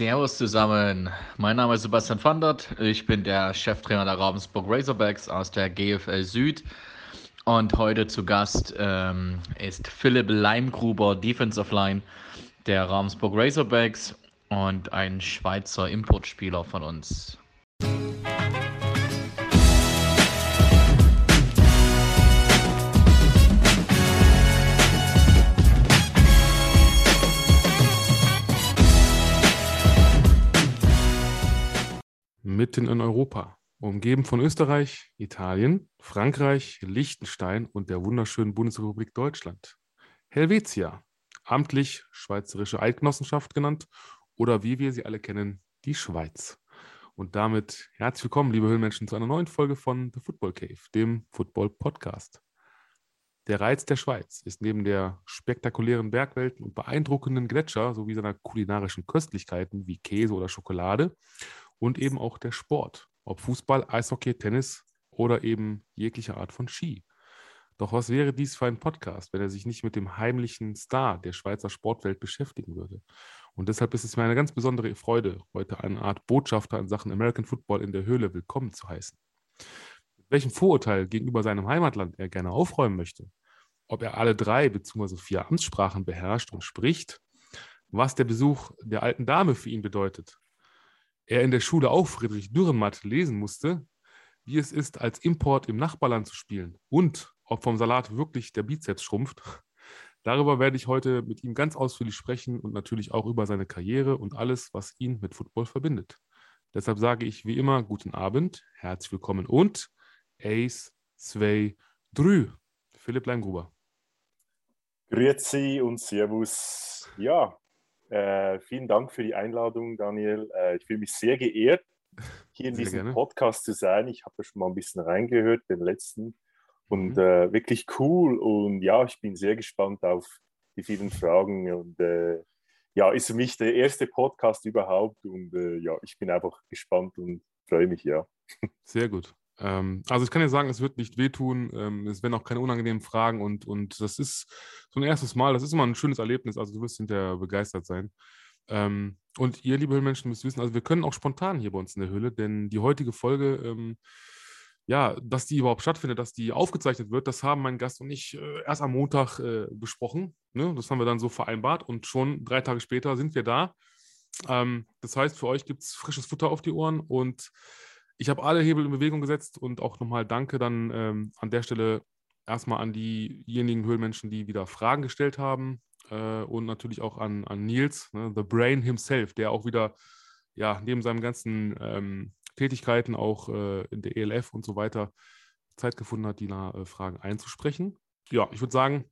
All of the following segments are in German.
Servus zusammen. Mein Name ist Sebastian Vandert. Ich bin der Cheftrainer der Ravensburg Razorbacks aus der GFL Süd. Und heute zu Gast ähm, ist Philipp Leimgruber, Defensive Line der Ravensburg Razorbacks und ein Schweizer Importspieler von uns. Mitten in Europa, umgeben von Österreich, Italien, Frankreich, Liechtenstein und der wunderschönen Bundesrepublik Deutschland. Helvetia, amtlich Schweizerische Eidgenossenschaft genannt oder wie wir sie alle kennen, die Schweiz. Und damit herzlich willkommen, liebe Höhlenmenschen, zu einer neuen Folge von The Football Cave, dem Football Podcast. Der Reiz der Schweiz ist neben der spektakulären Bergwelten und beeindruckenden Gletscher sowie seiner kulinarischen Köstlichkeiten wie Käse oder Schokolade und eben auch der Sport, ob Fußball, Eishockey, Tennis oder eben jegliche Art von Ski. Doch was wäre dies für ein Podcast, wenn er sich nicht mit dem heimlichen Star der Schweizer Sportwelt beschäftigen würde? Und deshalb ist es mir eine ganz besondere Freude, heute eine Art Botschafter in Sachen American Football in der Höhle willkommen zu heißen. Mit welchem Vorurteil gegenüber seinem Heimatland er gerne aufräumen möchte, ob er alle drei bzw. vier Amtssprachen beherrscht und spricht, was der Besuch der alten Dame für ihn bedeutet, er in der Schule auch Friedrich Dürrenmatt lesen musste, wie es ist, als Import im Nachbarland zu spielen und ob vom Salat wirklich der Bizeps schrumpft. Darüber werde ich heute mit ihm ganz ausführlich sprechen und natürlich auch über seine Karriere und alles, was ihn mit Football verbindet. Deshalb sage ich wie immer guten Abend, herzlich willkommen und Ace, zwei, drü. Philipp Leimgruber. Grüezi und Servus. Ja, äh, vielen Dank für die Einladung, Daniel. Äh, ich fühle mich sehr geehrt, hier in sehr diesem gerne. Podcast zu sein. Ich habe schon mal ein bisschen reingehört, den letzten. Und mhm. äh, wirklich cool. Und ja, ich bin sehr gespannt auf die vielen Fragen. Und äh, ja, ist für mich der erste Podcast überhaupt. Und äh, ja, ich bin einfach gespannt und freue mich, ja. Sehr gut. Ähm, also ich kann dir sagen, es wird nicht wehtun, ähm, es werden auch keine unangenehmen Fragen und, und das ist so ein erstes Mal, das ist immer ein schönes Erlebnis, also du wirst hinterher begeistert sein. Ähm, und ihr, liebe Höhlenmenschen, müsst wissen, also wir können auch spontan hier bei uns in der Höhle, denn die heutige Folge, ähm, ja, dass die überhaupt stattfindet, dass die aufgezeichnet wird, das haben mein Gast und ich äh, erst am Montag äh, besprochen. Ne? Das haben wir dann so vereinbart und schon drei Tage später sind wir da. Ähm, das heißt, für euch gibt es frisches Futter auf die Ohren und ich habe alle Hebel in Bewegung gesetzt und auch nochmal Danke dann ähm, an der Stelle erstmal an diejenigen Höhlenmenschen, die wieder Fragen gestellt haben äh, und natürlich auch an, an Nils, ne, The Brain himself, der auch wieder ja, neben seinen ganzen ähm, Tätigkeiten auch äh, in der ELF und so weiter Zeit gefunden hat, die äh, Fragen einzusprechen. Ja, ich würde sagen,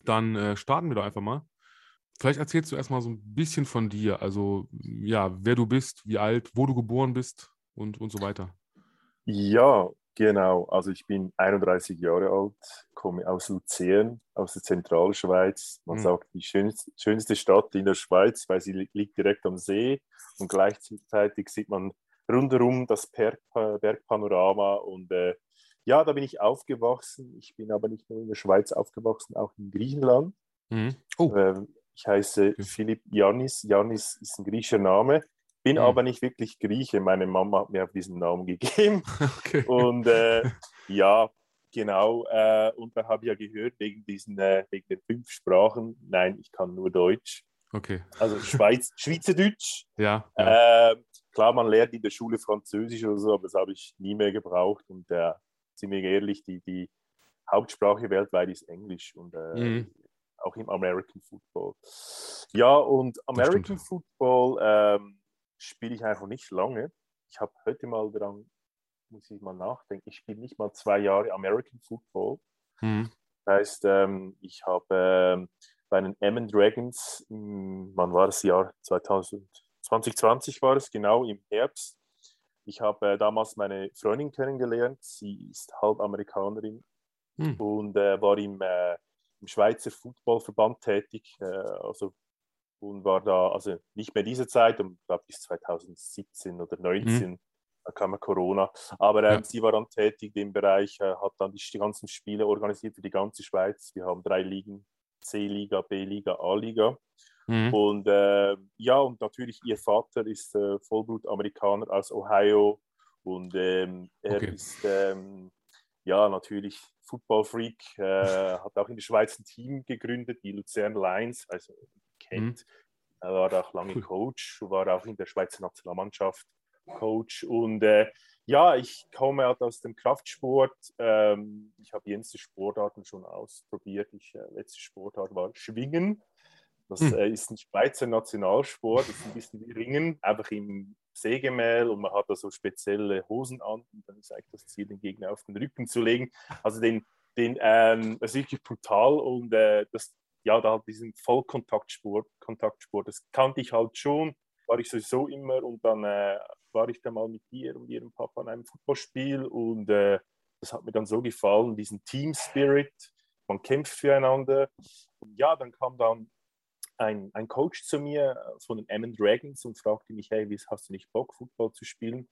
dann äh, starten wir doch einfach mal. Vielleicht erzählst du erstmal so ein bisschen von dir, also ja, wer du bist, wie alt, wo du geboren bist, und, und so weiter? Ja, genau. Also ich bin 31 Jahre alt, komme aus Luzern, aus der Zentralschweiz. Man mhm. sagt die schönste, schönste Stadt in der Schweiz, weil sie liegt direkt am See und gleichzeitig sieht man rundherum das Berg, Bergpanorama und äh, ja, da bin ich aufgewachsen. Ich bin aber nicht nur in der Schweiz aufgewachsen, auch in Griechenland. Mhm. Oh. Ähm, ich heiße. Philipp Janis. Janis ist ein griechischer Name. Bin mhm. aber nicht wirklich Grieche. Meine Mama hat mir auf diesen Namen gegeben. Okay. Und äh, ja, genau. Äh, und da habe ich ja gehört, wegen, diesen, äh, wegen den fünf Sprachen, nein, ich kann nur Deutsch. Okay. Also Schweiz, Schweizerdeutsch. Ja. ja. Ähm, klar, man lernt in der Schule Französisch oder so, aber das habe ich nie mehr gebraucht. Und äh, wir ehrlich, die, die Hauptsprache weltweit ist Englisch. Und äh, mhm auch im American Football. Ja, und American Football ähm, spiele ich einfach nicht lange. Ich habe heute mal dran, muss ich mal nachdenken, ich spiele nicht mal zwei Jahre American Football. Mhm. Das heißt, ähm, ich habe ähm, bei den Emmen Dragons, im, wann war das Jahr? 2000, 2020 war es, genau im Herbst. Ich habe äh, damals meine Freundin kennengelernt. Sie ist halb Amerikanerin mhm. und äh, war im, äh, im Schweizer Footballverband tätig. Äh, also und war da, also nicht mehr diese Zeit, um, glaube bis 2017 oder 2019, mhm. da kam ja Corona. Aber ähm, ja. sie war dann tätig im Bereich, äh, hat dann die, die, ganzen Spiele organisiert für die ganze Schweiz. Wir haben drei Ligen, C-Liga, B-Liga, A-Liga. Mhm. Und äh, ja, und natürlich ihr Vater ist äh, Vollblut-Amerikaner aus Ohio und ähm, er okay. ist ähm, ja natürlich Football-Freak, äh, hat auch in der Schweiz ein Team gegründet, die Luzern Lions, also kennt. Mhm. Er war auch lange cool. Coach, war auch in der Schweizer Nationalmannschaft Coach und äh, ja, ich komme halt aus dem Kraftsport. Ähm, ich habe jenste Sportarten schon ausprobiert. Ich, äh, letzte Sportart war Schwingen. Das hm. äh, ist ein Schweizer Nationalsport. Das ist ein bisschen wie Ringen, einfach im Sägemehl und man hat da so spezielle Hosen an und dann ist eigentlich das Ziel, den Gegner auf den Rücken zu legen. Also den, den ähm, das ist wirklich brutal und äh, das, ja, da diesen Vollkontaktsport, Kontaktsport, das kannte ich halt schon, war ich sowieso immer und dann äh, war ich da mal mit dir und ihrem Papa an einem Fußballspiel und äh, das hat mir dann so gefallen, diesen Team Spirit, man kämpft füreinander. Und ja, dann kam dann ein, ein Coach zu mir äh, von den Emmen Dragons und fragte mich, hey, hast du nicht Bock, Football zu spielen?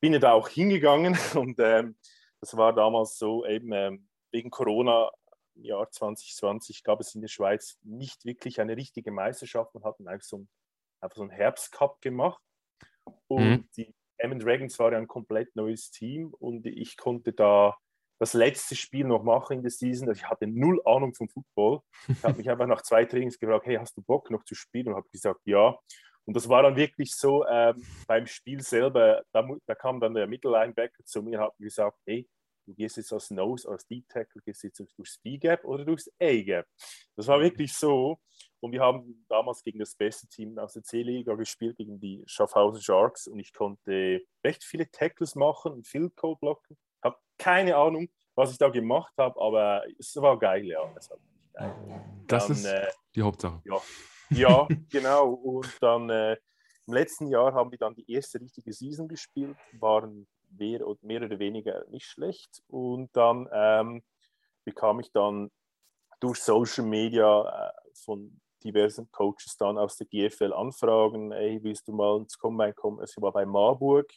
Bin ja da auch hingegangen und ähm, das war damals so eben ähm, wegen Corona im Jahr 2020 gab es in der Schweiz nicht wirklich eine richtige Meisterschaft. Man hat einfach so, ein, einfach so einen Herbstcup gemacht und mhm. die Emmen Dragons war ja ein komplett neues Team und ich konnte da das letzte Spiel noch machen in der Season. Ich hatte null Ahnung vom Football. Ich habe mich einfach nach zwei Trainings gefragt, hey, hast du Bock noch zu spielen? Und habe gesagt, ja. Und das war dann wirklich so, ähm, beim Spiel selber, da, da, kam dann der Mittellinebacker zu mir und hat gesagt, hey, du gehst jetzt als Nose, als Deep Tackle, gehst jetzt durchs B-Gap oder durchs A-Gap. Das war wirklich so. Und wir haben damals gegen das beste Team aus der C-Liga gespielt, gegen die Schaffhausen Sharks. Und ich konnte recht viele Tackles machen und Field Goal blocken habe keine Ahnung, was ich da gemacht habe, aber es war geil, ja. War geil. Das dann, ist äh, die Hauptsache. Ja, ja genau. Und dann äh, im letzten Jahr haben wir dann die erste richtige Season gespielt, waren mehr, mehr oder weniger nicht schlecht. Und dann ähm, bekam ich dann durch Social Media äh, von diversen Coaches dann aus der GFL Anfragen, hey, willst du mal ins Combine kommen? Es war bei Marburg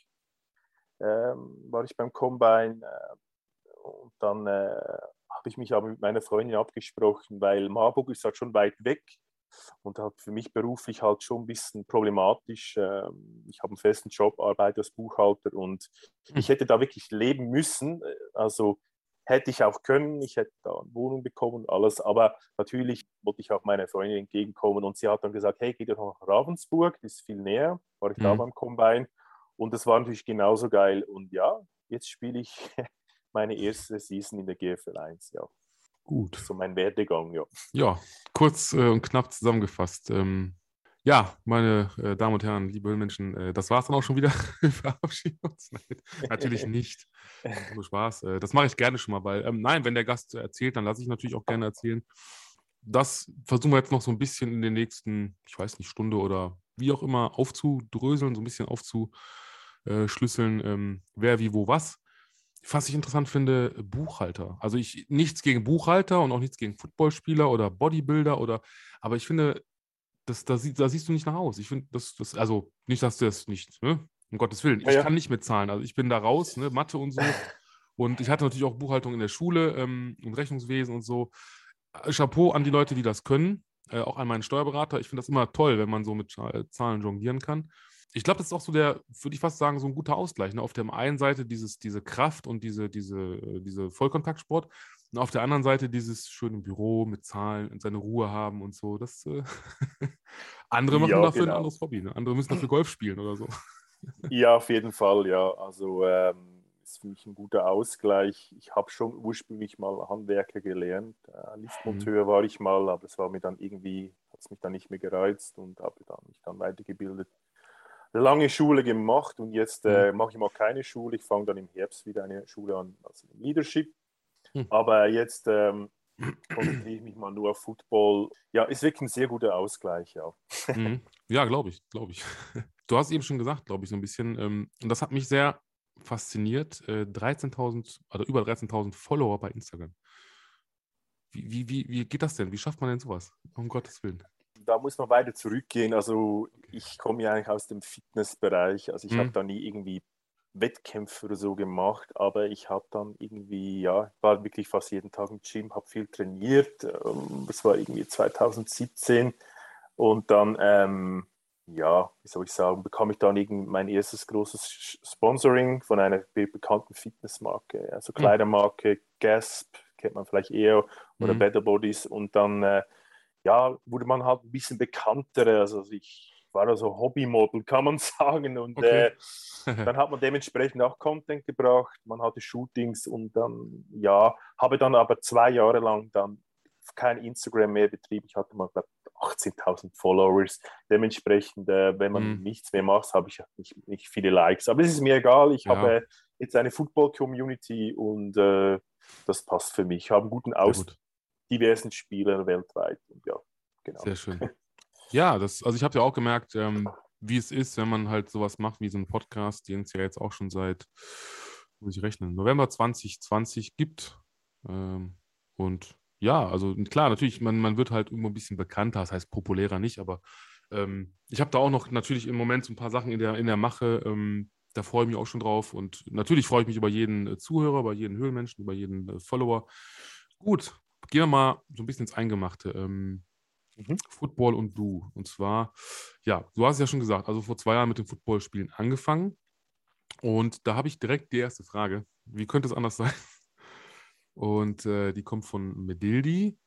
ähm, war ich beim Combine äh, und dann äh, habe ich mich aber mit meiner Freundin abgesprochen, weil Marburg ist halt schon weit weg und halt für mich beruflich halt schon ein bisschen problematisch. Ähm, ich habe einen festen Job, arbeite als Buchhalter und ich hm. hätte da wirklich leben müssen. Also hätte ich auch können, ich hätte da eine Wohnung bekommen und alles, aber natürlich wollte ich auch meiner Freundin entgegenkommen und sie hat dann gesagt, hey, geh doch nach Ravensburg, das ist viel näher, war ich mhm. da beim Combine und das war natürlich genauso geil. Und ja, jetzt spiele ich meine erste Season in der GFL 1, ja. Gut. So mein Werdegang, ja. Ja, kurz äh, und knapp zusammengefasst. Ähm, ja, meine äh, Damen und Herren, liebe Menschen, äh, das war es dann auch schon wieder. Wir verabschieden uns. Nein, natürlich nicht. Nur Spaß. Äh, das mache ich gerne schon mal, weil, ähm, nein, wenn der Gast erzählt, dann lasse ich natürlich auch gerne erzählen. Das versuchen wir jetzt noch so ein bisschen in den nächsten, ich weiß nicht, Stunde oder wie auch immer aufzudröseln, so ein bisschen aufzu äh, ähm, wer, wie, wo, was. Was ich interessant finde, Buchhalter. Also ich nichts gegen Buchhalter und auch nichts gegen Footballspieler oder Bodybuilder oder, aber ich finde, das, da, sie, da siehst du nicht nach aus. Ich finde, das, das, also nicht, dass du das nicht, ne? Um Gottes Willen. Ich ja, ja. kann nicht mit Zahlen. Also ich bin da raus, ne? Mathe und so. Und ich hatte natürlich auch Buchhaltung in der Schule ähm, und Rechnungswesen und so. Äh, Chapeau an die Leute, die das können. Äh, auch an meinen Steuerberater. Ich finde das immer toll, wenn man so mit Zahlen jonglieren kann ich glaube, das ist auch so der, würde ich fast sagen, so ein guter Ausgleich. Ne? Auf der einen Seite dieses, diese Kraft und diese, diese, äh, diese Vollkontaktsport und auf der anderen Seite dieses schöne Büro mit Zahlen und seine Ruhe haben und so. Das, äh andere machen ja, dafür genau. ein anderes Hobby. Ne? Andere müssen dafür Golf spielen oder so. ja, auf jeden Fall, ja. Also ähm, ist für mich ein guter Ausgleich. Ich habe schon ursprünglich mal Handwerker gelernt. Äh, Liftmonteur mhm. war ich mal, aber es war mir dann irgendwie, hat es mich dann nicht mehr gereizt und habe dann mich dann weitergebildet lange Schule gemacht und jetzt äh, mhm. mache ich mal keine Schule. Ich fange dann im Herbst wieder eine Schule an, also Leadership. Mhm. Aber jetzt ähm, konzentriere ich mich mal nur auf Football. Ja, ist wirklich ein sehr guter Ausgleich, ja. Mhm. Ja, glaube ich, glaube ich. Du hast eben schon gesagt, glaube ich, so ein bisschen, ähm, und das hat mich sehr fasziniert, äh, 13.000 oder über 13.000 Follower bei Instagram. Wie, wie, wie, wie geht das denn? Wie schafft man denn sowas? Um Gottes Willen da muss man weiter zurückgehen. Also ich komme ja eigentlich aus dem Fitnessbereich. Also ich mhm. habe da nie irgendwie Wettkämpfe oder so gemacht, aber ich habe dann irgendwie, ja, war wirklich fast jeden Tag im Gym, habe viel trainiert. Ähm, das war irgendwie 2017 Und dann, ähm, ja, wie soll ich sagen, bekam ich dann irgend mein erstes großes Sponsoring von einer bekannten Fitnessmarke, also hm. Kleidermarke Gasp, kennt man vielleicht eher, oder mhm. Better Bodies. Und dann, äh, ja, wurde man halt ein bisschen bekannter. Also ich war da so Hobbymodel, kann man sagen. Und okay. äh, dann hat man dementsprechend auch Content gebracht. Man hatte Shootings und dann, ja, habe dann aber zwei Jahre lang dann kein Instagram mehr betrieben. Ich hatte mal, 18.000 Followers. Dementsprechend, äh, wenn man mhm. nichts mehr macht, habe ich nicht, nicht, viele Likes. Aber es ist mir egal. Ich ja. habe jetzt eine Football-Community und äh, das passt für mich. Ich habe einen guten Aus diversen Spielern weltweit. Und ja, genau. Sehr schön. Ja, das, also ich habe ja auch gemerkt, ähm, wie es ist, wenn man halt sowas macht wie so einen Podcast, den es ja jetzt auch schon seit, muss ich rechnen, November 2020 gibt. Ähm, und ja, also klar, natürlich, man, man wird halt irgendwo ein bisschen bekannter, das heißt populärer nicht, aber ähm, ich habe da auch noch natürlich im Moment so ein paar Sachen in der, in der Mache. Ähm, da freue ich mich auch schon drauf. Und natürlich freue ich mich über jeden äh, Zuhörer, über jeden Höhlenmenschen, über jeden äh, Follower. Gut, gehen wir mal so ein bisschen ins Eingemachte. Ähm, mhm. Football und du. Und zwar, ja, du hast ja schon gesagt, also vor zwei Jahren mit dem Footballspielen angefangen. Und da habe ich direkt die erste Frage. Wie könnte es anders sein? Und äh, die kommt von Medildi.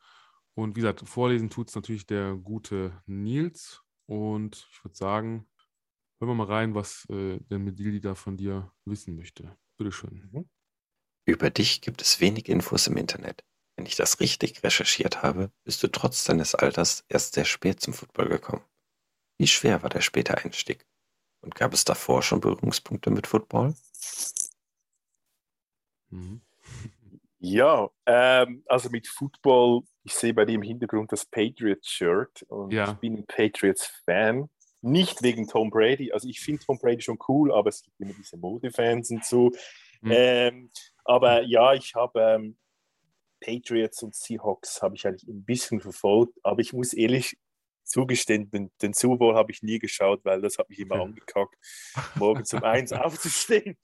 Und wie gesagt, vorlesen tut es natürlich der gute Nils. Und ich würde sagen, hören wir mal rein, was äh, der Medildi da von dir wissen möchte. Bitteschön. Mhm. Über dich gibt es wenig Infos im Internet. Wenn ich das richtig recherchiert habe, bist du trotz deines Alters erst sehr spät zum Football gekommen. Wie schwer war der späte Einstieg? Und gab es davor schon Berührungspunkte mit Football? Mhm. Ja, ähm, also mit Football, ich sehe bei dir im Hintergrund das Patriots-Shirt und ja. ich bin ein Patriots-Fan. Nicht wegen Tom Brady, also ich finde Tom Brady schon cool, aber es gibt immer diese Modefans und so. Mhm. Ähm, aber ja, ich habe ähm, Patriots und Seahawks habe ich eigentlich ein bisschen verfolgt, aber ich muss ehrlich zugestehen, den, den Super Bowl habe ich nie geschaut, weil das hat mich immer angekackt, morgens um eins aufzustehen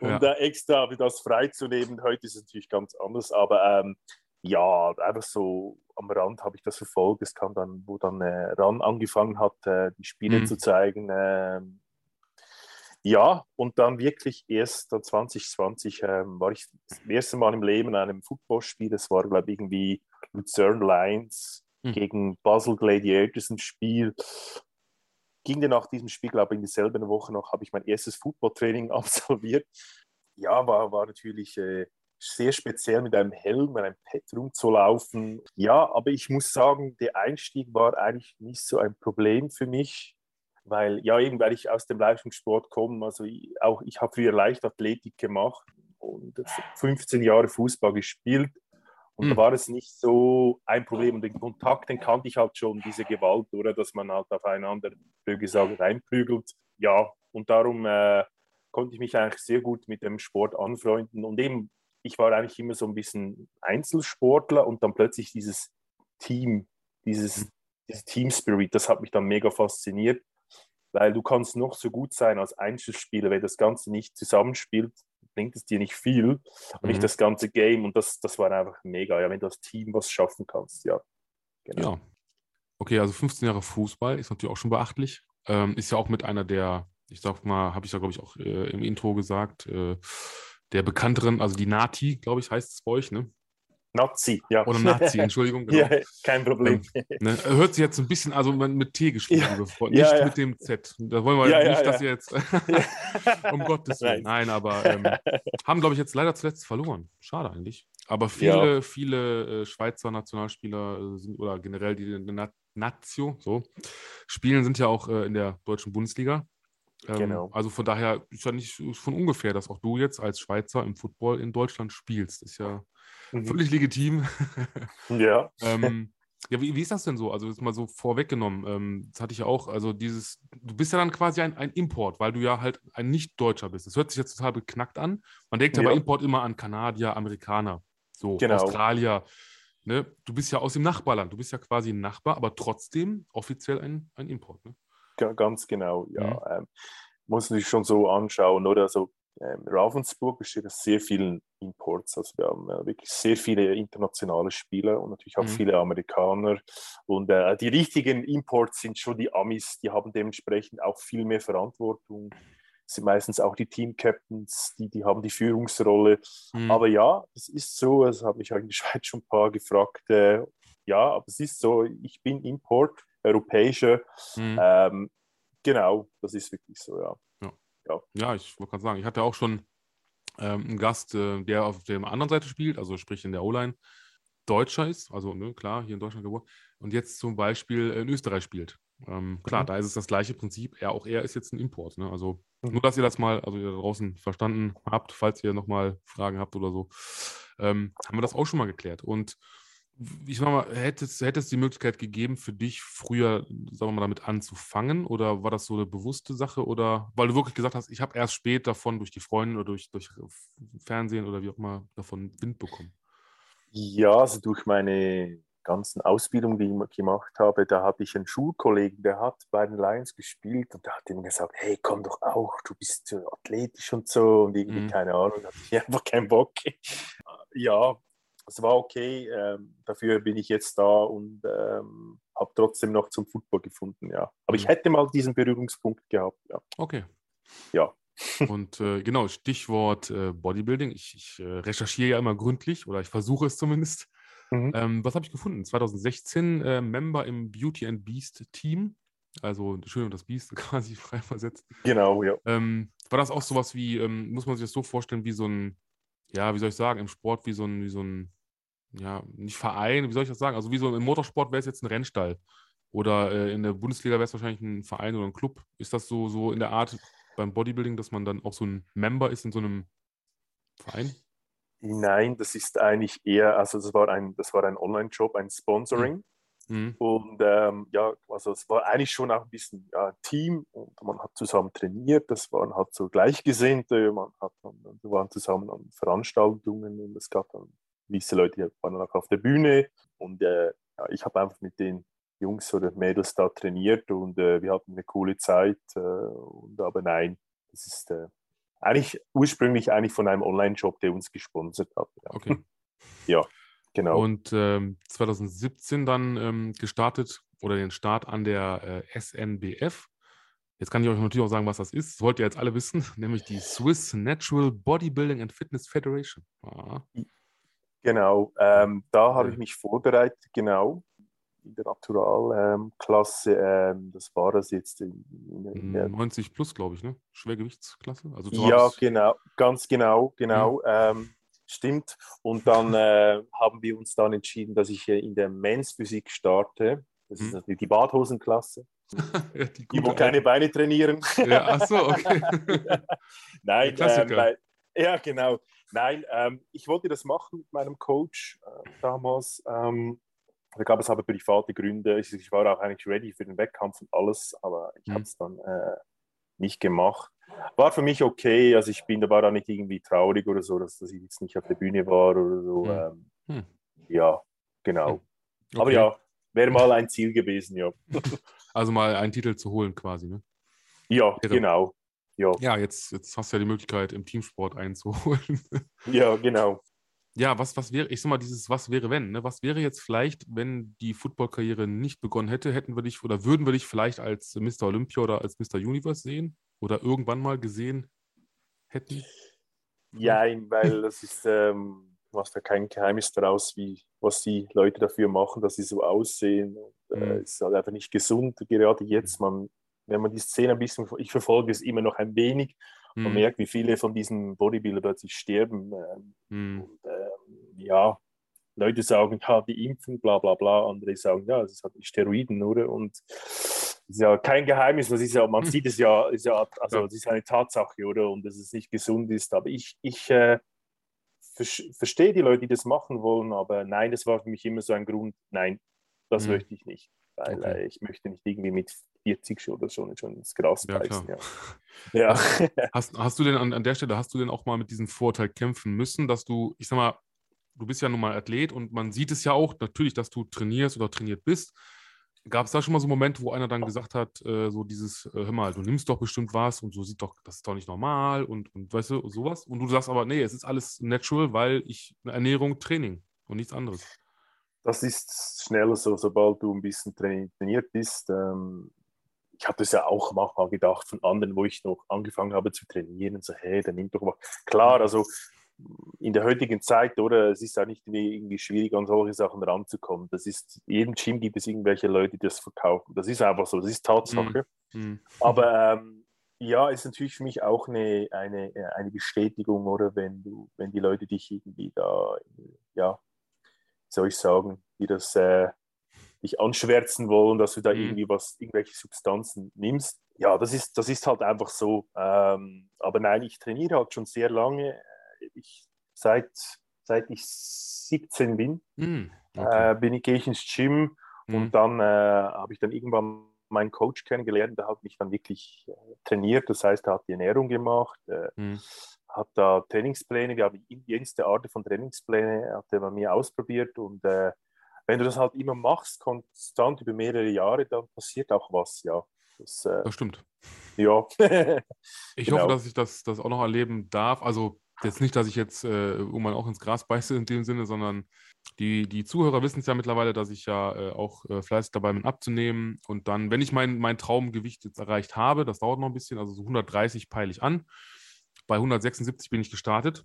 und ja. äh, extra das freizunehmen. Heute ist es natürlich ganz anders, aber ähm, ja, einfach so am Rand habe ich das verfolgt. Es kam dann, wo dann äh, RAN angefangen hat, äh, die Spiele mhm. zu zeigen. Äh, ja, und dann wirklich erst 2020 ähm, war ich das erste Mal im Leben in einem Footballspiel. Das war, glaube ich, irgendwie Luzerne Lions mhm. gegen Basel Gladiators ein Spiel. Ging dann nach diesem Spiel, glaube ich, in dieselbe Woche noch, habe ich mein erstes Footballtraining absolviert. Ja, war, war natürlich äh, sehr speziell mit einem Helm, mit einem Pad rumzulaufen. Ja, aber ich muss sagen, der Einstieg war eigentlich nicht so ein Problem für mich weil ja eben, weil ich aus dem Leistungssport komme, also ich, auch ich habe früher Leichtathletik gemacht und 15 Jahre Fußball gespielt und mhm. da hm. war es nicht so ein Problem und den Kontakt, den kannte ich halt schon, diese Gewalt, oder, dass man halt aufeinander, wie gesagt, reinprügelt, ja, und darum äh, konnte ich mich eigentlich sehr gut mit dem Sport anfreunden und eben, ich war eigentlich immer so ein bisschen Einzelsportler und dann plötzlich dieses Team, dieses, hm. dieses Team Spirit, das hat mich dann mega fasziniert weil du kannst noch so gut sein als Einzelspieler, wenn das Ganze nicht zusammenspielt, bringt es dir nicht viel und mhm. nicht das ganze Game und das, das war einfach mega, ja, wenn du als Team was schaffen kannst, ja. Genau. Ja. Okay, also 15 Jahre Fußball ist natürlich auch schon beachtlich. Ähm, ist ja auch mit einer der, ich sag mal, habe ich ja, glaube ich, auch äh, im Intro gesagt, äh, der bekannteren, also die Nati, glaube ich, heißt es bei euch, ne? Nazi, ja. Oder Nazi, Entschuldigung. Genau. Ja, kein Problem. Ähm, ne, hört sich jetzt ein bisschen, also mit T gesprochen, ja. nicht ja, mit dem Z. Da wollen wir nicht, dass ihr jetzt, um Gottes Willen, nein, nein aber ähm, haben, glaube ich, jetzt leider zuletzt verloren. Schade eigentlich. Aber viele, viele äh, Schweizer Nationalspieler äh, sind, oder generell die Na Nazio, so, spielen, sind ja auch äh, in der deutschen Bundesliga. Ähm, genau. Also von daher ist ja nicht von ungefähr, dass auch du jetzt als Schweizer im Football in Deutschland spielst. Ist ja Mhm. Völlig legitim. Ja. ähm, ja, wie, wie, ist das denn so? Also, jetzt mal so vorweggenommen, ähm, das hatte ich ja auch, also dieses, du bist ja dann quasi ein, ein Import, weil du ja halt ein Nicht-Deutscher bist. Das hört sich jetzt total beknackt an. Man denkt ja, bei Import immer an Kanadier, Amerikaner, so genau. Australier. Ne? Du bist ja aus dem Nachbarland, du bist ja quasi ein Nachbar, aber trotzdem offiziell ein, ein Import. Ne? Ganz genau, ja. Mhm. Ähm, muss sich schon so anschauen, oder? Ähm, Ravensburg besteht aus sehr vielen Imports. Also wir haben äh, wirklich sehr viele internationale Spieler und natürlich auch mhm. viele Amerikaner. Und äh, die richtigen Imports sind schon die Amis, die haben dementsprechend auch viel mehr Verantwortung. Sind meistens auch die Team-Captains, die, die haben die Führungsrolle. Mhm. Aber ja, es ist so, das habe ich auch in der Schweiz schon ein paar gefragt. Äh, ja, aber es ist so, ich bin Import, europäischer. Mhm. Ähm, genau, das ist wirklich so, ja. Ja, ja ich wollte gerade sagen, ich hatte auch schon ähm, einen Gast, äh, der auf der anderen Seite spielt, also sprich in der O-Line, Deutscher ist, also ne, klar, hier in Deutschland geboren, und jetzt zum Beispiel in Österreich spielt. Ähm, klar, mhm. da ist es das gleiche Prinzip. Er, auch er ist jetzt ein Import. Ne? Also mhm. nur, dass ihr das mal, also ihr da draußen verstanden habt, falls ihr nochmal Fragen habt oder so, ähm, haben wir das auch schon mal geklärt. Und ich sag mal, hätte es, die Möglichkeit gegeben, für dich früher, sagen wir mal, damit anzufangen? Oder war das so eine bewusste Sache? Oder weil du wirklich gesagt hast, ich habe erst spät davon durch die Freunde oder durch, durch Fernsehen oder wie auch immer davon Wind bekommen? Ja, also durch meine ganzen Ausbildungen, die ich gemacht habe, da hatte ich einen Schulkollegen, der hat bei den Lions gespielt und der hat ihm gesagt, hey, komm doch auch, du bist so athletisch und so und irgendwie, mhm. keine Ahnung, hatte ich einfach keinen Bock. Ja, es war okay. Ähm, dafür bin ich jetzt da und ähm, habe trotzdem noch zum Football gefunden, ja. Aber mhm. ich hätte mal diesen Berührungspunkt gehabt, ja. Okay. Ja. und äh, genau, Stichwort äh, Bodybuilding. Ich, ich äh, recherchiere ja immer gründlich oder ich versuche es zumindest. Mhm. Ähm, was habe ich gefunden? 2016 äh, Member im Beauty and Beast Team. Also Schön und das Biest quasi frei versetzt. Genau, ja. Ähm, war das auch sowas wie, ähm, muss man sich das so vorstellen, wie so ein, ja, wie soll ich sagen, im Sport wie so ein, wie so ein ja, nicht Verein, wie soll ich das sagen? Also wie so im Motorsport wäre es jetzt ein Rennstall. Oder äh, in der Bundesliga wäre es wahrscheinlich ein Verein oder ein Club. Ist das so, so in der Art beim Bodybuilding, dass man dann auch so ein Member ist in so einem Verein? Nein, das ist eigentlich eher, also das war ein, das war ein Online-Job, ein Sponsoring. Mhm. Und ähm, ja, also es war eigentlich schon auch ein bisschen ja, Team und man hat zusammen trainiert, das waren halt so Gleichgesinnte, man hat dann, wir waren zusammen an Veranstaltungen und es gab dann gewisse Leute waren auch auf der Bühne und äh, ja, ich habe einfach mit den Jungs oder Mädels da trainiert und äh, wir hatten eine coole Zeit. Äh, und, aber nein, das ist äh, eigentlich ursprünglich eigentlich von einem Online-Shop, der uns gesponsert hat. Ja. Okay. ja, genau. Und ähm, 2017 dann ähm, gestartet oder den Start an der äh, SNBF. Jetzt kann ich euch natürlich auch sagen, was das ist. Das wollt ihr jetzt alle wissen, nämlich die Swiss Natural Bodybuilding and Fitness Federation. Ah. Genau, ähm, da habe ich mich vorbereitet, genau, in der Naturalklasse. Ähm, das war das jetzt in, in der 90 plus, glaube ich, ne? Schwergewichtsklasse. Also ja, genau, ganz genau, genau. Ja. Ähm, stimmt. Und dann äh, haben wir uns dann entschieden, dass ich äh, in der Men's Physik starte. Das ist natürlich die Badhosenklasse. ja, die, die wo keine Beine trainieren. ja, ach so, okay. Nein, ähm, weil, ja, genau. Nein, ähm, ich wollte das machen mit meinem Coach äh, damals. Ähm, da gab es aber private Gründe. Ich, ich, war auch eigentlich ready für den Wettkampf und alles, aber ich mhm. habe es dann äh, nicht gemacht. War für mich okay, also ich bin, da war da nicht irgendwie traurig oder so, dass, dass ich jetzt nicht auf der Bühne war oder so. Mhm. Ähm, mhm. Ja, genau. Okay. Aber ja, wäre mal ein Ziel gewesen, ja. Also mal einen Titel zu holen quasi, ne? Ja, genau. Ja, ja jetzt, jetzt hast du ja die Möglichkeit, im Teamsport einzuholen. ja, genau. Ja, was, was wäre, ich sag mal, dieses Was wäre, wenn, ne? Was wäre jetzt vielleicht, wenn die Footballkarriere nicht begonnen hätte, hätten wir dich oder würden wir dich vielleicht als Mr. Olympia oder als Mr. Universe sehen? Oder irgendwann mal gesehen hätten? Ja, weil das ist, ähm, du machst ja kein Geheimnis daraus, wie, was die Leute dafür machen, dass sie so aussehen. Und, äh, mhm. ist halt einfach nicht gesund, gerade jetzt. Man wenn man die Szene ein bisschen, ich verfolge es immer noch ein wenig, man mhm. merkt, wie viele von diesen Bodybuilder plötzlich sterben. Mhm. Und, ähm, ja, Leute sagen, ja, die Impfung, bla bla bla, andere sagen, ja, es ist halt die Steroiden, oder? Und es ist ja kein Geheimnis, das ist ja, man sieht es ja, ist ja also es ist eine Tatsache, oder? Und dass es nicht gesund ist. Aber ich, ich äh, verstehe die Leute, die das machen wollen, aber nein, das war für mich immer so ein Grund, nein, das mhm. möchte ich nicht. Weil okay. äh, ich möchte nicht irgendwie mit 40 oder schon, schon ins Gras ja, beißen. Ja. ja. Hast, hast du denn an, an der Stelle, hast du denn auch mal mit diesem Vorteil kämpfen müssen, dass du, ich sag mal, du bist ja nun mal Athlet und man sieht es ja auch, natürlich, dass du trainierst oder trainiert bist. Gab es da schon mal so Momente, wo einer dann gesagt hat, äh, so dieses, äh, hör mal, du nimmst doch bestimmt was und so sieht doch, das ist doch nicht normal und, und weißt du, sowas. Und du sagst aber, nee, es ist alles natural, weil ich Ernährung, Training und nichts anderes. Das ist schneller so, sobald du ein bisschen trainiert bist. Ähm, ich hatte es ja auch manchmal gedacht von anderen, wo ich noch angefangen habe zu trainieren, so, hey, dann nimm doch was. Klar, also in der heutigen Zeit, oder? Es ist ja nicht irgendwie schwierig, an solche Sachen ranzukommen. Das ist, in jedem Gym gibt es irgendwelche Leute, die das verkaufen. Das ist einfach so, das ist Tatsache. Mhm. Aber ähm, ja, ist natürlich für mich auch eine, eine, eine Bestätigung, oder wenn du, wenn die Leute dich irgendwie da, ja, soll ich sagen, die das äh, dich anschwärzen wollen, dass du da mhm. irgendwie was, irgendwelche Substanzen nimmst. Ja, das ist, das ist halt einfach so. Ähm, aber nein, ich trainiere halt schon sehr lange ich seit, seit ich 17 bin, mm, okay. äh, bin ich, gehe ich ins Gym mm. und dann äh, habe ich dann irgendwann meinen Coach kennengelernt, der hat mich dann wirklich äh, trainiert, das heißt, er hat die Ernährung gemacht, mm. Hat da Trainingspläne, wir haben jenste Art von Trainingspläne, hat er bei mir ausprobiert und äh, wenn du das halt immer machst, konstant über mehrere Jahre, dann passiert auch was, ja. Das, äh, das stimmt. Ja. ich genau. hoffe, dass ich das, das auch noch erleben darf. Also Jetzt nicht, dass ich jetzt äh, irgendwann auch ins Gras beiße in dem Sinne, sondern die, die Zuhörer wissen es ja mittlerweile, dass ich ja äh, auch äh, fleißig dabei bin abzunehmen. Und dann, wenn ich mein, mein Traumgewicht jetzt erreicht habe, das dauert noch ein bisschen, also so 130 peile ich an. Bei 176 bin ich gestartet.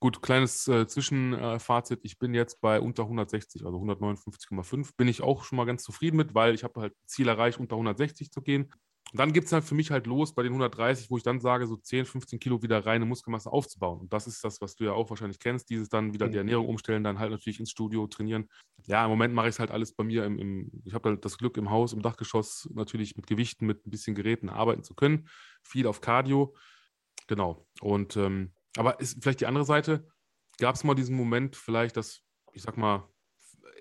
Gut, kleines äh, Zwischenfazit. ich bin jetzt bei unter 160, also 159,5. Bin ich auch schon mal ganz zufrieden mit, weil ich habe halt Ziel erreicht, unter 160 zu gehen. Und dann gibt es halt für mich halt los bei den 130, wo ich dann sage, so 10, 15 Kilo wieder reine Muskelmasse aufzubauen. Und das ist das, was du ja auch wahrscheinlich kennst, dieses dann wieder die mhm. Ernährung umstellen, dann halt natürlich ins Studio trainieren. Ja, im Moment mache ich es halt alles bei mir. Im, im ich habe halt das Glück, im Haus, im Dachgeschoss natürlich mit Gewichten, mit ein bisschen Geräten arbeiten zu können. Viel auf Cardio. Genau. Und ähm, aber ist vielleicht die andere Seite, gab es mal diesen Moment, vielleicht, dass, ich sag mal,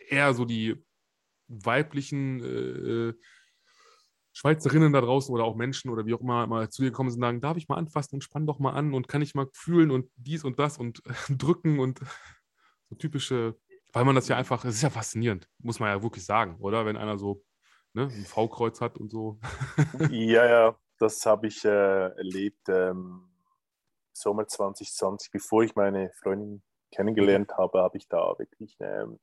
eher so die weiblichen äh, Schweizerinnen da draußen oder auch Menschen oder wie auch immer mal zu dir kommen und sagen, darf ich mal anfassen und spann doch mal an und kann ich mal fühlen und dies und das und drücken und so typische, weil man das ja einfach, es ist ja faszinierend, muss man ja wirklich sagen, oder? Wenn einer so ne, ein V-Kreuz hat und so. ja, ja, das habe ich äh, erlebt ähm, Sommer 2020, bevor ich meine Freundin kennengelernt habe, habe ich da wirklich ähm,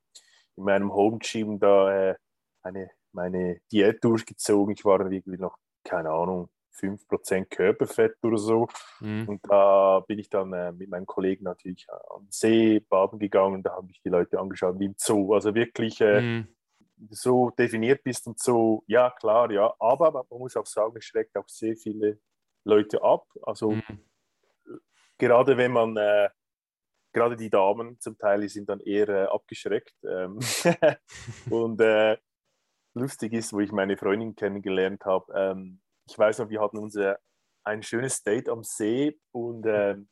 in meinem Home Gym da äh, eine meine Diät durchgezogen. Ich war irgendwie noch, keine Ahnung, 5% Körperfett oder so. Mhm. Und da bin ich dann äh, mit meinen Kollegen natürlich am See baden gegangen. Da habe ich die Leute angeschaut wie im Zoo. Also wirklich äh, mhm. so definiert bist und so, ja klar, ja. Aber man muss auch sagen, es schreckt auch sehr viele Leute ab. Also mhm. Gerade wenn man, äh, gerade die Damen zum Teil sind dann eher äh, abgeschreckt. Ähm und äh, lustig ist, wo ich meine Freundin kennengelernt habe. Ähm, ich weiß noch, wir hatten unser ein schönes Date am See und ähm,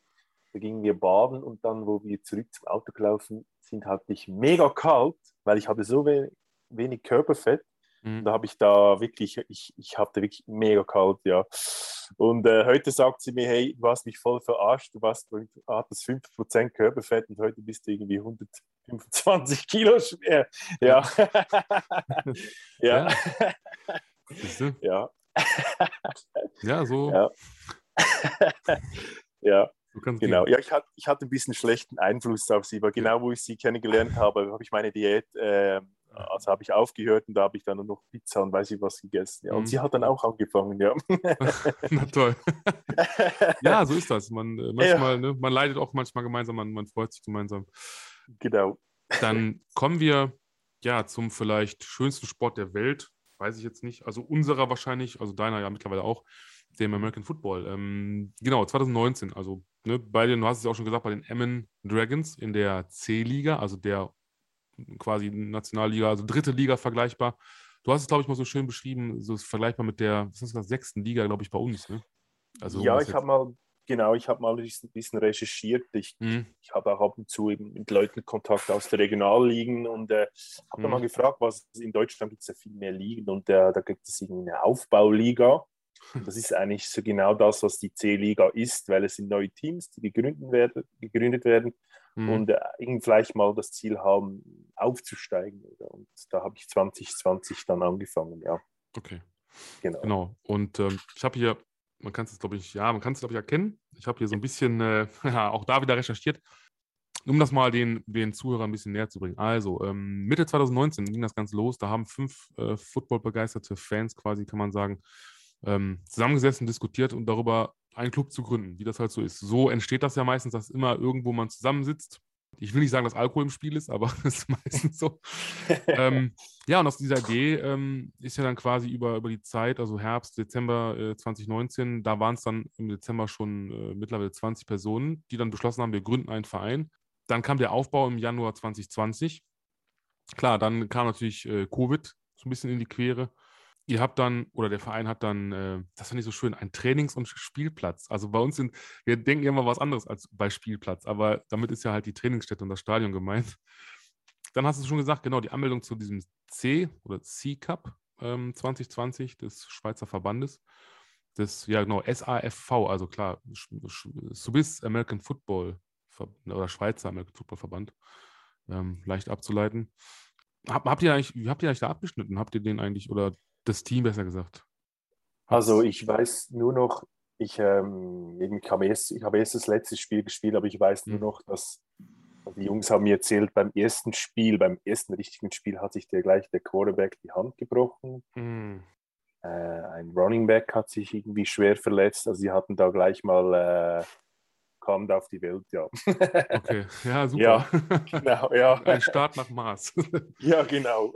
da gingen wir baden und dann, wo wir zurück zum Auto gelaufen sind, hatte ich mega kalt, weil ich hatte so wenig, wenig Körperfett. Mhm. Da habe ich da wirklich, ich, ich hatte wirklich mega kalt, ja. Und äh, heute sagt sie mir, hey, du hast mich voll verarscht, du, warst, du hattest 5% Körperfett und heute bist du irgendwie 125 Kilo schwer. Ja. ja. Ja. ja. ja, so. Ja. ja. Genau, ja, ich hatte, ich hatte ein bisschen schlechten Einfluss auf sie, weil genau wo ich sie kennengelernt habe, habe ich meine Diät äh, also habe ich aufgehört und da habe ich dann nur noch Pizza und weiß ich was gegessen. Ja. Und mhm. sie hat dann auch angefangen, ja. Na toll. ja, so ist das. Man, äh, manchmal, ja. ne, man leidet auch manchmal gemeinsam, man, man freut sich gemeinsam. Genau. Dann kommen wir ja zum vielleicht schönsten Sport der Welt. Weiß ich jetzt nicht. Also unserer wahrscheinlich, also deiner ja mittlerweile auch, dem American Football. Ähm, genau, 2019. Also ne, bei den, du hast es ja auch schon gesagt, bei den Emmen Dragons in der C-Liga, also der quasi Nationalliga, also dritte Liga vergleichbar. Du hast es, glaube ich, mal so schön beschrieben, so vergleichbar mit der, das, sechsten Liga, glaube ich, bei uns. Ne? Also, ja, ich habe mal, genau, ich habe mal ein bisschen recherchiert. Ich, mhm. ich habe auch ab und zu eben mit Leuten Kontakt aus der Regionalligen und äh, habe mhm. mal gefragt, was in Deutschland gibt es ja viel mehr Ligen und äh, da gibt es irgendwie eine Aufbauliga. Das ist eigentlich so genau das, was die C-Liga ist, weil es sind neue Teams, die gegründet werden, gegründet werden mhm. und äh, vielleicht mal das Ziel haben, aufzusteigen. Oder? Und da habe ich 2020 dann angefangen, ja. Okay. Genau. genau. Und ähm, ich habe hier, man kann es glaube ich, ja, man kann es glaube ich erkennen. Ich habe hier so ein bisschen äh, auch da wieder recherchiert, um das mal den, den Zuhörern ein bisschen näher zu bringen. Also, ähm, Mitte 2019 ging das Ganze los. Da haben fünf äh, Football-begeisterte Fans quasi, kann man sagen, ähm, zusammengesessen, diskutiert und darüber einen Club zu gründen, wie das halt so ist. So entsteht das ja meistens, dass immer irgendwo man zusammensitzt. Ich will nicht sagen, dass Alkohol im Spiel ist, aber das ist meistens so. ähm, ja, und aus dieser Idee ähm, ist ja dann quasi über, über die Zeit, also Herbst, Dezember äh, 2019, da waren es dann im Dezember schon äh, mittlerweile 20 Personen, die dann beschlossen haben, wir gründen einen Verein. Dann kam der Aufbau im Januar 2020. Klar, dann kam natürlich äh, Covid so ein bisschen in die Quere ihr habt dann, oder der Verein hat dann, äh, das fand ich so schön, einen Trainings- und Spielplatz. Also bei uns sind, wir denken immer was anderes als bei Spielplatz, aber damit ist ja halt die Trainingsstätte und das Stadion gemeint. Dann hast du schon gesagt, genau, die Anmeldung zu diesem C oder C-Cup ähm, 2020 des Schweizer Verbandes. Das, ja genau, SAFV, also klar, Swiss American Football oder Schweizer American Football Verband, ähm, leicht abzuleiten. Hab, habt ihr eigentlich, wie habt ihr eigentlich da abgeschnitten? Habt ihr den eigentlich, oder das Team besser gesagt? Also ich weiß nur noch, ich, ähm, ich habe erst, ich habe erst das letzte Spiel gespielt, aber ich weiß nur mhm. noch, dass die Jungs haben mir erzählt, beim ersten Spiel, beim ersten richtigen Spiel hat sich der gleich der Quarterback die Hand gebrochen. Mhm. Äh, ein Running Back hat sich irgendwie schwer verletzt. Also sie hatten da gleich mal äh, da auf die Welt, ja. Okay, ja, super. Ja, genau, ja. Ein Start nach Mars. Ja, genau.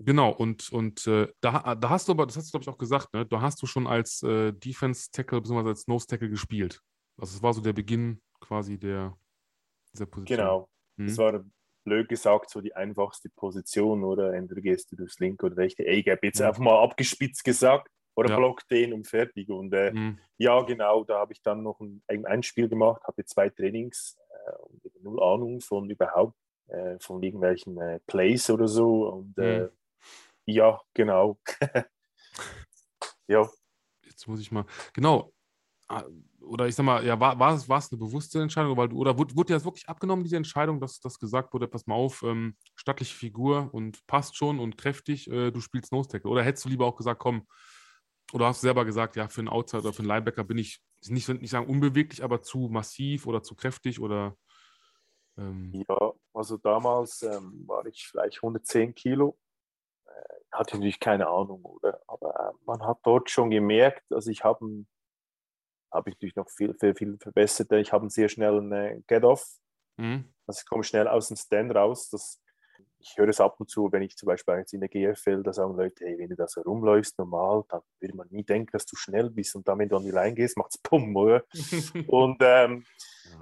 Genau, und, und äh, da, da hast du aber, das hast du, glaube ich, auch gesagt, ne? da hast du schon als äh, Defense-Tackle bzw. als Nose-Tackle gespielt. Also es war so der Beginn quasi der, dieser Position. Genau, mhm. das war blöd gesagt so die einfachste Position, oder? Entweder gehst du durchs linke oder rechte A-Gap, jetzt mhm. einfach mal abgespitzt gesagt, oder ja. block den und fertig. Und äh, mhm. ja, genau, da habe ich dann noch ein, ein Spiel gemacht, hatte zwei Trainings äh, und null Ahnung von überhaupt, äh, von irgendwelchen äh, Plays oder so. Und mhm. Ja, genau. ja. Jetzt muss ich mal, genau. Ah, oder ich sag mal, ja, war, war, es, war es eine bewusste Entscheidung, weil du, oder wurde, wurde dir das wirklich abgenommen, diese Entscheidung, dass das gesagt wurde, pass mal auf, ähm, stattliche Figur und passt schon und kräftig, äh, du spielst Nose Tackle? Oder hättest du lieber auch gesagt, komm, oder hast du selber gesagt, ja, für einen Outsider oder für einen Linebacker bin ich nicht, nicht sagen unbeweglich, aber zu massiv oder zu kräftig oder. Ähm ja, also damals ähm, war ich vielleicht 110 Kilo hatte natürlich keine Ahnung, oder? Aber äh, man hat dort schon gemerkt, also ich habe habe ich natürlich noch viel, viel, viel verbessert. Ich habe einen sehr schnellen äh, Get-Off. Mhm. Also ich komme schnell aus dem Stand raus. Das, ich höre es ab und zu, wenn ich zum Beispiel jetzt in der GFL, da sagen Leute, hey, wenn du da so rumläufst normal, dann würde man nie denken, dass du schnell bist. Und dann, wenn du an die Line gehst, macht es Pum, oder? und ähm,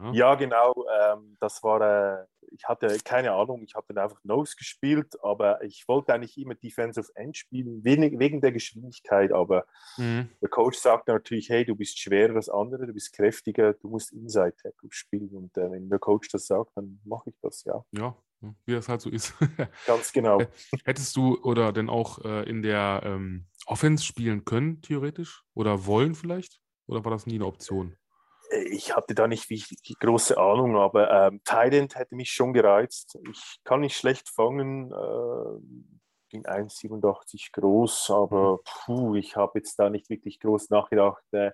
ja. ja. genau, ähm, das war, äh, ich hatte keine Ahnung, ich habe dann einfach Nose gespielt, aber ich wollte eigentlich immer Defensive End spielen, wegen, wegen der Geschwindigkeit, aber mhm. der Coach sagte natürlich, hey, du bist schwerer als andere, du bist kräftiger, du musst Inside Tackle spielen und äh, wenn der Coach das sagt, dann mache ich das, ja. Ja, wie das halt so ist. Ganz genau. Hättest du oder denn auch äh, in der ähm, Offense spielen können, theoretisch? Oder wollen vielleicht? Oder war das nie eine Option? ich hatte da nicht wie große Ahnung, aber ähm, Thailand hätte mich schon gereizt. Ich kann nicht schlecht fangen, äh, bin 1,87 groß, aber mhm. puh, ich habe jetzt da nicht wirklich groß nachgedacht. Äh,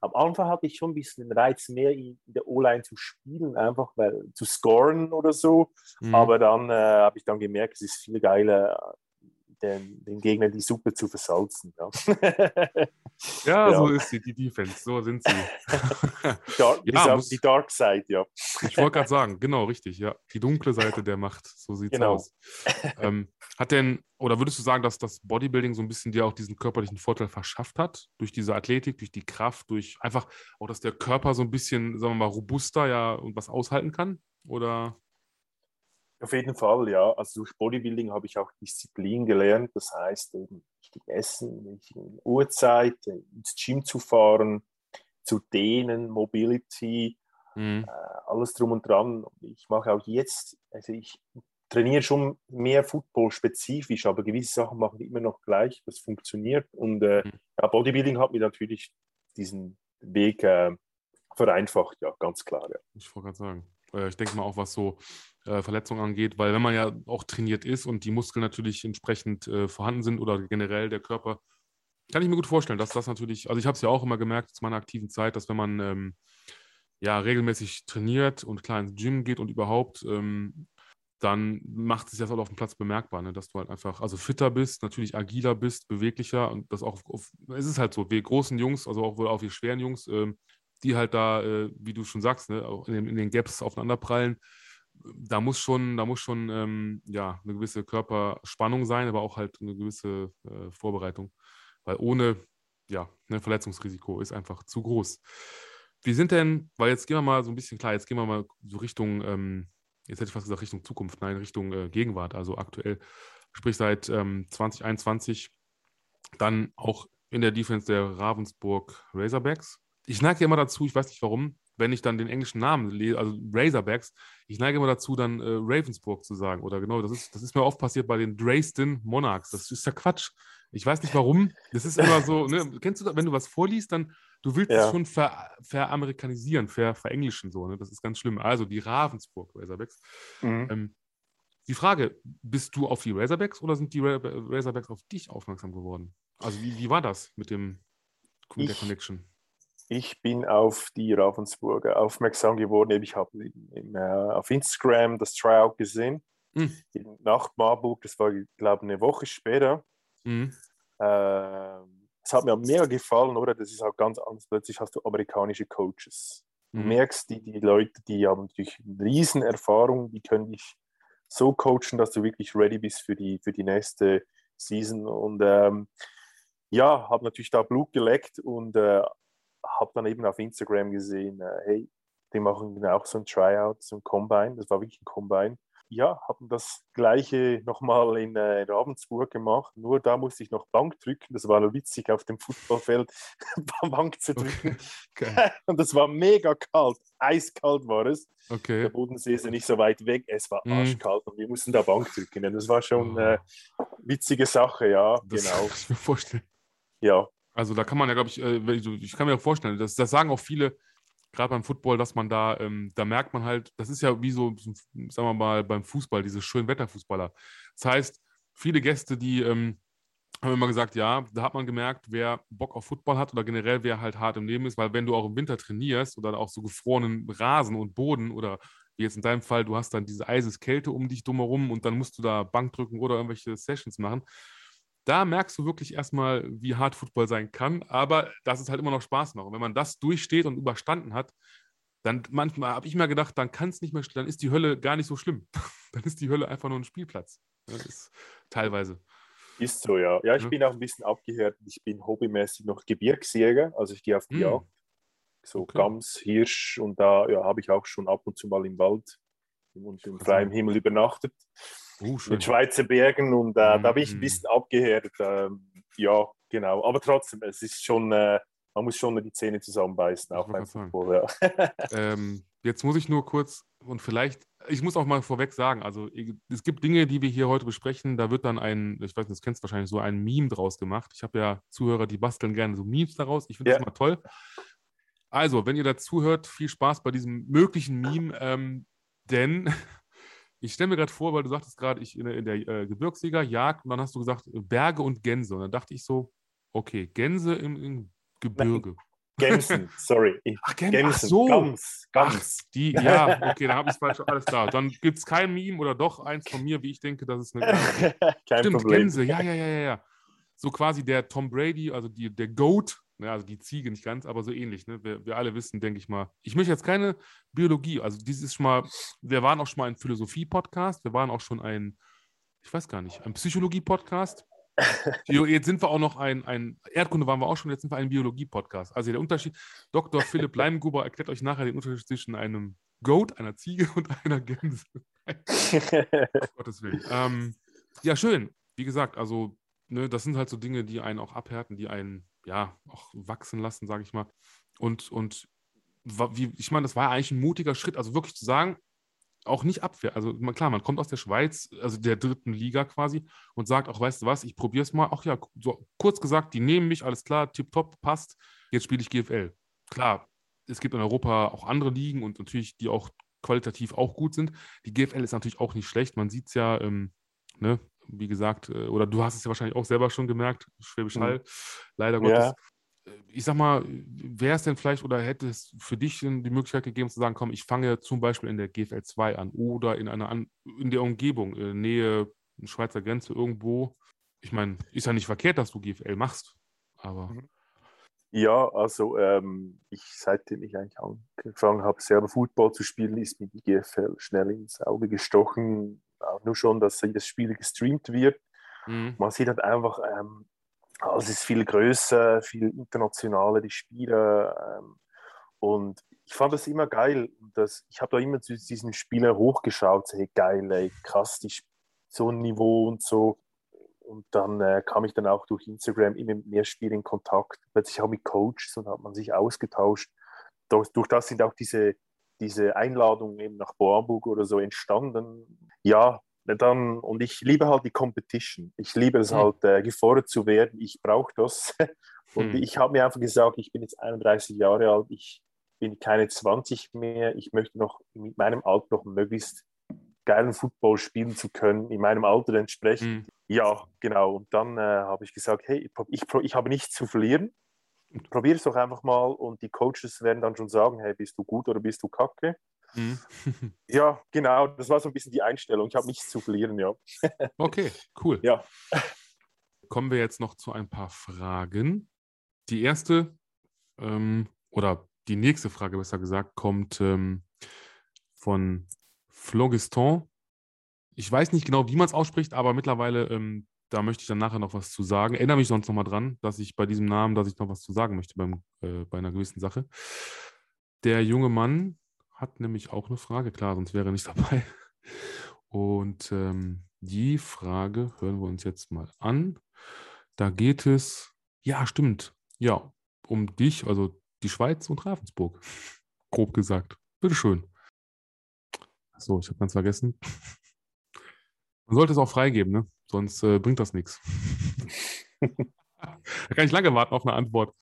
am Anfang hatte ich schon ein bisschen den Reiz, mehr in der O-Line zu spielen, einfach weil zu scoren oder so. Mhm. Aber dann äh, habe ich dann gemerkt, es ist viel geiler, den, den Gegner die Suppe zu versalzen. Ja, ja, ja. so ist sie, die Defense, so sind sie. Dark, ja, muss, die Dark Side, ja. Ich wollte gerade sagen, genau, richtig, ja. Die dunkle Seite der Macht, so sieht es genau. aus. Ähm, hat denn, oder würdest du sagen, dass das Bodybuilding so ein bisschen dir auch diesen körperlichen Vorteil verschafft hat? Durch diese Athletik, durch die Kraft, durch einfach auch, dass der Körper so ein bisschen, sagen wir mal, robuster ja und was aushalten kann? Oder? Auf jeden Fall, ja. Also durch Bodybuilding habe ich auch Disziplin gelernt. Das heißt, eben richtig essen, richtig Uhrzeit, ins Gym zu fahren, zu dehnen, Mobility, mhm. äh, alles drum und dran. Ich mache auch jetzt, also ich trainiere schon mehr Football spezifisch, aber gewisse Sachen mache ich immer noch gleich. Das funktioniert. Und äh, mhm. ja, Bodybuilding hat mir natürlich diesen Weg äh, vereinfacht, ja, ganz klar. Ja. Ich wollte gerade sagen. Äh, ich denke mal auch, was so äh, Verletzungen angeht, weil wenn man ja auch trainiert ist und die Muskeln natürlich entsprechend äh, vorhanden sind oder generell der Körper, kann ich mir gut vorstellen, dass das natürlich, also ich habe es ja auch immer gemerkt zu meiner aktiven Zeit, dass wenn man ähm, ja regelmäßig trainiert und klar ins Gym geht und überhaupt, ähm, dann macht es das auch auf dem Platz bemerkbar, ne? dass du halt einfach, also fitter bist, natürlich agiler bist, beweglicher und das auch, auf, es ist halt so, wir großen Jungs, also auch wohl auch wir schweren Jungs, äh, die halt da, äh, wie du schon sagst, ne, auch in den, in den Gaps aufeinanderprallen, da muss schon, da muss schon ähm, ja, eine gewisse Körperspannung sein, aber auch halt eine gewisse äh, Vorbereitung, weil ohne ja, ein Verletzungsrisiko ist einfach zu groß. Wie sind denn, weil jetzt gehen wir mal so ein bisschen klar, jetzt gehen wir mal so Richtung ähm, jetzt hätte ich fast gesagt Richtung Zukunft, nein, Richtung äh, Gegenwart, also aktuell, sprich seit ähm, 2021, dann auch in der Defense der Ravensburg Razorbacks. Ich neige immer dazu, ich weiß nicht warum, wenn ich dann den englischen Namen lese, also Razorbacks, ich neige immer dazu, dann äh, Ravensburg zu sagen. Oder genau, das ist, das ist mir oft passiert bei den Dresden Monarchs. Das ist ja Quatsch. Ich weiß nicht warum. Das ist immer so, ne? kennst du das, wenn du was vorliest, dann du willst ja. es schon ver, veramerikanisieren, ver, verenglischen so. Ne? Das ist ganz schlimm. Also die Ravensburg Razorbacks. Mhm. Ähm, die Frage, bist du auf die Razorbacks oder sind die Razorbacks auf dich aufmerksam geworden? Also wie, wie war das mit, dem, mit der Connection? Ich bin auf die Ravensburger aufmerksam geworden. Ich habe äh, auf Instagram das Tryout gesehen. Mhm. Nach Marburg, das war, glaube ich, eine Woche später. Mhm. Äh, es hat mir mega gefallen, oder? Das ist auch ganz anders. Plötzlich hast du amerikanische Coaches. Du mhm. merkst, die, die Leute, die haben natürlich eine riesen Erfahrung, die können dich so coachen, dass du wirklich ready bist für die, für die nächste Season. Und ähm, ja, habe natürlich da Blut geleckt und äh, habe dann eben auf Instagram gesehen, äh, hey, die machen auch so ein Tryout, so ein Combine. Das war wirklich ein Combine ja, haben das gleiche nochmal in, äh, in Ravensburg gemacht. Nur da musste ich noch Bank drücken. Das war nur witzig, auf dem Fußballfeld Bank zu drücken. Okay. Okay. Und das war mega kalt. Eiskalt war es. Okay. Der Bodensee ist ja nicht so weit weg. Es war mhm. arschkalt und wir mussten da Bank drücken. Das war schon eine oh. äh, witzige Sache, ja. Das genau. Kann ich mir vorstellen. Ja. Also da kann man ja, glaube ich, äh, ich kann mir auch vorstellen, das, das sagen auch viele, gerade beim Football, dass man da, ähm, da merkt man halt, das ist ja wie so, sagen wir mal, beim Fußball, diese schönen Wetterfußballer. Das heißt, viele Gäste, die ähm, haben immer gesagt, ja, da hat man gemerkt, wer Bock auf Football hat oder generell wer halt hart im Leben ist, weil wenn du auch im Winter trainierst oder auch so gefrorenen Rasen und Boden oder wie jetzt in deinem Fall, du hast dann diese Eiseskälte um dich drumherum und dann musst du da Bank drücken oder irgendwelche Sessions machen da merkst du wirklich erstmal, wie hart Football sein kann, aber dass es halt immer noch Spaß macht. Und wenn man das durchsteht und überstanden hat, dann manchmal habe ich mir gedacht, dann kann es nicht mehr, dann ist die Hölle gar nicht so schlimm. dann ist die Hölle einfach nur ein Spielplatz. Das ist teilweise. Ist so, ja. Ja, ich ja. bin auch ein bisschen abgehört. Ich bin hobbymäßig noch Gebirgsjäger, also ich gehe auf die hm. Jagd. So okay. Gams, Hirsch und da ja, habe ich auch schon ab und zu mal im Wald und im freien Himmel übernachtet. Uh, mit Schweizer Bergen und äh, mm, da bin ich ein mhm. bisschen abgehärtet. Ähm, ja, genau. Aber trotzdem, es ist schon, äh, man muss schon die Zähne zusammenbeißen, auch beim Football. Ja. ähm, jetzt muss ich nur kurz und vielleicht, ich muss auch mal vorweg sagen, also es gibt Dinge, die wir hier heute besprechen, da wird dann ein, ich weiß nicht, das kennst du wahrscheinlich, so ein Meme draus gemacht. Ich habe ja Zuhörer, die basteln gerne so Memes daraus. Ich finde ja. das immer toll. Also, wenn ihr dazu hört, viel Spaß bei diesem möglichen Meme, ähm, denn ich stelle mir gerade vor, weil du sagtest gerade, ich in, in der äh, Gebirgsjäger jagd und dann hast du gesagt Berge und Gänse. Und dann dachte ich so, okay, Gänse im, im Gebirge. Nein. Gänsen, sorry. Ach, Gän Gänsen. Ach so. Gams, Gams. Ach, die, ja, okay, da habe ich es falsch. Alles klar. Dann gibt es kein Meme oder doch eins von mir, wie ich denke, das ist eine. kein Stimmt, Problem. Gänse, ja, ja, ja, ja. So quasi der Tom Brady, also die, der Goat Ne, also die Ziege nicht ganz, aber so ähnlich. Ne? Wir, wir alle wissen, denke ich mal. Ich möchte jetzt keine Biologie, also dieses schon mal, wir waren auch schon mal ein Philosophie-Podcast, wir waren auch schon ein, ich weiß gar nicht, ein Psychologie-Podcast. Jetzt sind wir auch noch ein, ein Erdkunde waren wir auch schon, jetzt sind wir ein Biologie-Podcast. Also der Unterschied, Dr. Philipp Leimgruber erklärt euch nachher den Unterschied zwischen einem Goat, einer Ziege und einer Gänse. Gottes Willen. Ähm, ja, schön. Wie gesagt, also ne, das sind halt so Dinge, die einen auch abhärten, die einen ja, auch wachsen lassen, sage ich mal. Und, und wie, ich meine, das war eigentlich ein mutiger Schritt, also wirklich zu sagen, auch nicht Abwehr. Also klar, man kommt aus der Schweiz, also der dritten Liga quasi, und sagt auch, weißt du was, ich probiere es mal. Ach ja, so kurz gesagt, die nehmen mich, alles klar, tipptopp, passt. Jetzt spiele ich GFL. Klar, es gibt in Europa auch andere Ligen und natürlich, die auch qualitativ auch gut sind. Die GFL ist natürlich auch nicht schlecht. Man sieht es ja, ähm, ne, wie gesagt, äh, oder du hast es ja wahrscheinlich auch selber schon gemerkt, Schwäbisch mhm. Hall, mhm. leider Gottes. Ja. Äh, ich sag mal, wäre es denn vielleicht oder hätte es für dich die Möglichkeit gegeben zu sagen, komm, ich fange zum Beispiel in der GFL 2 an oder in einer an, in der Umgebung, in der Nähe Schweizer Grenze irgendwo. Ich meine, ist ja nicht verkehrt, dass du GFL machst, aber. Mhm. Ja, also ähm, ich, seitdem ich eigentlich angefangen habe, selber Football zu spielen, ist mir die GFL schnell ins Auge gestochen. Auch nur schon, dass jedes Spiel gestreamt wird. Mhm. Man sieht halt einfach, ähm, alles ist viel größer, viel internationaler, die Spieler. Ähm, und ich fand das immer geil. Das, ich habe da immer zu diesen Spielern hochgeschaut, hey, geil, ey, krass, die, so ein Niveau und so. Und dann äh, kam ich dann auch durch Instagram immer mit mehr Spielen in Kontakt, plötzlich auch mit Coaches und hat man sich ausgetauscht. Durch, durch das sind auch diese, diese Einladungen eben nach Borburg oder so entstanden. Ja, dann, und ich liebe halt die Competition. Ich liebe es mhm. halt, äh, gefordert zu werden. Ich brauche das. und mhm. ich habe mir einfach gesagt, ich bin jetzt 31 Jahre alt, ich bin keine 20 mehr. Ich möchte noch mit meinem Alter noch möglichst geilen Football spielen zu können, in meinem Alter entsprechend. Mhm. Ja, genau. Und dann äh, habe ich gesagt, hey, ich, ich habe nichts zu verlieren. Probier es doch einfach mal und die Coaches werden dann schon sagen, hey, bist du gut oder bist du kacke? Mhm. ja, genau. Das war so ein bisschen die Einstellung. Ich habe nichts zu verlieren, ja. okay, cool. Ja. Kommen wir jetzt noch zu ein paar Fragen. Die erste ähm, oder die nächste Frage, besser gesagt, kommt ähm, von Phlogiston. Ich weiß nicht genau, wie man es ausspricht, aber mittlerweile, ähm, da möchte ich dann nachher noch was zu sagen. Erinnere mich sonst nochmal dran, dass ich bei diesem Namen, dass ich noch was zu sagen möchte beim, äh, bei einer gewissen Sache. Der junge Mann hat nämlich auch eine Frage, klar, sonst wäre er nicht dabei. Und ähm, die Frage hören wir uns jetzt mal an. Da geht es, ja, stimmt, ja, um dich, also die Schweiz und Ravensburg. Grob gesagt. Bitteschön. So, ich habe ganz vergessen. Man sollte es auch freigeben, ne? Sonst äh, bringt das nichts. da kann ich lange warten auf eine Antwort.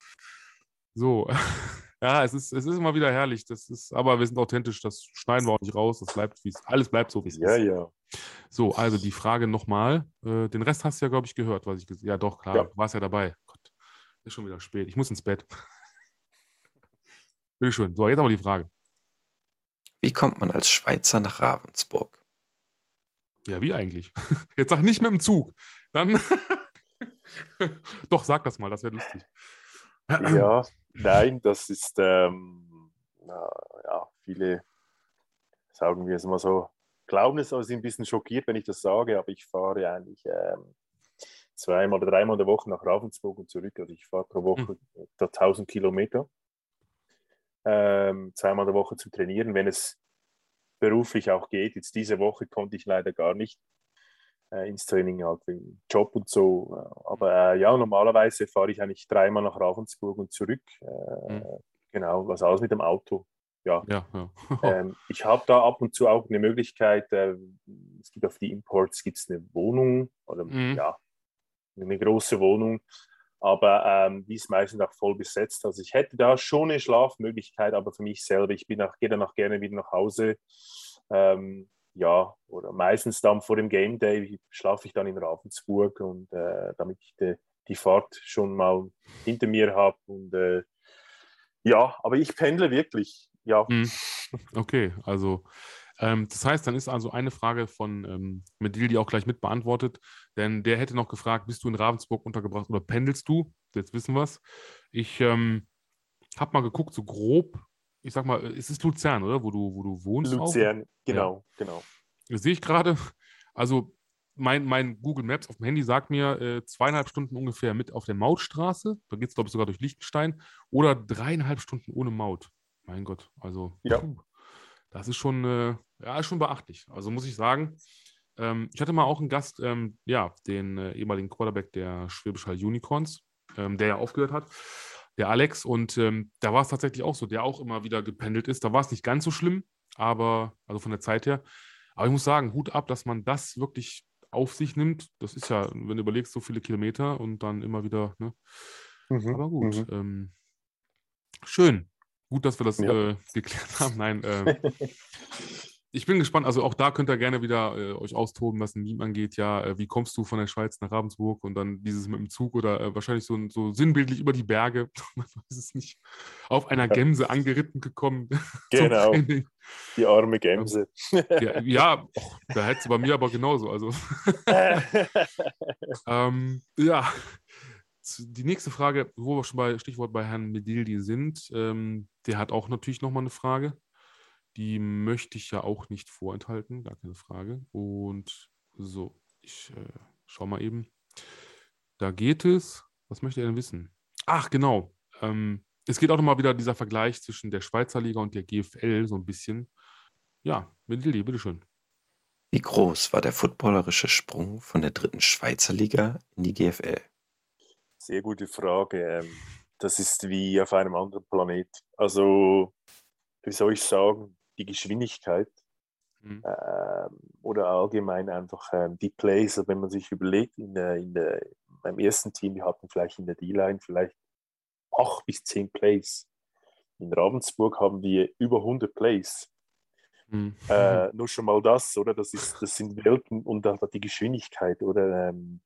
So. Ja, es ist, es ist immer wieder herrlich. Das ist, aber wir sind authentisch, das schneiden wir auch nicht raus. Das bleibt, wie es, alles bleibt so, wie es ja, ist. Ja, ja. So, also die Frage nochmal. Äh, den Rest hast du ja, glaube ich, gehört, was ich Ja, doch, klar, ja. du warst ja dabei. Gott, ist schon wieder spät. Ich muss ins Bett. Bitteschön. So, jetzt aber die Frage. Wie kommt man als Schweizer nach Ravensburg? Ja, wie eigentlich? Jetzt sag nicht mit dem Zug. Dann. Doch, sag das mal, das wäre lustig. Ja, nein, das ist, ähm, ja, viele, sagen wir es mal so, glauben es, aber sind ein bisschen schockiert, wenn ich das sage, aber ich fahre eigentlich ähm, zweimal oder dreimal in der Woche nach Ravensburg und zurück. Also ich fahre pro Woche hm. etwa 1000 Kilometer. Ähm, zweimal in der Woche zu trainieren, wenn es beruflich auch geht. Jetzt diese Woche konnte ich leider gar nicht äh, ins Training, halt wegen Job und so. Aber äh, ja, normalerweise fahre ich eigentlich dreimal nach Ravensburg und zurück. Äh, mhm. Genau, was alles mit dem Auto. Ja. ja, ja. ähm, ich habe da ab und zu auch eine Möglichkeit, äh, es gibt auf die Imports gibt's eine Wohnung oder mhm. ja, eine große Wohnung, aber ähm, die ist meistens auch voll besetzt. Also ich hätte da schon eine Schlafmöglichkeit, aber für mich selber, ich bin auch, gehe danach gerne wieder nach Hause. Ähm, ja, oder meistens dann vor dem Game Day schlafe ich dann in Ravensburg und äh, damit ich de, die Fahrt schon mal hinter mir habe. Und äh, ja, aber ich pendle wirklich, ja. Hm. Okay, also ähm, das heißt, dann ist also eine Frage von ähm, Medil, die auch gleich mit beantwortet, denn der hätte noch gefragt, bist du in Ravensburg untergebracht oder pendelst du? Jetzt wissen wir es. Ich ähm, habe mal geguckt, so grob, ich sag mal, es ist Luzern, oder? Wo du, wo du wohnst. Luzern, auch? genau, ja. genau. Das sehe ich gerade. Also mein, mein Google Maps auf dem Handy sagt mir äh, zweieinhalb Stunden ungefähr mit auf der Mautstraße. Da geht es, glaube ich, sogar durch Liechtenstein. Oder dreieinhalb Stunden ohne Maut. Mein Gott, also ja. Puh, das ist schon, äh, ja, ist schon beachtlich. Also muss ich sagen, ähm, ich hatte mal auch einen Gast, ähm, ja, den äh, ehemaligen Quarterback der Schwäbisch Hall Unicorns, ähm, der ja aufgehört hat der Alex. Und ähm, da war es tatsächlich auch so, der auch immer wieder gependelt ist. Da war es nicht ganz so schlimm, aber, also von der Zeit her. Aber ich muss sagen, Hut ab, dass man das wirklich auf sich nimmt. Das ist ja, wenn du überlegst, so viele Kilometer und dann immer wieder, ne? Mhm. Aber gut. Mhm. Ähm, schön. Gut, dass wir das ja. äh, geklärt haben. Nein, äh, ich bin gespannt. Also auch da könnt ihr gerne wieder äh, euch austoben, was ein Meme angeht. Ja, äh, wie kommst du von der Schweiz nach Ravensburg und dann dieses mit dem Zug oder äh, wahrscheinlich so, so sinnbildlich über die Berge, man weiß es nicht, auf einer Gemse angeritten gekommen. Genau. Die arme Gemse. ja, ja oh, da hätte es bei mir aber genauso. Also. ähm, ja. Die nächste Frage, wo wir schon bei Stichwort bei Herrn Medildi sind, ähm, der hat auch natürlich nochmal eine Frage. Die möchte ich ja auch nicht vorenthalten, gar keine Frage. Und so, ich äh, schau mal eben. Da geht es. Was möchte er denn wissen? Ach, genau. Ähm, es geht auch nochmal wieder dieser Vergleich zwischen der Schweizer Liga und der GFL so ein bisschen. Ja, Medildi, bitteschön. Wie groß war der footballerische Sprung von der dritten Schweizer Liga in die GFL? Sehr gute Frage. Ähm, das ist wie auf einem anderen Planet. Also, wie soll ich sagen, die Geschwindigkeit mhm. äh, oder allgemein einfach äh, die Plays, wenn man sich überlegt, in der, in der, beim ersten Team, wir hatten vielleicht in der D-Line vielleicht acht bis zehn Plays. In Ravensburg haben wir über 100 Plays. Mhm. Äh, nur schon mal das, oder? Das, ist, das sind Welten und dann die Geschwindigkeit, oder? Ähm,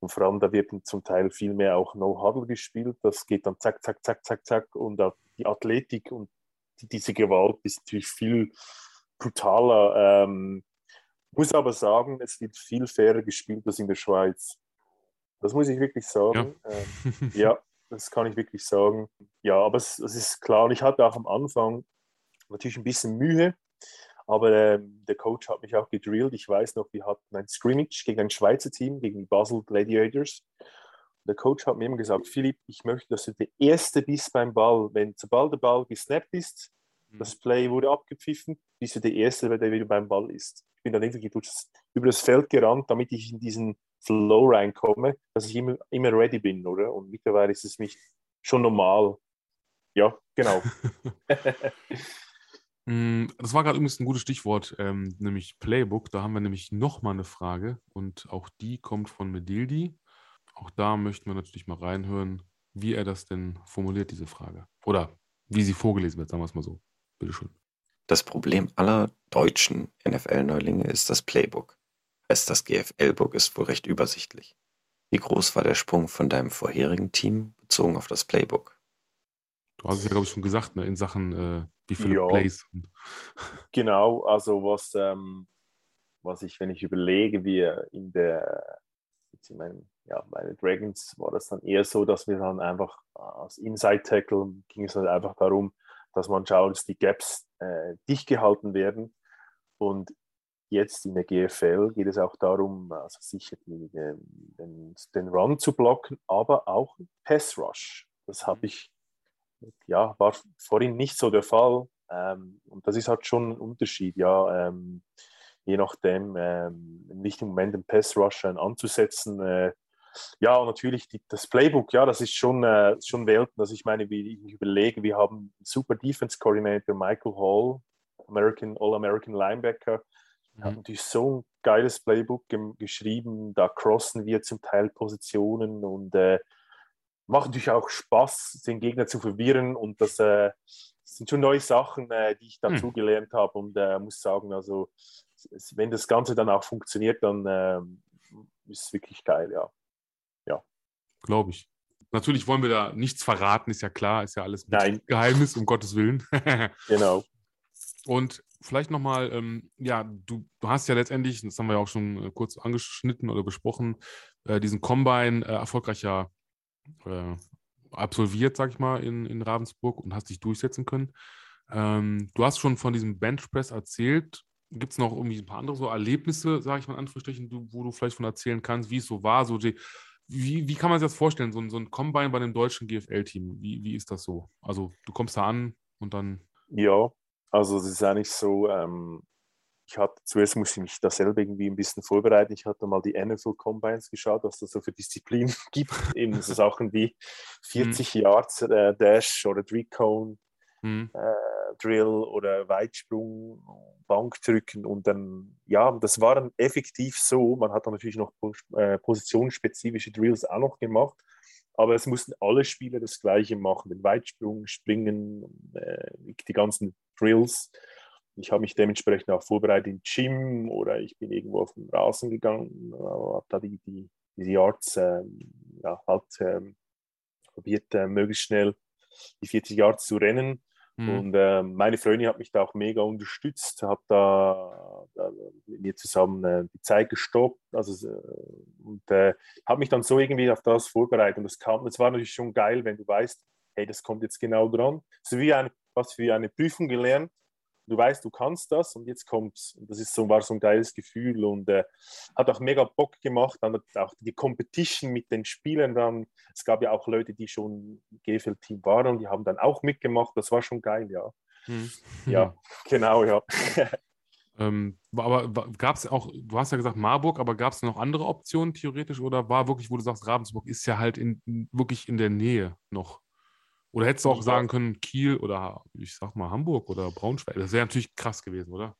und vor allem, da wird zum Teil viel mehr auch No-Huddle gespielt. Das geht dann zack, zack, zack, zack, zack. Und auch die Athletik und diese Gewalt ist natürlich viel brutaler. Ähm, muss aber sagen, es wird viel fairer gespielt als in der Schweiz. Das muss ich wirklich sagen. Ja, ähm, ja das kann ich wirklich sagen. Ja, aber es, es, ist klar. Und ich hatte auch am Anfang natürlich ein bisschen Mühe, aber ähm, der Coach hat mich auch gedrillt. Ich weiß noch, wir hatten ein Scrimmage gegen ein Schweizer Team, gegen die Basel Gladiators. Der Coach hat mir immer gesagt, Philipp, ich möchte, dass du der Erste bist beim Ball. Wenn sobald der Ball gesnappt ist, mhm. das Play wurde abgepfiffen, bist du der Erste, der wieder beim Ball ist. Ich bin dann irgendwie über das Feld gerannt, damit ich in diesen Flow reinkomme, dass ich immer, immer ready bin, oder? Und mittlerweile ist es nicht schon normal. Ja, genau. Mm, das war gerade übrigens ein gutes Stichwort, ähm, nämlich Playbook. Da haben wir nämlich nochmal eine Frage und auch die kommt von Medildi. Auch da möchten wir natürlich mal reinhören, wie er das denn formuliert, diese Frage. Oder wie sie vorgelesen wird, sagen wir es mal so. Bitteschön. Das Problem aller deutschen NFL-Neulinge ist das Playbook. Heißt, das GFL-Book ist wohl recht übersichtlich. Wie groß war der Sprung von deinem vorherigen Team bezogen auf das Playbook? Du hast es ja, glaube ich, schon gesagt, ne, in Sachen äh, wie viele ja, Plays. Genau, also was, ähm, was ich, wenn ich überlege, wie in der, in meinem, ja, bei den Dragons war das dann eher so, dass wir dann einfach als Inside-Tackle ging es halt einfach darum, dass man schaut, dass die Gaps äh, dicht gehalten werden. Und jetzt in der GFL geht es auch darum, also sicher die, den, den Run zu blocken, aber auch Pass Rush. Das habe ich ja, war vorhin nicht so der Fall. Ähm, und das ist halt schon ein Unterschied, ja. Ähm, je nachdem, ähm, im richtigen Moment den Pass Rush anzusetzen. Äh, ja, und natürlich die, das Playbook, ja, das ist schon, äh, schon Welten. Also ich meine, wie ich überlege, wir haben super Defense Coordinator Michael Hall, American, All-American Linebacker. Mhm. Hat natürlich so ein geiles Playbook geschrieben. Da crossen wir zum Teil Positionen und äh, macht natürlich auch Spaß, den Gegner zu verwirren und das, äh, sind schon neue Sachen, äh, die ich dazu hm. gelernt habe und äh, muss sagen, also wenn das Ganze dann auch funktioniert, dann äh, ist es wirklich geil, ja. Glaube ich. Natürlich wollen wir da nichts verraten, ist ja klar, ist ja alles Nein. Geheimnis, um Gottes Willen. genau. Und vielleicht nochmal, ähm, ja, du, du hast ja letztendlich, das haben wir ja auch schon äh, kurz angeschnitten oder besprochen, äh, diesen Combine äh, erfolgreicher äh, absolviert, sag ich mal, in, in Ravensburg und hast dich durchsetzen können. Ähm, du hast schon von diesem Benchpress erzählt. Gibt es noch irgendwie ein paar andere so Erlebnisse, sage ich mal in Anführungsstrichen, wo du vielleicht von erzählen kannst, wie es so war? So die, wie, wie kann man sich das vorstellen, so, so ein Combine bei dem deutschen GFL-Team? Wie, wie ist das so? Also du kommst da an und dann... Ja, also es ist eigentlich so, ähm, ich hatte zuerst muss ich mich da selber irgendwie ein bisschen vorbereiten. Ich hatte mal die NFL Combines geschaut, was das so für Disziplinen gibt. Eben so Sachen wie 40 mhm. Yards äh, Dash oder Three Cone mhm. äh, Drill oder Weitsprung, Bankdrücken und dann, ja, das war dann effektiv so. Man hat dann natürlich noch äh, positionsspezifische Drills auch noch gemacht. Aber es mussten alle Spieler das Gleiche machen: den Weitsprung, Springen, äh, die ganzen Drills. ich habe mich dementsprechend auch vorbereitet im Gym oder ich bin irgendwo auf den Rasen gegangen, habe da die, die, diese Yards äh, ja, halt äh, probiert, äh, möglichst schnell die 40 Yards zu rennen. Mhm. Und äh, meine Freundin hat mich da auch mega unterstützt, hat da, da, mit mir zusammen äh, die Zeit gestoppt also, äh, und äh, habe mich dann so irgendwie auf das vorbereitet. Und das kam, das war natürlich schon geil, wenn du weißt, hey, das kommt jetzt genau dran. So wie ein, was für eine Prüfung gelernt du weißt, du kannst das und jetzt kommt's. Und das ist so, war so ein geiles Gefühl und äh, hat auch mega Bock gemacht. Dann auch die Competition mit den Spielern dann. Es gab ja auch Leute, die schon GFL-Team waren und die haben dann auch mitgemacht. Das war schon geil, ja. Hm. Ja, genau, ja. Ähm, aber gab es auch, du hast ja gesagt Marburg, aber gab es noch andere Optionen theoretisch oder war wirklich, wo du sagst, Ravensburg ist ja halt in, wirklich in der Nähe noch? Oder hättest du auch sagen können, Kiel oder ich sag mal Hamburg oder Braunschweig? Das wäre natürlich krass gewesen, oder?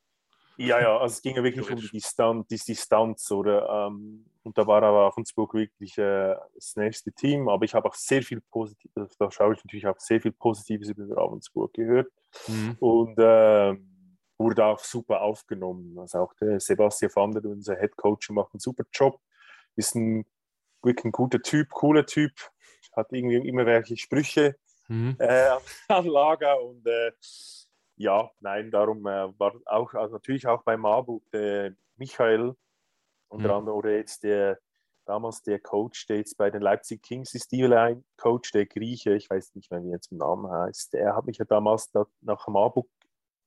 Ja, ja, also es ging ja wirklich um die Distanz, die Distanz oder ähm, und da war aber Ravensburg wirklich äh, das nächste Team, aber ich habe auch sehr viel Positives, da schaue ich natürlich auch sehr viel Positives über Ravensburg gehört mhm. und äh, wurde auch super aufgenommen. Also auch der Sebastian Vander, unser Head Coach, macht einen super Job, ist ein wirklich ein guter Typ, cooler Typ, hat irgendwie immer welche Sprüche mhm. äh, an Lager und äh, ja, nein, darum äh, war auch also natürlich auch bei Marburg der Michael unter mhm. anderem oder jetzt der damals der Coach, der jetzt bei den Leipzig Kings ist, die Coach, der Grieche, ich weiß nicht mehr, wie er jetzt im Namen heißt, der hat mich ja damals da nach Marburg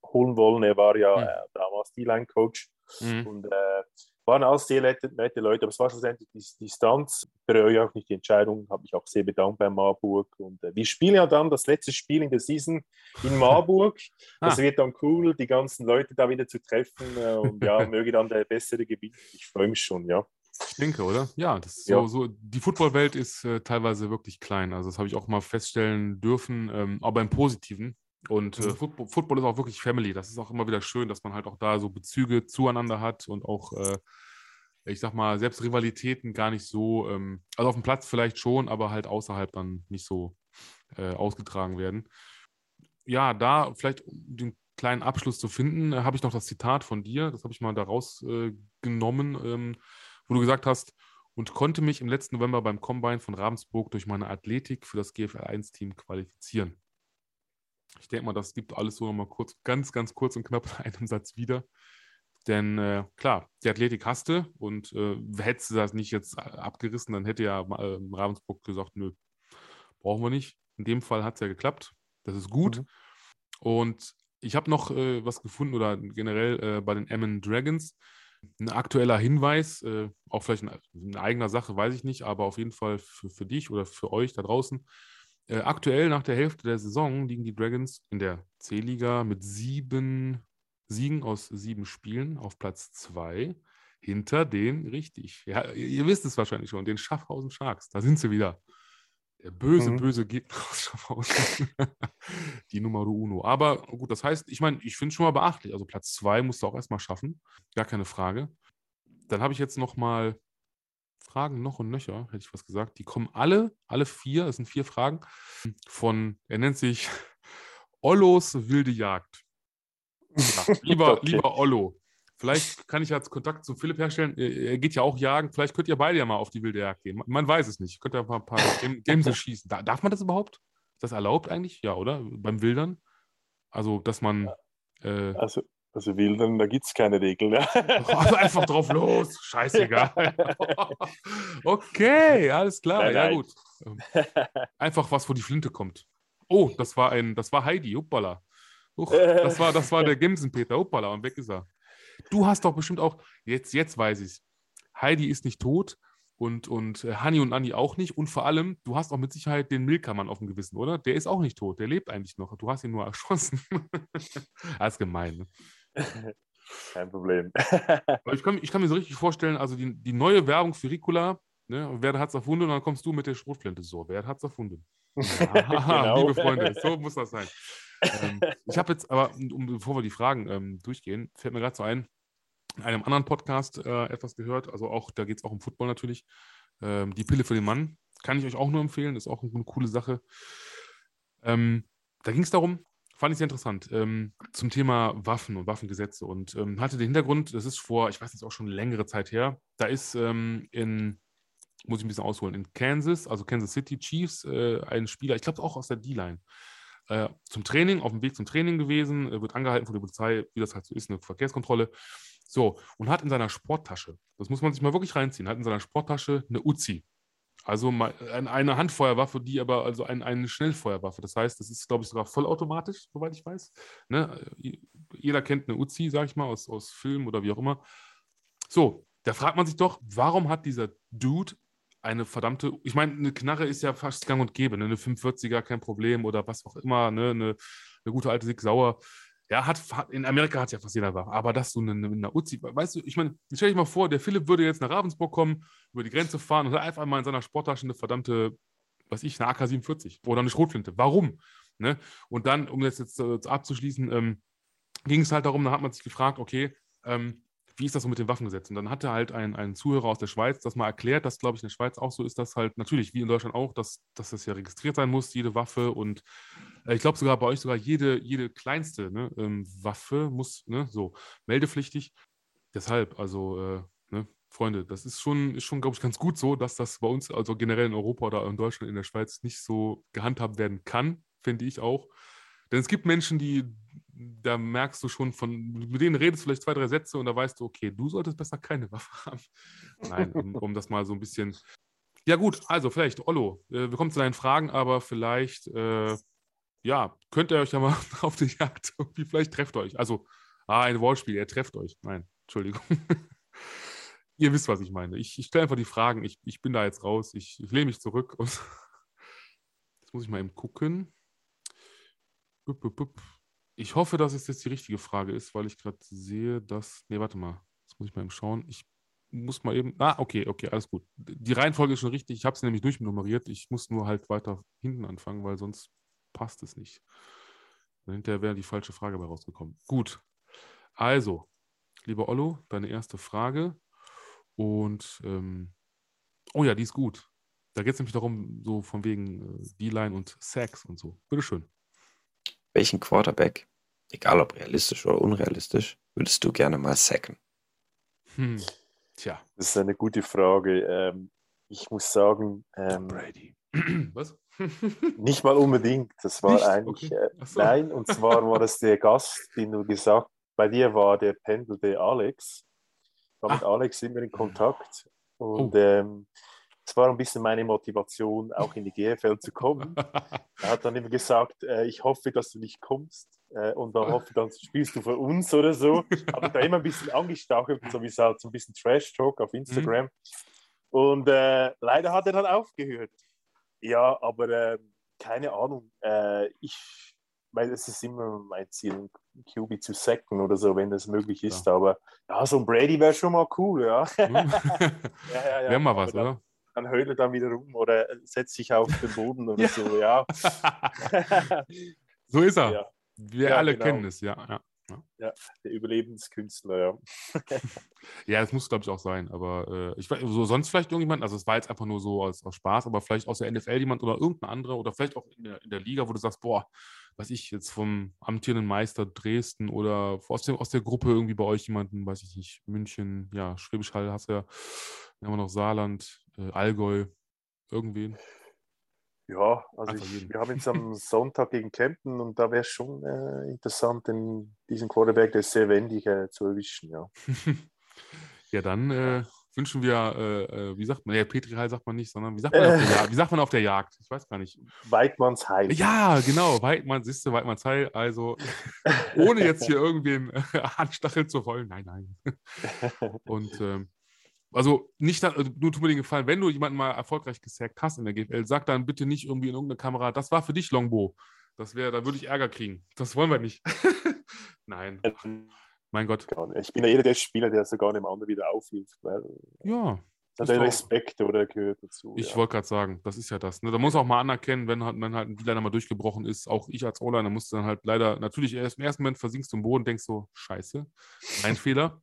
holen wollen. Er war ja mhm. äh, damals D-Line-Coach mhm. und äh, waren alles sehr nette, nette, Leute, aber es war schlussendlich die Distanz. Ich bereue auch nicht die Entscheidung, habe mich auch sehr bedankt bei Marburg. Und äh, wir spielen ja dann das letzte Spiel in der Season in Marburg. ah. Das wird dann cool, die ganzen Leute da wieder zu treffen. Äh, und ja, möge dann der bessere gewinnen. Ich freue mich schon, ja. Ich denke, oder? Ja, das ist ja. So, so, die Footballwelt ist äh, teilweise wirklich klein. Also das habe ich auch mal feststellen dürfen, ähm, aber im Positiven. Und äh, mhm. Football, Football, ist auch wirklich Family. Das ist auch immer wieder schön, dass man halt auch da so Bezüge zueinander hat und auch, äh, ich sag mal, selbst Rivalitäten gar nicht so, ähm, also auf dem Platz vielleicht schon, aber halt außerhalb dann nicht so äh, ausgetragen werden. Ja, da vielleicht um den kleinen Abschluss zu finden, äh, habe ich noch das Zitat von dir, das habe ich mal da rausgenommen, ähm, wo du gesagt hast, und konnte mich im letzten November beim Combine von Ravensburg durch meine Athletik für das GFL 1-Team qualifizieren. Ich denke mal, das gibt alles so nochmal kurz, ganz, ganz kurz und knapp in einem Satz wieder. Denn äh, klar, die Athletik hasste und äh, hättest du das nicht jetzt äh, abgerissen, dann hätte ja äh, Ravensburg gesagt, nö, brauchen wir nicht. In dem Fall hat es ja geklappt. Das ist gut. Mhm. Und ich habe noch äh, was gefunden oder generell äh, bei den Emmen Dragons. Ein aktueller Hinweis, äh, auch vielleicht in, in, eigener Sache, weiß ich nicht, aber auf jeden Fall für, für dich oder für euch da draußen. Äh, aktuell nach der Hälfte der Saison liegen die Dragons in der C-Liga mit sieben Siegen aus sieben Spielen auf Platz zwei hinter den, richtig, ja, ihr wisst es wahrscheinlich schon, den Schaffhausen Sharks. Da sind sie wieder. Der böse, mhm. böse Gegner aus Schaffhausen. die Nummer uno. Aber gut, das heißt, ich meine, ich finde es schon mal beachtlich. Also Platz zwei musst du auch erstmal schaffen. Gar keine Frage. Dann habe ich jetzt noch mal Fragen noch und nöcher, hätte ich was gesagt. Die kommen alle, alle vier, es sind vier Fragen, von, er nennt sich Ollos wilde Jagd. Ja, lieber, okay. lieber Ollo, vielleicht kann ich jetzt Kontakt zu Philipp herstellen. Er geht ja auch jagen. Vielleicht könnt ihr beide ja mal auf die wilde Jagd gehen. Man weiß es nicht. Könnt ihr mal ein paar Games schießen. Darf man das überhaupt? Ist das erlaubt eigentlich? Ja, oder? Beim Wildern? Also, dass man. Äh, also, also Wildern, da gibt es keine Regeln. Ja. Also einfach drauf los, scheißegal. okay, alles klar, nein, ja nein. gut. Ähm, einfach was, wo die Flinte kommt. Oh, das war ein, das war Heidi, hoppala. Uch, das, war, das war der Gemsenpeter, hoppala, und weg ist er. Du hast doch bestimmt auch, jetzt, jetzt weiß ich Heidi ist nicht tot und, und äh, Hanni und Anni auch nicht. Und vor allem, du hast auch mit Sicherheit den Milkermann auf dem Gewissen, oder? Der ist auch nicht tot, der lebt eigentlich noch. Du hast ihn nur erschossen. das ist gemein. Ne? Kein Problem. ich, kann, ich kann mir so richtig vorstellen, also die, die neue Werbung für Ricola, ne, wer hat es erfunden? Und dann kommst du mit der Schrotflinte. So, wer hat es erfunden? Genau. Liebe Freunde, so muss das sein. ähm, ich habe jetzt aber, um, bevor wir die Fragen ähm, durchgehen, fällt mir gerade so ein, in einem anderen Podcast äh, etwas gehört, also auch, da geht es auch um Football natürlich. Ähm, die Pille für den Mann kann ich euch auch nur empfehlen, ist auch eine, eine coole Sache. Ähm, da ging es darum, fand ich sehr interessant ähm, zum Thema Waffen und Waffengesetze und ähm, hatte den Hintergrund, das ist vor, ich weiß jetzt auch schon längere Zeit her, da ist ähm, in, muss ich ein bisschen ausholen, in Kansas, also Kansas City Chiefs, äh, ein Spieler, ich glaube auch aus der D-Line, äh, zum Training, auf dem Weg zum Training gewesen, äh, wird angehalten von der Polizei, wie das halt so ist, eine Verkehrskontrolle. So, und hat in seiner Sporttasche, das muss man sich mal wirklich reinziehen, hat in seiner Sporttasche eine Uzi. Also eine Handfeuerwaffe, die aber also ein, eine Schnellfeuerwaffe. Das heißt, das ist, glaube ich, sogar vollautomatisch, soweit ich weiß. Ne? Jeder kennt eine Uzi, sage ich mal, aus, aus Film oder wie auch immer. So, da fragt man sich doch, warum hat dieser Dude eine verdammte, ich meine, eine Knarre ist ja fast gang und gäbe, ne? eine 45er, kein Problem oder was auch immer, ne? eine, eine gute alte Sig Sauer. Ja, hat, in Amerika hat ja fast jeder Waffe, aber dass du eine, eine Uzi, weißt du, ich meine, stell dich mal vor, der Philipp würde jetzt nach Ravensburg kommen, über die Grenze fahren und hat einfach mal in seiner Sporttasche eine verdammte, was ich, eine AK-47 oder eine Schrotflinte. Warum? Ne? Und dann, um das jetzt äh, abzuschließen, ähm, ging es halt darum, da hat man sich gefragt, okay, ähm, wie ist das so mit den Waffengesetzen? Dann hatte halt ein, ein Zuhörer aus der Schweiz das mal erklärt, dass, glaube ich, in der Schweiz auch so ist, dass halt natürlich, wie in Deutschland auch, dass, dass das ja registriert sein muss, jede Waffe und ich glaube sogar bei euch sogar jede, jede kleinste ne, ähm, Waffe muss, ne, so, meldepflichtig. Deshalb, also, äh, ne, Freunde, das ist schon, ist schon glaube ich, ganz gut so, dass das bei uns, also generell in Europa oder in Deutschland, in der Schweiz nicht so gehandhabt werden kann, finde ich auch. Denn es gibt Menschen, die, da merkst du schon von, mit denen redest du vielleicht zwei, drei Sätze und da weißt du, okay, du solltest besser keine Waffe haben. Nein, um, um das mal so ein bisschen. Ja, gut, also vielleicht, Ollo, äh, wir kommen zu deinen Fragen, aber vielleicht, äh, ja, könnt ihr euch ja mal auf die Jagd irgendwie, vielleicht trefft euch. Also, ah, ein Wortspiel, ihr trefft euch. Nein, Entschuldigung. ihr wisst, was ich meine. Ich, ich stelle einfach die Fragen, ich, ich bin da jetzt raus, ich, ich lehne mich zurück und jetzt muss ich mal eben gucken. Ich hoffe, dass es jetzt die richtige Frage ist, weil ich gerade sehe, dass. Nee, warte mal. Jetzt muss ich mal eben schauen. Ich muss mal eben. Ah, okay, okay, alles gut. Die Reihenfolge ist schon richtig. Ich habe sie nämlich durchnummeriert. Ich muss nur halt weiter hinten anfangen, weil sonst passt es nicht. Hinterher wäre die falsche Frage bei rausgekommen. Gut. Also, lieber Ollo, deine erste Frage. Und, ähm, oh ja, die ist gut. Da geht es nämlich darum, so von wegen äh, D-Line und Sacks und so. Bitteschön. Welchen Quarterback, egal ob realistisch oder unrealistisch, würdest du gerne mal sacken? Hm. Tja. Das ist eine gute Frage. Ähm, ich muss sagen, ähm, Brady. Was? Nicht mal unbedingt. Das war nicht? eigentlich, okay. äh, so. nein, und zwar war das der Gast, den du gesagt bei dir war der Pendel der Alex. Ich war ah. mit Alex immer in Kontakt. Und oh. ähm, das war ein bisschen meine Motivation, auch in die GFL zu kommen. er hat dann immer gesagt, äh, ich hoffe, dass du nicht kommst äh, und dann hoffe, dann spielst du für uns oder so. Aber da immer ein bisschen angestachelt, so wie es halt so ein bisschen Trash-Talk auf Instagram. Mhm. Und äh, leider hat er dann aufgehört. Ja, aber äh, keine Ahnung. Äh, ich, weil es ist immer mein Ziel, QB zu sacken oder so, wenn das möglich ist. Ja. Aber ja, so ein Brady wäre schon mal cool, ja. Mhm. ja, ja, ja. Wäre mal was, oder? dann höhle dann wieder rum oder setzt sich auf den Boden oder so, ja. so ist er. Wir alle genau. kennen es, ja. Ja. Ja, der Überlebenskünstler, ja. ja, das muss, glaube ich, auch sein. Aber äh, ich weiß, so sonst vielleicht irgendjemand, also es war jetzt einfach nur so aus, aus, Spaß, aber vielleicht aus der NFL jemand oder irgendein anderer oder vielleicht auch in der, in der Liga, wo du sagst, boah, was ich jetzt vom amtierenden Meister Dresden oder aus, dem, aus der Gruppe irgendwie bei euch jemanden, weiß ich nicht, München, ja, Schwäbisch Hall hast du ja, haben wir noch Saarland, äh, Allgäu, irgendwen? Ja, also ich, wir haben jetzt am Sonntag gegen Kempten und da wäre es schon äh, interessant, den, diesen Quarterback, der ist sehr wendig, äh, zu erwischen, ja. ja, dann äh, wünschen wir, äh, äh, wie sagt man, ja, Petri Heil sagt man nicht, sondern wie sagt man, auf der wie sagt man auf der Jagd? Ich weiß gar nicht. Weidmanns Heil. Ja, genau, Weidmann, siehst du, Weidmanns Heil. Also, ohne jetzt hier irgendwen anstacheln zu wollen, nein, nein. Und ähm, also nicht also nur tut mir den Gefallen, wenn du jemanden mal erfolgreich gesackt hast in der GFL, sag dann bitte nicht irgendwie in irgendeiner Kamera, das war für dich Longbow. Das wäre, da würde ich Ärger kriegen. Das wollen wir nicht. Nein. Mein Gott. Ich bin ja jeder der Spieler, der sogar dem anderen wieder aufhilft. Weil, ja. Das der Respekt oder gehört dazu. Ich ja. wollte gerade sagen, das ist ja das. Ne? Da muss auch mal anerkennen, wenn halt, wenn halt ein D-Liner mal durchgebrochen ist, auch ich als O-Liner musste dann halt leider, natürlich erst im ersten Moment versinkst du im Boden, denkst so, scheiße, mein Fehler.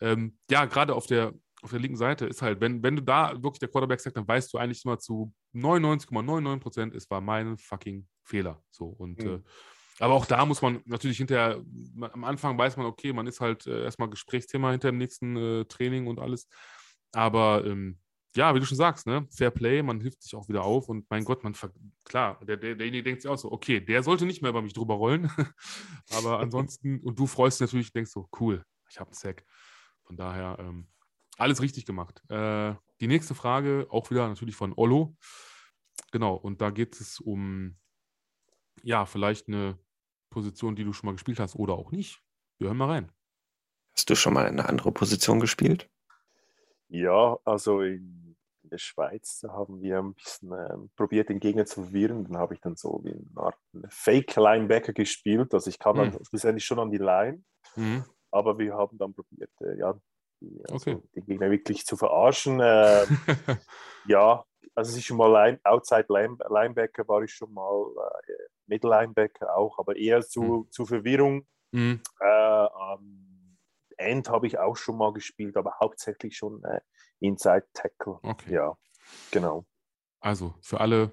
Ähm, ja, gerade auf der auf der linken Seite ist halt, wenn, wenn du da wirklich der Quarterback sagt, dann weißt du eigentlich immer zu 99,99 Prozent, es war mein fucking Fehler. So und mhm. äh, Aber auch da muss man natürlich hinterher, am Anfang weiß man, okay, man ist halt äh, erstmal Gesprächsthema hinter dem nächsten äh, Training und alles. Aber ähm, ja, wie du schon sagst, ne, Fair Play, man hilft sich auch wieder auf und mein Gott, man, klar, der, der, derjenige denkt sich auch so, okay, der sollte nicht mehr über mich drüber rollen. Aber ansonsten, und du freust dich natürlich, denkst so, cool, ich habe einen Sack. Von daher, ähm, alles richtig gemacht. Äh, die nächste Frage, auch wieder natürlich von Ollo. Genau, und da geht es um, ja, vielleicht eine Position, die du schon mal gespielt hast oder auch nicht. Wir hören mal rein. Hast du schon mal eine andere Position gespielt? Ja, also in, der Schweiz haben wir ein bisschen ähm, probiert, den Gegner zu verwirren. Dann habe ich dann so wie eine Art Fake-Linebacker gespielt. Also ich kam mhm. dann schlussendlich schon an die Line, mhm. aber wir haben dann probiert, äh, ja, also okay. den Gegner wirklich zu verarschen. Äh, ja, also ich schon mal Line, Outside Linebacker war ich schon mal, äh, Middle Linebacker auch, aber eher zu, mhm. zu Verwirrung. Mhm. Äh, ähm, End habe ich auch schon mal gespielt, aber hauptsächlich schon äh, Inside Tackle. Okay. Ja, genau. Also für alle,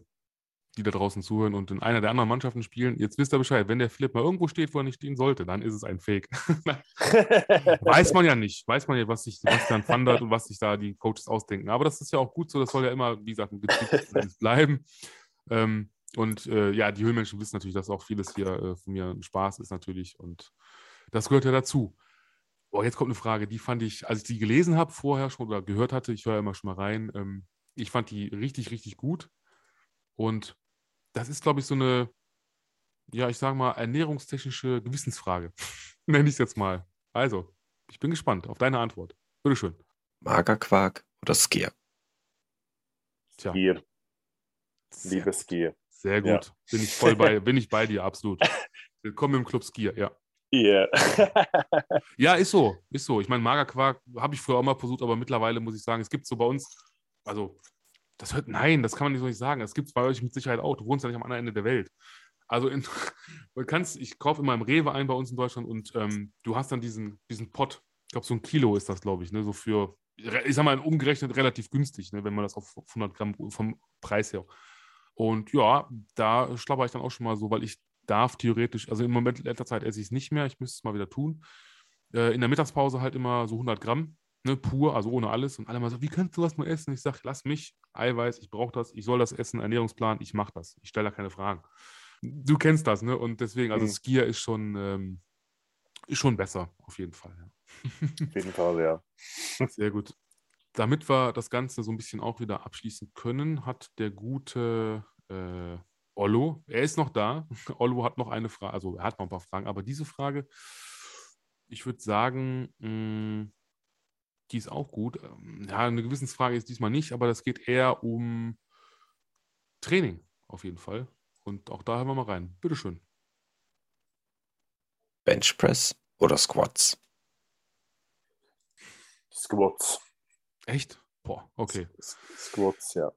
die da draußen zuhören und in einer der anderen Mannschaften spielen, jetzt wisst ihr Bescheid, wenn der Philipp mal irgendwo steht, wo er nicht stehen sollte, dann ist es ein Fake. weiß man ja nicht. Weiß man ja, was sich Sebastian fandert und was sich da die Coaches ausdenken. Aber das ist ja auch gut so, das soll ja immer, wie gesagt, ein Betrieb bleiben. Ähm, und äh, ja, die Höhlenmenschen wissen natürlich, dass auch vieles hier äh, von mir ein Spaß ist natürlich und das gehört ja dazu. Boah, jetzt kommt eine Frage, die fand ich, als ich die gelesen habe vorher schon oder gehört hatte, ich höre immer schon mal rein, ähm, ich fand die richtig, richtig gut. Und das ist, glaube ich, so eine, ja, ich sage mal, ernährungstechnische Gewissensfrage. Nenne ich es jetzt mal. Also, ich bin gespannt auf deine Antwort. Bitteschön. Magerquark oder Skier? Tja. Skier. Liebe Skier. Sehr gut. Ja. Bin ich voll bei, bin ich bei dir, absolut. Willkommen im Club Skier, ja. Yeah. ja, ist so, ist so. Ich meine, Magerquark habe ich früher auch mal versucht, aber mittlerweile muss ich sagen, es gibt so bei uns, also das hört, nein, das kann man nicht so nicht sagen. Es gibt es bei euch mit Sicherheit auch. Du wohnst ja nicht am anderen Ende der Welt. Also in, du kannst, ich kaufe immer im Rewe ein bei uns in Deutschland und ähm, du hast dann diesen, diesen Pot, ich glaube so ein Kilo ist das, glaube ich, ne, so für, ich sag mal, umgerechnet relativ günstig, ne, wenn man das auf 100 Gramm vom Preis her. Und ja, da schlapper ich dann auch schon mal so, weil ich darf theoretisch, also im Moment in letzter Zeit esse ich es nicht mehr, ich müsste es mal wieder tun. Äh, in der Mittagspause halt immer so 100 Gramm, ne, pur, also ohne alles. Und alle mal so, wie kannst du das mal essen? Ich sage, lass mich, Eiweiß, ich brauche das, ich soll das essen, Ernährungsplan, ich mache das. Ich stelle da keine Fragen. Du kennst das, ne? Und deswegen, also mhm. Skier ist schon, ähm, ist schon besser, auf jeden Fall. Ja. Auf jeden Fall, ja. Sehr gut. Damit wir das Ganze so ein bisschen auch wieder abschließen können, hat der gute äh, Ollo, er ist noch da. Ollo hat noch eine Frage, also er hat noch ein paar Fragen, aber diese Frage, ich würde sagen, mh, mm, die ist auch gut. Ähm, ja, eine Gewissensfrage ist diesmal nicht, aber das geht eher um Training auf jeden Fall. Und auch da hören wir mal rein. Bitteschön. Benchpress oder Squats? Squats. Echt? Boah, okay. Squats, ja.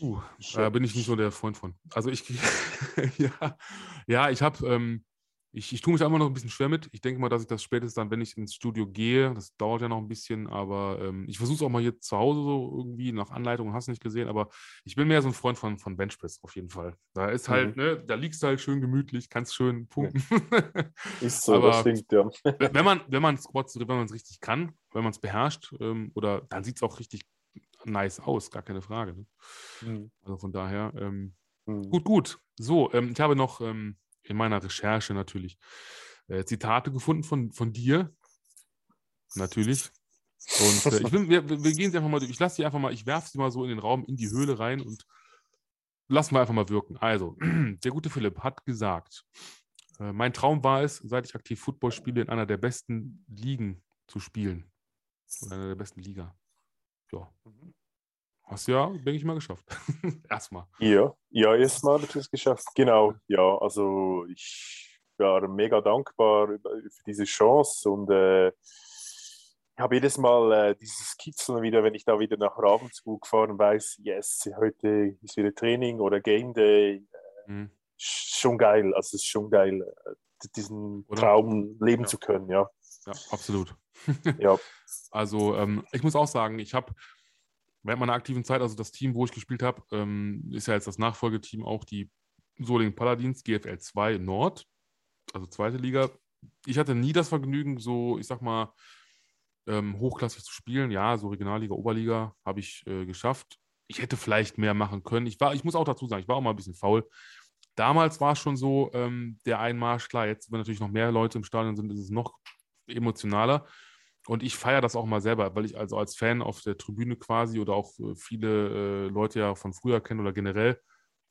Uh, da bin ich nicht so der Freund von. Also ich, ja, ja, ich habe, ähm, ich, ich tue mich einfach noch ein bisschen schwer mit. Ich denke mal, dass ich das spätestens dann, wenn ich ins Studio gehe, das dauert ja noch ein bisschen, aber ähm, ich versuche es auch mal hier zu Hause so irgendwie nach Anleitung, hast du nicht gesehen, aber ich bin mehr so ein Freund von, von Benchpress auf jeden Fall. Da ist halt, mhm. ne, da liegst du halt schön gemütlich, kannst schön pumpen. Ist so, aber das stimmt, ja. wenn man, wenn man Squats, wenn man es richtig kann, wenn man es beherrscht, ähm, oder dann sieht es auch richtig nice aus, gar keine Frage. Ne? Mhm. Also von daher, ähm, mhm. gut, gut. So, ähm, ich habe noch ähm, in meiner Recherche natürlich äh, Zitate gefunden von, von dir. Natürlich. Und äh, ich will, wir, wir, gehen sie einfach mal durch. Ich lasse sie einfach mal, ich werfe sie mal so in den Raum, in die Höhle rein und lassen wir einfach mal wirken. Also, der gute Philipp hat gesagt, äh, mein Traum war es, seit ich aktiv Football spiele, in einer der besten Ligen zu spielen. In einer der besten Liga ja. Mhm. Hast du ja, denke ich mal, geschafft. Erstmal. Ja, ja, erstmal habe ich es geschafft. Genau, ja, also ich war mega dankbar für diese Chance und äh, ich habe jedes Mal äh, dieses Kitzeln wieder, wenn ich da wieder nach Ravensburg fahre und weiß, yes, heute ist wieder Training oder Game Day. Äh, mhm. Schon geil, also es ist schon geil, äh, diesen oder? Traum leben ja. zu können, ja. Ja, absolut. ja. Also ähm, ich muss auch sagen, ich habe während meiner aktiven Zeit, also das Team, wo ich gespielt habe, ähm, ist ja jetzt das Nachfolgeteam auch die Solingen Paladins, GFL 2 Nord, also zweite Liga. Ich hatte nie das Vergnügen, so, ich sag mal, ähm, hochklassig zu spielen. Ja, so Regionalliga, Oberliga habe ich äh, geschafft. Ich hätte vielleicht mehr machen können. Ich war, ich muss auch dazu sagen, ich war auch mal ein bisschen faul. Damals war es schon so ähm, der Einmarsch, klar, jetzt, wenn natürlich noch mehr Leute im Stadion sind, ist es noch emotionaler. Und ich feiere das auch mal selber, weil ich also als Fan auf der Tribüne quasi oder auch äh, viele äh, Leute ja von früher kennen oder generell.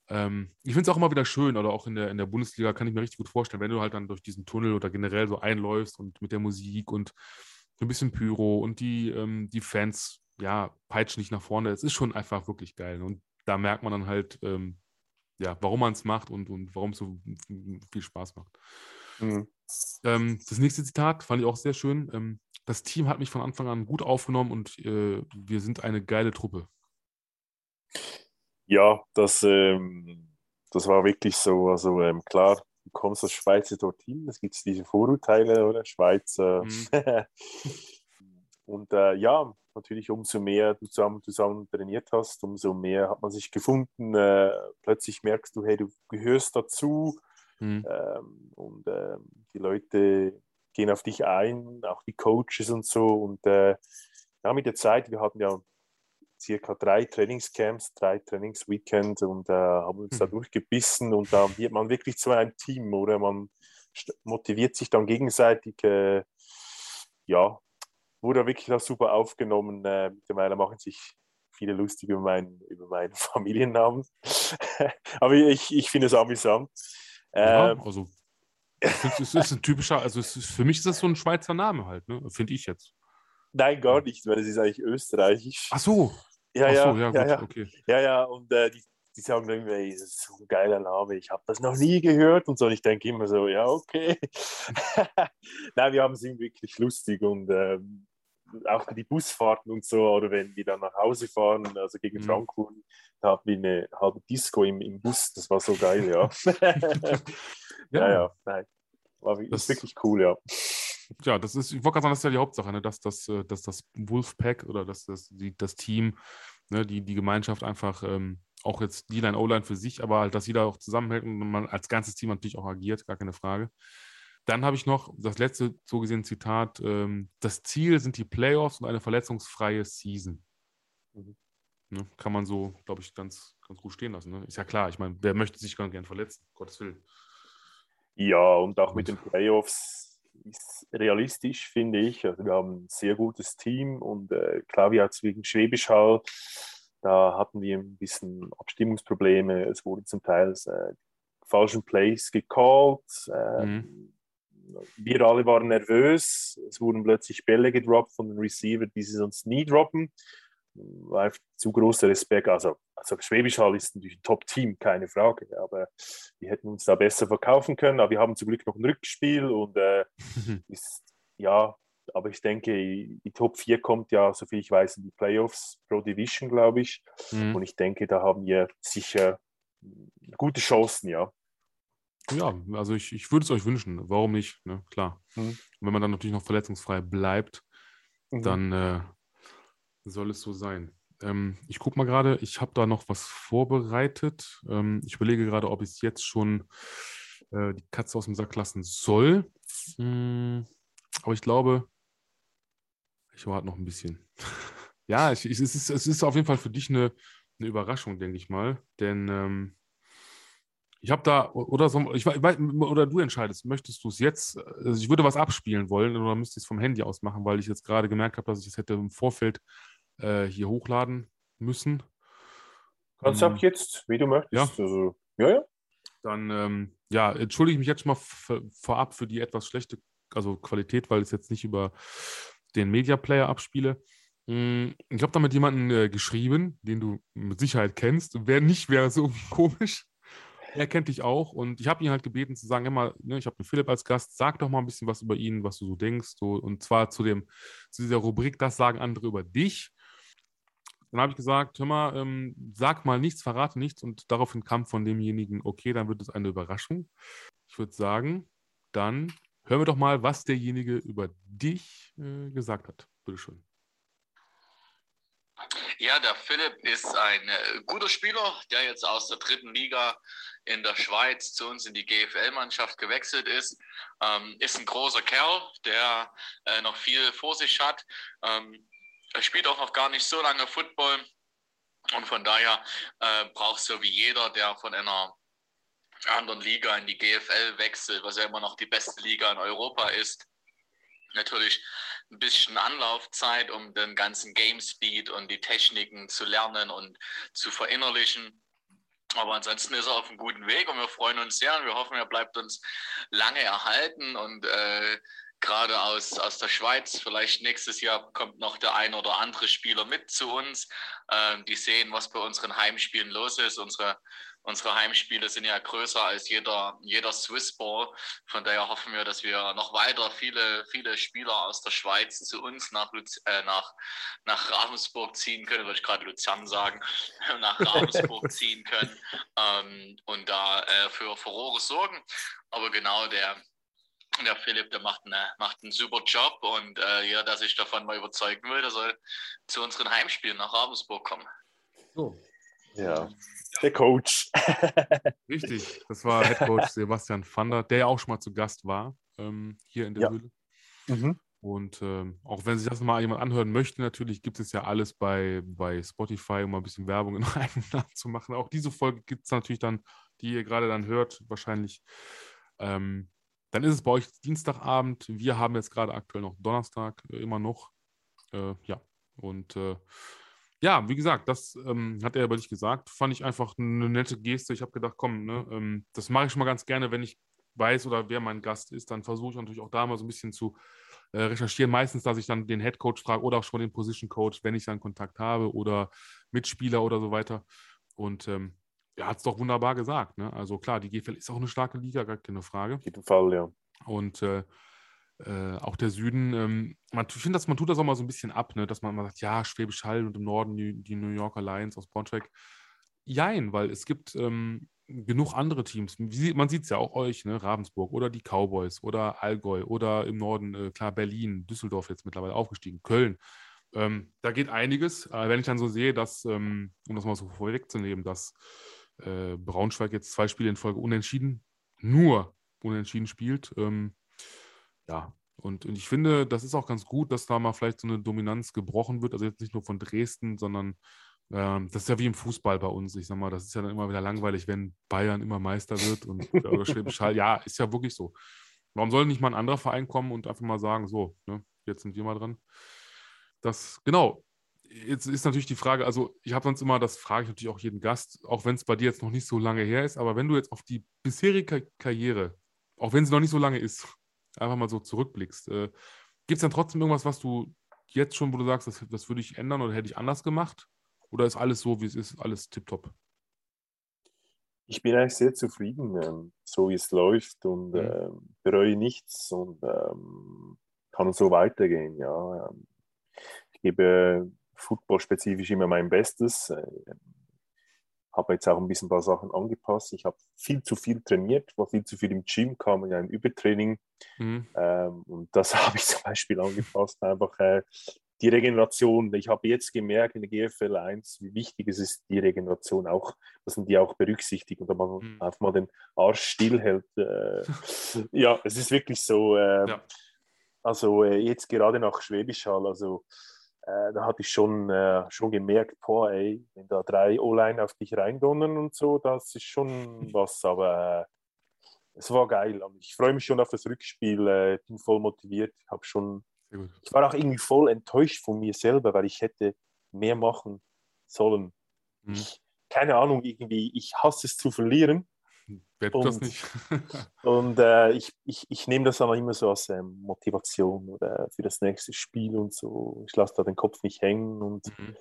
Ähm, ich finde es auch immer wieder schön oder auch in der, in der Bundesliga kann ich mir richtig gut vorstellen, wenn du halt dann durch diesen Tunnel oder generell so einläufst und mit der Musik und ein bisschen Pyro und die, ähm, die Fans, ja, peitschen dich nach vorne. Es ist schon einfach wirklich geil. Und da merkt man dann halt, ähm, ja, warum man es macht und, und warum es so viel Spaß macht. Mhm. Ähm, das nächste Zitat fand ich auch sehr schön. Ähm, das Team hat mich von Anfang an gut aufgenommen und äh, wir sind eine geile Truppe. Ja, das, ähm, das war wirklich so. Also ähm, klar, du kommst als Schweizer dorthin, es gibt diese Vorurteile, oder? Schweizer. Mhm. und äh, ja, natürlich umso mehr du zusammen, zusammen trainiert hast, umso mehr hat man sich gefunden. Äh, plötzlich merkst du, hey, du gehörst dazu. Mhm. Ähm, und äh, die Leute gehen auf dich ein, auch die Coaches und so. Und äh, ja, mit der Zeit, wir hatten ja circa drei Trainingscamps, drei Trainingsweekends und äh, haben uns mhm. da durchgebissen und da wird man wirklich zu einem Team oder man motiviert sich dann gegenseitig. Äh, ja, wurde wirklich da super aufgenommen. Äh, mittlerweile machen sich viele lustig über meinen, über meinen Familiennamen. Aber ich, ich finde es amüsant. Ja, ähm, also es ist ein typischer, also ist, für mich ist das so ein Schweizer Name halt, ne? finde ich jetzt. Nein, gar nicht, weil es ist eigentlich österreichisch. Ach so. Ja, Ach so, ja, ja, gut, ja, okay. ja, ja, und äh, die, die sagen irgendwie, ey, das ist so ein geiler Name, ich habe das noch nie gehört und so. Und ich denke immer so, ja, okay. Nein, wir haben es wirklich lustig und ähm, auch die Busfahrten und so, oder wenn wir dann nach Hause fahren, also gegen mhm. Frankfurt, da hatten wir eine halbe Disco im, im Bus, das war so geil, ja. ja, ja, ja, nein. War das ist wirklich cool, ja. Ja, das ist, ich wollte gerade sagen, das ist ja die Hauptsache, ne? dass, das, äh, dass das Wolfpack oder dass das, die, das Team, ne? die, die Gemeinschaft einfach ähm, auch jetzt D-Line, O-Line für sich, aber halt, dass jeder auch zusammenhält und man als ganzes Team natürlich auch agiert, gar keine Frage. Dann habe ich noch das letzte so gesehen Zitat: ähm, Das Ziel sind die Playoffs und eine verletzungsfreie Season. Mhm. Ne, kann man so, glaube ich, ganz, ganz gut stehen lassen. Ne? Ist ja klar, ich meine, wer möchte sich gar gern verletzen? Gottes Willen. Ja, und auch mit den Playoffs ist realistisch, finde ich. Also wir haben ein sehr gutes Team und äh, klar, wir hatten wegen Schwäbisch Hall, da hatten wir ein bisschen Abstimmungsprobleme. Es wurden zum Teil äh, falschen Plays gecallt. Äh, mhm wir alle waren nervös. Es wurden plötzlich Bälle gedroppt von den Receiver, die sie sonst nie droppen. War zu großer Respekt. Also, also Schwäbisch Hall ist natürlich ein Top-Team, keine Frage. Aber wir hätten uns da besser verkaufen können. Aber wir haben zum Glück noch ein Rückspiel und äh, ist, ja, aber ich denke, die Top 4 kommt ja, soviel ich weiß, in die Playoffs pro Division, glaube ich. Mhm. Und ich denke, da haben wir sicher gute Chancen, ja. Ja, also ich, ich würde es euch wünschen. Warum nicht? Ne? Klar. Mhm. wenn man dann natürlich noch verletzungsfrei bleibt, mhm. dann äh, soll es so sein. Ähm, ich gucke mal gerade, ich habe da noch was vorbereitet. Ähm, ich überlege gerade, ob ich es jetzt schon äh, die Katze aus dem Sack lassen soll. Mhm. Aber ich glaube, ich warte noch ein bisschen. ja, ich, ich, es, ist, es ist auf jeden Fall für dich eine, eine Überraschung, denke ich mal. Denn ähm, ich habe da, oder, so, ich, oder du entscheidest, möchtest du es jetzt, also ich würde was abspielen wollen oder müsste ich es vom Handy aus machen, weil ich jetzt gerade gemerkt habe, dass ich es hätte im Vorfeld äh, hier hochladen müssen. Kannst du ähm, ab jetzt, wie du möchtest. Ja, also, ja, ja. Dann, ähm, ja, entschuldige ich mich jetzt schon mal vorab für die etwas schlechte also Qualität, weil ich es jetzt nicht über den Media Player abspiele. Hm, ich habe da mit jemandem äh, geschrieben, den du mit Sicherheit kennst. Wer nicht, wäre so komisch er kennt dich auch und ich habe ihn halt gebeten zu sagen, immer, ne, ich habe den Philipp als Gast, sag doch mal ein bisschen was über ihn, was du so denkst, so, und zwar zu dem zu dieser Rubrik, das sagen andere über dich. Dann habe ich gesagt, hör mal, ähm, sag mal nichts, verrate nichts und daraufhin kam von demjenigen, okay, dann wird es eine Überraschung. Ich würde sagen, dann hören wir doch mal, was derjenige über dich äh, gesagt hat. Bitteschön. Ja, der Philipp ist ein äh, guter Spieler, der jetzt aus der dritten Liga in der Schweiz zu uns in die GFL-Mannschaft gewechselt ist. Ähm, ist ein großer Kerl, der äh, noch viel vor sich hat. Ähm, er spielt auch noch gar nicht so lange Football. Und von daher äh, braucht so wie jeder, der von einer anderen Liga in die GFL wechselt, was ja immer noch die beste Liga in Europa ist, natürlich ein bisschen Anlaufzeit, um den ganzen Game Speed und die Techniken zu lernen und zu verinnerlichen. Aber ansonsten ist er auf einem guten Weg und wir freuen uns sehr und wir hoffen, er bleibt uns lange erhalten und äh, gerade aus, aus der Schweiz, vielleicht nächstes Jahr kommt noch der ein oder andere Spieler mit zu uns. Äh, die sehen, was bei unseren Heimspielen los ist. Unsere unsere Heimspiele sind ja größer als jeder, jeder Swiss Ball. Von daher hoffen wir, dass wir noch weiter viele, viele Spieler aus der Schweiz zu uns nach, Luz äh, nach, nach Ravensburg ziehen können, würde ich gerade Luzern sagen, nach Ravensburg ziehen können ähm, und da äh, für Furore sorgen. Aber genau der, der Philipp, der macht, eine, macht einen super Job und äh, jeder, der sich davon mal überzeugen will, der soll zu unseren Heimspielen nach Ravensburg kommen. So. Ja, der Coach. Richtig, das war Head Coach Sebastian Vander, der ja auch schon mal zu Gast war ähm, hier in der ja. Höhle. Mhm. Und ähm, auch wenn sich das mal jemand anhören möchte, natürlich gibt es ja alles bei, bei Spotify, um mal ein bisschen Werbung in eigenen Namen zu machen. Auch diese Folge gibt es natürlich dann, die ihr gerade dann hört, wahrscheinlich. Ähm, dann ist es bei euch Dienstagabend. Wir haben jetzt gerade aktuell noch Donnerstag, äh, immer noch. Äh, ja, und äh, ja, wie gesagt, das ähm, hat er aber nicht gesagt. Fand ich einfach eine nette Geste. Ich habe gedacht, komm, ne, ähm, das mache ich schon mal ganz gerne, wenn ich weiß oder wer mein Gast ist. Dann versuche ich natürlich auch da mal so ein bisschen zu äh, recherchieren. Meistens, dass ich dann den Head Coach frage oder auch schon den Position Coach, wenn ich dann Kontakt habe oder Mitspieler oder so weiter. Und ähm, er hat es doch wunderbar gesagt. Ne? Also klar, die GFL ist auch eine starke Liga, gar keine Frage. Auf jeden Fall, ja. Und äh, äh, auch der Süden, ähm, man, ich finde, man tut das auch mal so ein bisschen ab, ne? dass man mal sagt, ja, Schwäbisch Hall und im Norden die, die New Yorker Lions aus Braunschweig. Jein, weil es gibt ähm, genug andere Teams. Man sieht es ja auch euch, ne? Ravensburg oder die Cowboys oder Allgäu oder im Norden, äh, klar, Berlin, Düsseldorf jetzt mittlerweile aufgestiegen, Köln. Ähm, da geht einiges. Äh, wenn ich dann so sehe, dass, ähm, um das mal so vorwegzunehmen, dass äh, Braunschweig jetzt zwei Spiele in Folge unentschieden, nur unentschieden spielt, ähm, ja, und, und ich finde, das ist auch ganz gut, dass da mal vielleicht so eine Dominanz gebrochen wird. Also jetzt nicht nur von Dresden, sondern ähm, das ist ja wie im Fußball bei uns. Ich sag mal, das ist ja dann immer wieder langweilig, wenn Bayern immer Meister wird und oder Schwäbisch Hall. Ja, ist ja wirklich so. Warum soll nicht mal ein anderer Verein kommen und einfach mal sagen, so, ne, jetzt sind wir mal dran. Das, genau. Jetzt ist natürlich die Frage, also ich habe sonst immer, das frage ich natürlich auch jeden Gast, auch wenn es bei dir jetzt noch nicht so lange her ist, aber wenn du jetzt auf die bisherige Karriere, auch wenn sie noch nicht so lange ist, einfach mal so zurückblickst, äh, gibt es dann trotzdem irgendwas, was du jetzt schon, wo du sagst, das, das würde ich ändern oder hätte ich anders gemacht? Oder ist alles so, wie es ist, alles tipptopp? Ich bin eigentlich sehr zufrieden, ähm, so wie es läuft und mhm. ähm, bereue nichts und ähm, kann so weitergehen. Ja. Ähm, ich gebe footballspezifisch immer mein Bestes. Äh, habe jetzt auch ein bisschen ein paar Sachen angepasst. Ich habe viel zu viel trainiert, war viel zu viel im Gym, kam ja ein Übertraining. Mhm. Ähm, und das habe ich zum Beispiel angepasst, einfach äh, die Regeneration. Ich habe jetzt gemerkt in der GFL 1, wie wichtig es ist, die Regeneration auch, dass man die auch berücksichtigt und dass man mhm. einfach mal den Arsch stillhält. Äh, ja, es ist wirklich so. Äh, ja. Also äh, jetzt gerade nach Schwäbisch Hall, also äh, da hatte ich schon, äh, schon gemerkt, boah, ey, wenn da drei O-Line auf dich reindonnern und so, das ist schon was, aber äh, es war geil. Ich freue mich schon auf das Rückspiel, äh, bin voll motiviert, habe schon, ich war auch irgendwie voll enttäuscht von mir selber, weil ich hätte mehr machen sollen. Mhm. Ich, keine Ahnung, irgendwie, ich hasse es zu verlieren Wer tut das nicht? und äh, ich, ich, ich nehme das aber immer so als ähm, Motivation oder für das nächste Spiel und so. Ich lasse da den Kopf nicht hängen und mhm.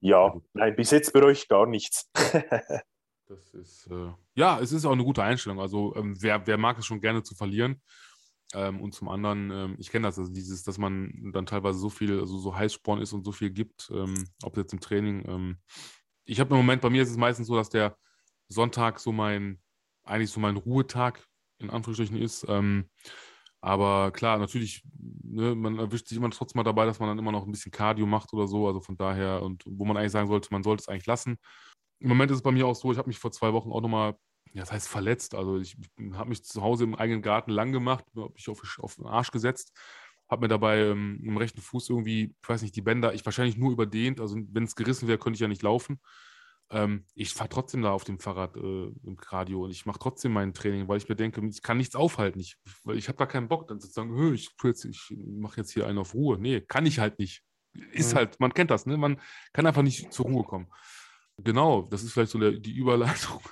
ja, nein, bis jetzt bereue ich gar nichts. das ist, äh, ja, es ist auch eine gute Einstellung. Also, ähm, wer, wer mag es schon gerne zu verlieren? Ähm, und zum anderen, ähm, ich kenne das, also dieses, dass man dann teilweise so viel, also so Heißsporn ist und so viel gibt, ähm, ob jetzt im Training. Ähm, ich habe im Moment, bei mir ist es meistens so, dass der Sonntag so mein, eigentlich so mein Ruhetag in Anführungsstrichen ist. Ähm, Aber klar, natürlich, ne, man erwischt sich immer trotzdem mal dabei, dass man dann immer noch ein bisschen Cardio macht oder so. Also von daher, und wo man eigentlich sagen sollte, man sollte es eigentlich lassen. Im Moment ist es bei mir auch so, ich habe mich vor zwei Wochen auch nochmal, ja, das heißt verletzt. Also ich habe mich zu Hause im eigenen Garten lang gemacht, habe mich auf, auf den Arsch gesetzt, habe mir dabei ähm, im rechten Fuß irgendwie, ich weiß nicht, die Bänder, ich wahrscheinlich nur überdehnt. Also wenn es gerissen wäre, könnte ich ja nicht laufen. Ähm, ich fahre trotzdem da auf dem Fahrrad äh, im Cardio und ich mache trotzdem mein Training, weil ich mir denke, ich kann nichts aufhalten. Ich, weil ich habe da keinen Bock, dann zu sagen, ich, ich mache jetzt hier einen auf Ruhe. Nee, kann ich halt nicht. Ist mhm. halt, man kennt das, ne? Man kann einfach nicht zur Ruhe kommen. Genau, das ist vielleicht so der, die Überleitung.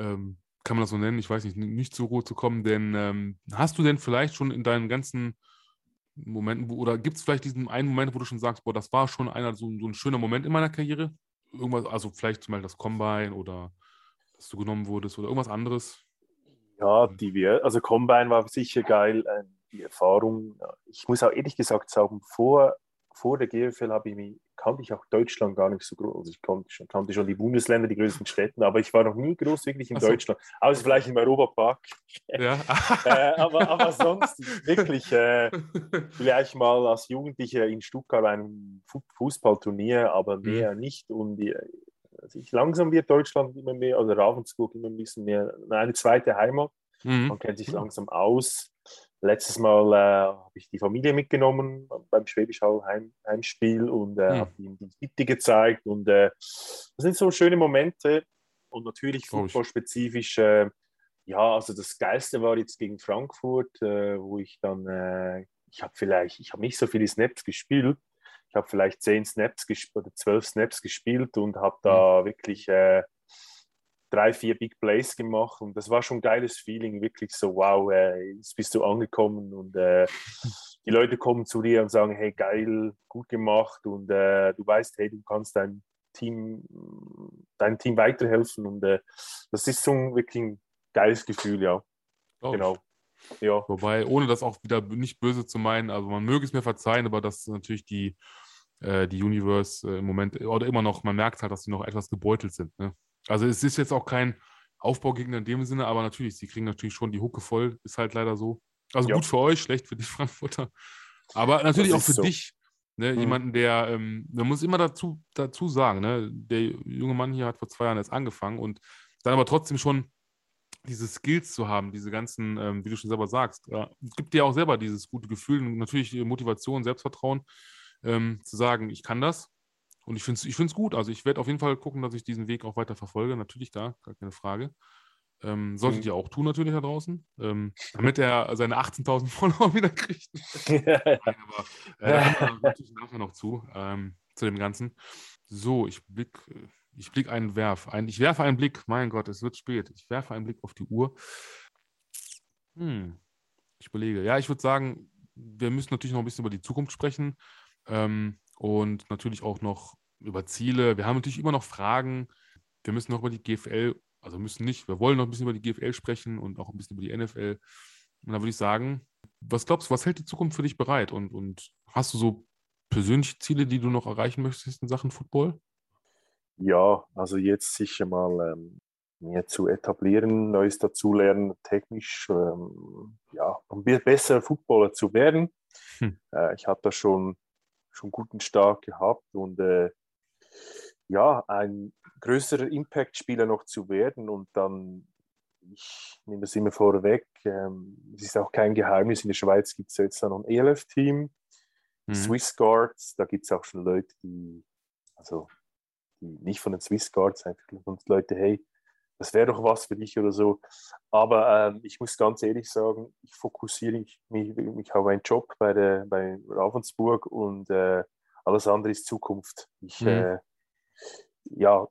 Ähm, kann man das so nennen? Ich weiß nicht, nicht zur Ruhe zu kommen, denn ähm, hast du denn vielleicht schon in deinen ganzen Momenten, wo, oder gibt es vielleicht diesen einen Moment, wo du schon sagst, boah, das war schon einer, so, so ein schöner Moment in meiner Karriere? Irgendwas, also vielleicht zum Beispiel das Combine oder dass du genommen wurdest oder irgendwas anderes? Ja, die wir, also Combine war sicher geil, äh, die Erfahrung. Ich muss auch ehrlich gesagt sagen, vor vor der GFL habe ich mich, kannte ich auch Deutschland gar nicht so groß. Also ich kannte schon, kannte schon die Bundesländer, die größten Städte, aber ich war noch nie groß wirklich in so. Deutschland. Außer vielleicht im Europapark. Ja. äh, aber, aber sonst wirklich äh, vielleicht mal als Jugendlicher in Stuttgart ein Fußballturnier, aber mhm. mehr mhm. nicht. Und die, also ich, langsam wird Deutschland immer mehr, oder Ravensburg immer ein bisschen mehr eine zweite Heimat. Mhm. Man kennt sich langsam aus. Letztes Mal äh, habe ich die Familie mitgenommen beim Schwäbisch Hall Heim, Heimspiel und äh, mhm. habe ihnen die Bitte gezeigt. Und äh, das sind so schöne Momente und natürlich fußballspezifisch. Äh, ja, also das Geilste war jetzt gegen Frankfurt, äh, wo ich dann, äh, ich habe vielleicht, ich habe nicht so viele Snaps gespielt. Ich habe vielleicht zehn Snaps oder zwölf Snaps gespielt und habe da mhm. wirklich drei, vier Big Plays gemacht und das war schon ein geiles Feeling, wirklich so, wow, äh, jetzt bist du angekommen und äh, die Leute kommen zu dir und sagen, hey, geil, gut gemacht und äh, du weißt, hey, du kannst dein Team, deinem Team weiterhelfen und äh, das ist so ein wirklich ein geiles Gefühl, ja. Oh. Genau. Ja. Wobei, ohne das auch wieder nicht böse zu meinen, also man möge es mir verzeihen, aber das ist natürlich die, äh, die Universe äh, im Moment, oder immer noch, man merkt halt, dass sie noch etwas gebeutelt sind. Ne? Also es ist jetzt auch kein Aufbaugegner in dem Sinne, aber natürlich, sie kriegen natürlich schon die Hucke voll, ist halt leider so. Also ja. gut für euch, schlecht für die Frankfurter. Aber natürlich auch für so. dich. Ne, mhm. Jemanden, der, ähm, man muss immer dazu, dazu sagen, ne, der junge Mann hier hat vor zwei Jahren erst angefangen und dann aber trotzdem schon diese Skills zu haben, diese ganzen, ähm, wie du schon selber sagst, äh, gibt dir auch selber dieses gute Gefühl und natürlich Motivation, Selbstvertrauen, ähm, zu sagen, ich kann das, und ich finde es ich gut. Also ich werde auf jeden Fall gucken, dass ich diesen Weg auch weiter verfolge. Natürlich da, gar keine Frage. Ähm, solltet mhm. ihr auch tun natürlich da draußen, ähm, damit er seine 18.000 Follower wieder kriegt. Nein, aber äh, da kommen wir natürlich nachher noch zu, ähm, zu dem Ganzen. So, ich blick, ich blick einen Werf. Ein, ich werfe einen Blick, mein Gott, es wird spät. Ich werfe einen Blick auf die Uhr. Hm, ich überlege. Ja, ich würde sagen, wir müssen natürlich noch ein bisschen über die Zukunft sprechen. Ähm, und natürlich auch noch über Ziele. Wir haben natürlich immer noch Fragen. Wir müssen noch über die GFL, also müssen nicht, wir wollen noch ein bisschen über die GFL sprechen und auch ein bisschen über die NFL. Und da würde ich sagen, was glaubst du, was hält die Zukunft für dich bereit? Und, und hast du so persönliche Ziele, die du noch erreichen möchtest in Sachen Football? Ja, also jetzt sicher mal ähm, mehr zu etablieren, Neues dazulernen, technisch, ähm, ja, um besser Footballer zu werden. Hm. Äh, ich habe da schon schon guten Start gehabt und äh, ja, ein größerer Impact-Spieler noch zu werden und dann, ich nehme das immer vorweg, ähm, es ist auch kein Geheimnis, in der Schweiz gibt es jetzt noch ein ELF-Team, mhm. Swiss Guards, da gibt es auch schon Leute, die, also die nicht von den Swiss Guards, einfach Leute, hey, das wäre doch was für dich oder so. Aber ähm, ich muss ganz ehrlich sagen, ich fokussiere mich, mich, mich auf einen Job bei, der, bei Ravensburg und äh, alles andere ist Zukunft. Ich, mhm. äh, ja,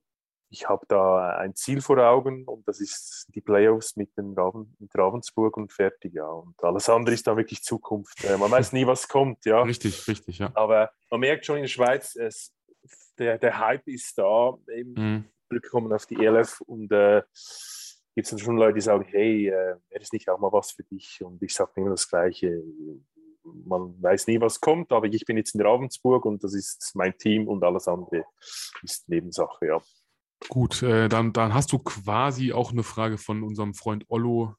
ich habe da ein Ziel vor Augen und das ist die Playoffs mit, den Raven, mit Ravensburg und fertig, ja. Und alles andere ist dann wirklich Zukunft. Äh, man weiß nie, was kommt, ja. Richtig, richtig, ja. Aber man merkt schon in der Schweiz, es, der, der Hype ist da. Eben, mhm zurückkommen auf die ELF und äh, gibt es dann schon Leute, die sagen, hey, äh, wäre das nicht auch mal was für dich? Und ich sage immer das Gleiche. Man weiß nie, was kommt, aber ich bin jetzt in Ravensburg und das ist mein Team und alles andere ist Nebensache, ja. Gut, äh, dann, dann hast du quasi auch eine Frage von unserem Freund Ollo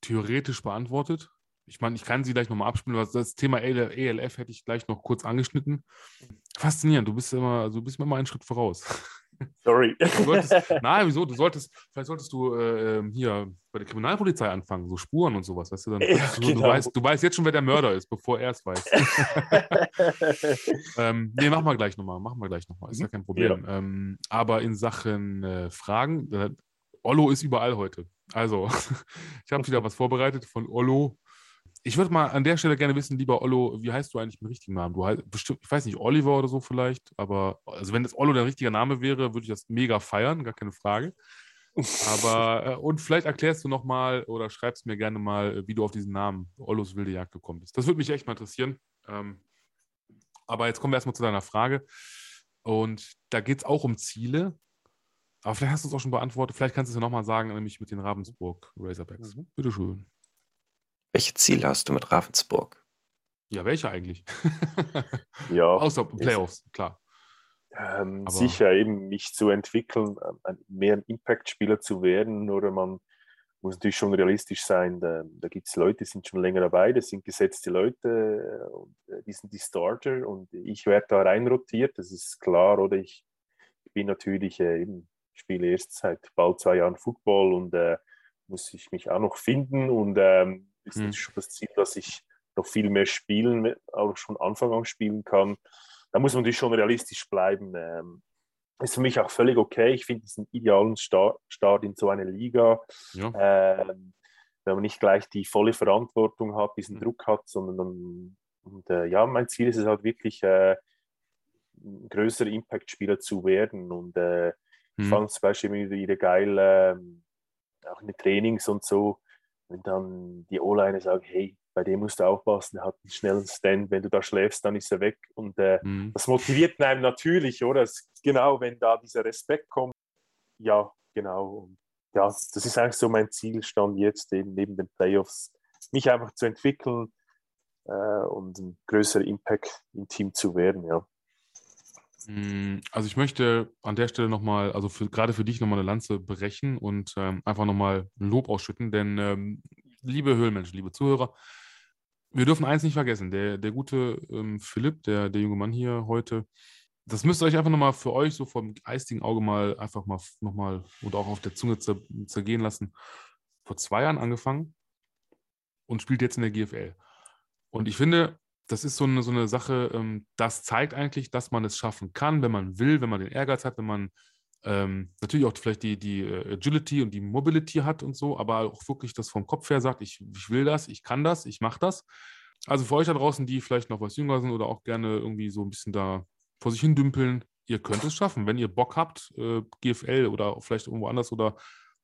theoretisch beantwortet. ich meine, ich kann sie gleich nochmal abspielen. Das Thema ELF hätte ich gleich noch kurz angeschnitten. Faszinierend, du bist immer, also du bist immer einen Schritt voraus. Sorry. Solltest, nein, wieso? Du solltest, vielleicht solltest du äh, ähm, hier bei der Kriminalpolizei anfangen, so Spuren und sowas, weißt du? Dann, ja, du, genau. du, weißt, du weißt jetzt schon, wer der Mörder ist, bevor er es weiß. ähm, nee, machen wir gleich nochmal, machen wir gleich nochmal, ist ja kein Problem. Ja. Ähm, aber in Sachen äh, Fragen, äh, Ollo ist überall heute. Also, ich habe wieder was vorbereitet von Ollo ich würde mal an der Stelle gerne wissen, lieber Ollo, wie heißt du eigentlich mit richtigen Namen? Du heißt bestimmt, ich weiß nicht, Oliver oder so vielleicht, aber also wenn das Ollo dein richtiger Name wäre, würde ich das mega feiern, gar keine Frage. Aber, äh, und vielleicht erklärst du nochmal oder schreibst mir gerne mal, äh, wie du auf diesen Namen Ollos wilde Jagd gekommen bist. Das würde mich echt mal interessieren. Ähm, aber jetzt kommen wir erstmal zu deiner Frage. Und da geht es auch um Ziele. Aber vielleicht hast du es auch schon beantwortet. Vielleicht kannst du es ja nochmal sagen, nämlich mit den Ravensburg Razorbacks. Mhm. Bitteschön. Welche Ziele hast du mit Ravensburg? Ja, welche eigentlich? ja. Außer Playoffs, klar. Ähm, sicher eben mich zu entwickeln, mehr ein Impact-Spieler zu werden oder man muss natürlich schon realistisch sein. Da, da gibt es Leute, die sind schon länger dabei, das sind gesetzte Leute, und, äh, die sind die Starter und ich werde da reinrotiert, das ist klar. Oder ich, ich bin natürlich äh, eben, spiele erst seit bald zwei Jahren Football und äh, muss ich mich auch noch finden und ähm, ist mhm. schon das Ziel, dass ich noch viel mehr spielen, auch schon Anfang an spielen kann. Da muss man natürlich schon realistisch bleiben. Ähm, ist für mich auch völlig okay. Ich finde es einen idealen Start, Start, in so eine Liga. Ja. Ähm, wenn man nicht gleich die volle Verantwortung hat, diesen mhm. Druck hat, sondern dann, und, äh, ja, mein Ziel ist es halt wirklich, äh, ein größerer Impact-Spieler zu werden. Und äh, mhm. ich fand zum Beispiel wieder geil, äh, auch in den Trainings und so, wenn dann die O-Liner sagen, hey, bei dem musst du aufpassen, er hat einen schnellen Stand, wenn du da schläfst, dann ist er weg. Und äh, mhm. das motiviert einem natürlich, oder? Es, genau, wenn da dieser Respekt kommt, ja, genau. Und, ja, das ist eigentlich so mein Zielstand jetzt, eben neben den Playoffs, mich einfach zu entwickeln äh, und ein größerer Impact im Team zu werden, ja. Mm, also ich möchte an der Stelle nochmal, also für, gerade für dich nochmal eine Lanze brechen und ähm, einfach nochmal Lob ausschütten, denn ähm, liebe Höhlenmenschen, liebe Zuhörer, wir dürfen eins nicht vergessen, der, der gute ähm, Philipp, der, der junge Mann hier heute, das müsst ihr euch einfach nochmal für euch so vom geistigen Auge mal einfach mal nochmal und auch auf der Zunge zer, zergehen lassen. Vor zwei Jahren angefangen und spielt jetzt in der GFL. Und ich finde, das ist so eine, so eine Sache, ähm, das zeigt eigentlich, dass man es schaffen kann, wenn man will, wenn man den Ehrgeiz hat, wenn man ähm, natürlich auch vielleicht die, die äh, Agility und die Mobility hat und so, aber auch wirklich das vom Kopf her sagt, ich, ich will das, ich kann das, ich mache das. Also für euch da draußen, die vielleicht noch was jünger sind oder auch gerne irgendwie so ein bisschen da vor sich hin dümpeln, ihr könnt es schaffen. Wenn ihr Bock habt, äh, GFL oder vielleicht irgendwo anders oder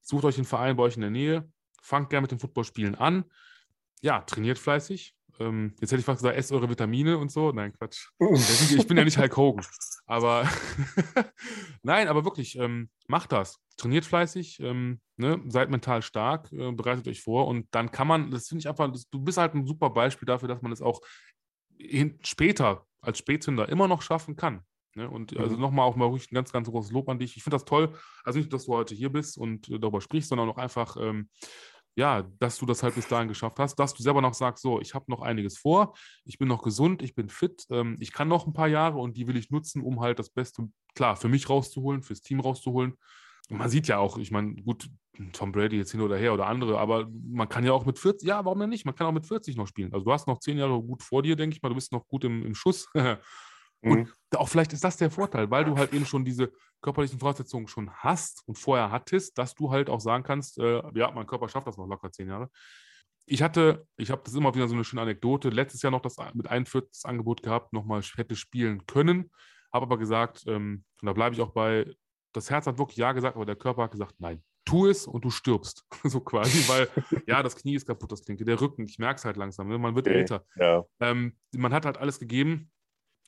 sucht euch einen Verein bei euch in der Nähe, fangt gerne mit dem Footballspielen an. Ja, trainiert fleißig, ähm, jetzt hätte ich fast gesagt, esst eure Vitamine und so. Nein, Quatsch. ich bin ja nicht Hulk Hogan. Aber nein, aber wirklich, ähm, macht das. Trainiert fleißig, ähm, ne? seid mental stark, äh, bereitet euch vor und dann kann man, das finde ich einfach, das, du bist halt ein super Beispiel dafür, dass man es auch hin, später als Spätzünder immer noch schaffen kann. Ne? Und also mhm. nochmal auch mal ruhig ein ganz, ganz großes Lob an dich. Ich finde das toll, also nicht, dass du heute hier bist und äh, darüber sprichst, sondern auch einfach, ähm, ja, dass du das halt bis dahin geschafft hast, dass du selber noch sagst, so, ich habe noch einiges vor, ich bin noch gesund, ich bin fit, ähm, ich kann noch ein paar Jahre und die will ich nutzen, um halt das Beste, klar, für mich rauszuholen, fürs Team rauszuholen. Und man sieht ja auch, ich meine, gut, Tom Brady jetzt hin oder her oder andere, aber man kann ja auch mit 40, ja, warum denn nicht? Man kann auch mit 40 noch spielen. Also du hast noch zehn Jahre gut vor dir, denke ich mal, du bist noch gut im, im Schuss. Und mhm. auch vielleicht ist das der Vorteil, weil du halt eben schon diese körperlichen Voraussetzungen schon hast und vorher hattest, dass du halt auch sagen kannst, äh, ja, mein Körper schafft das noch locker zehn Jahre. Ich hatte, ich habe das immer wieder so eine schöne Anekdote, letztes Jahr noch das mit 41 das Angebot gehabt, nochmal hätte spielen können, habe aber gesagt, ähm, und da bleibe ich auch bei, das Herz hat wirklich Ja gesagt, aber der Körper hat gesagt, nein, tu es und du stirbst. so quasi, weil ja, das Knie ist kaputt, das Klinke, der Rücken, ich merke es halt langsam, ne? man wird okay, älter. Ja. Ähm, man hat halt alles gegeben,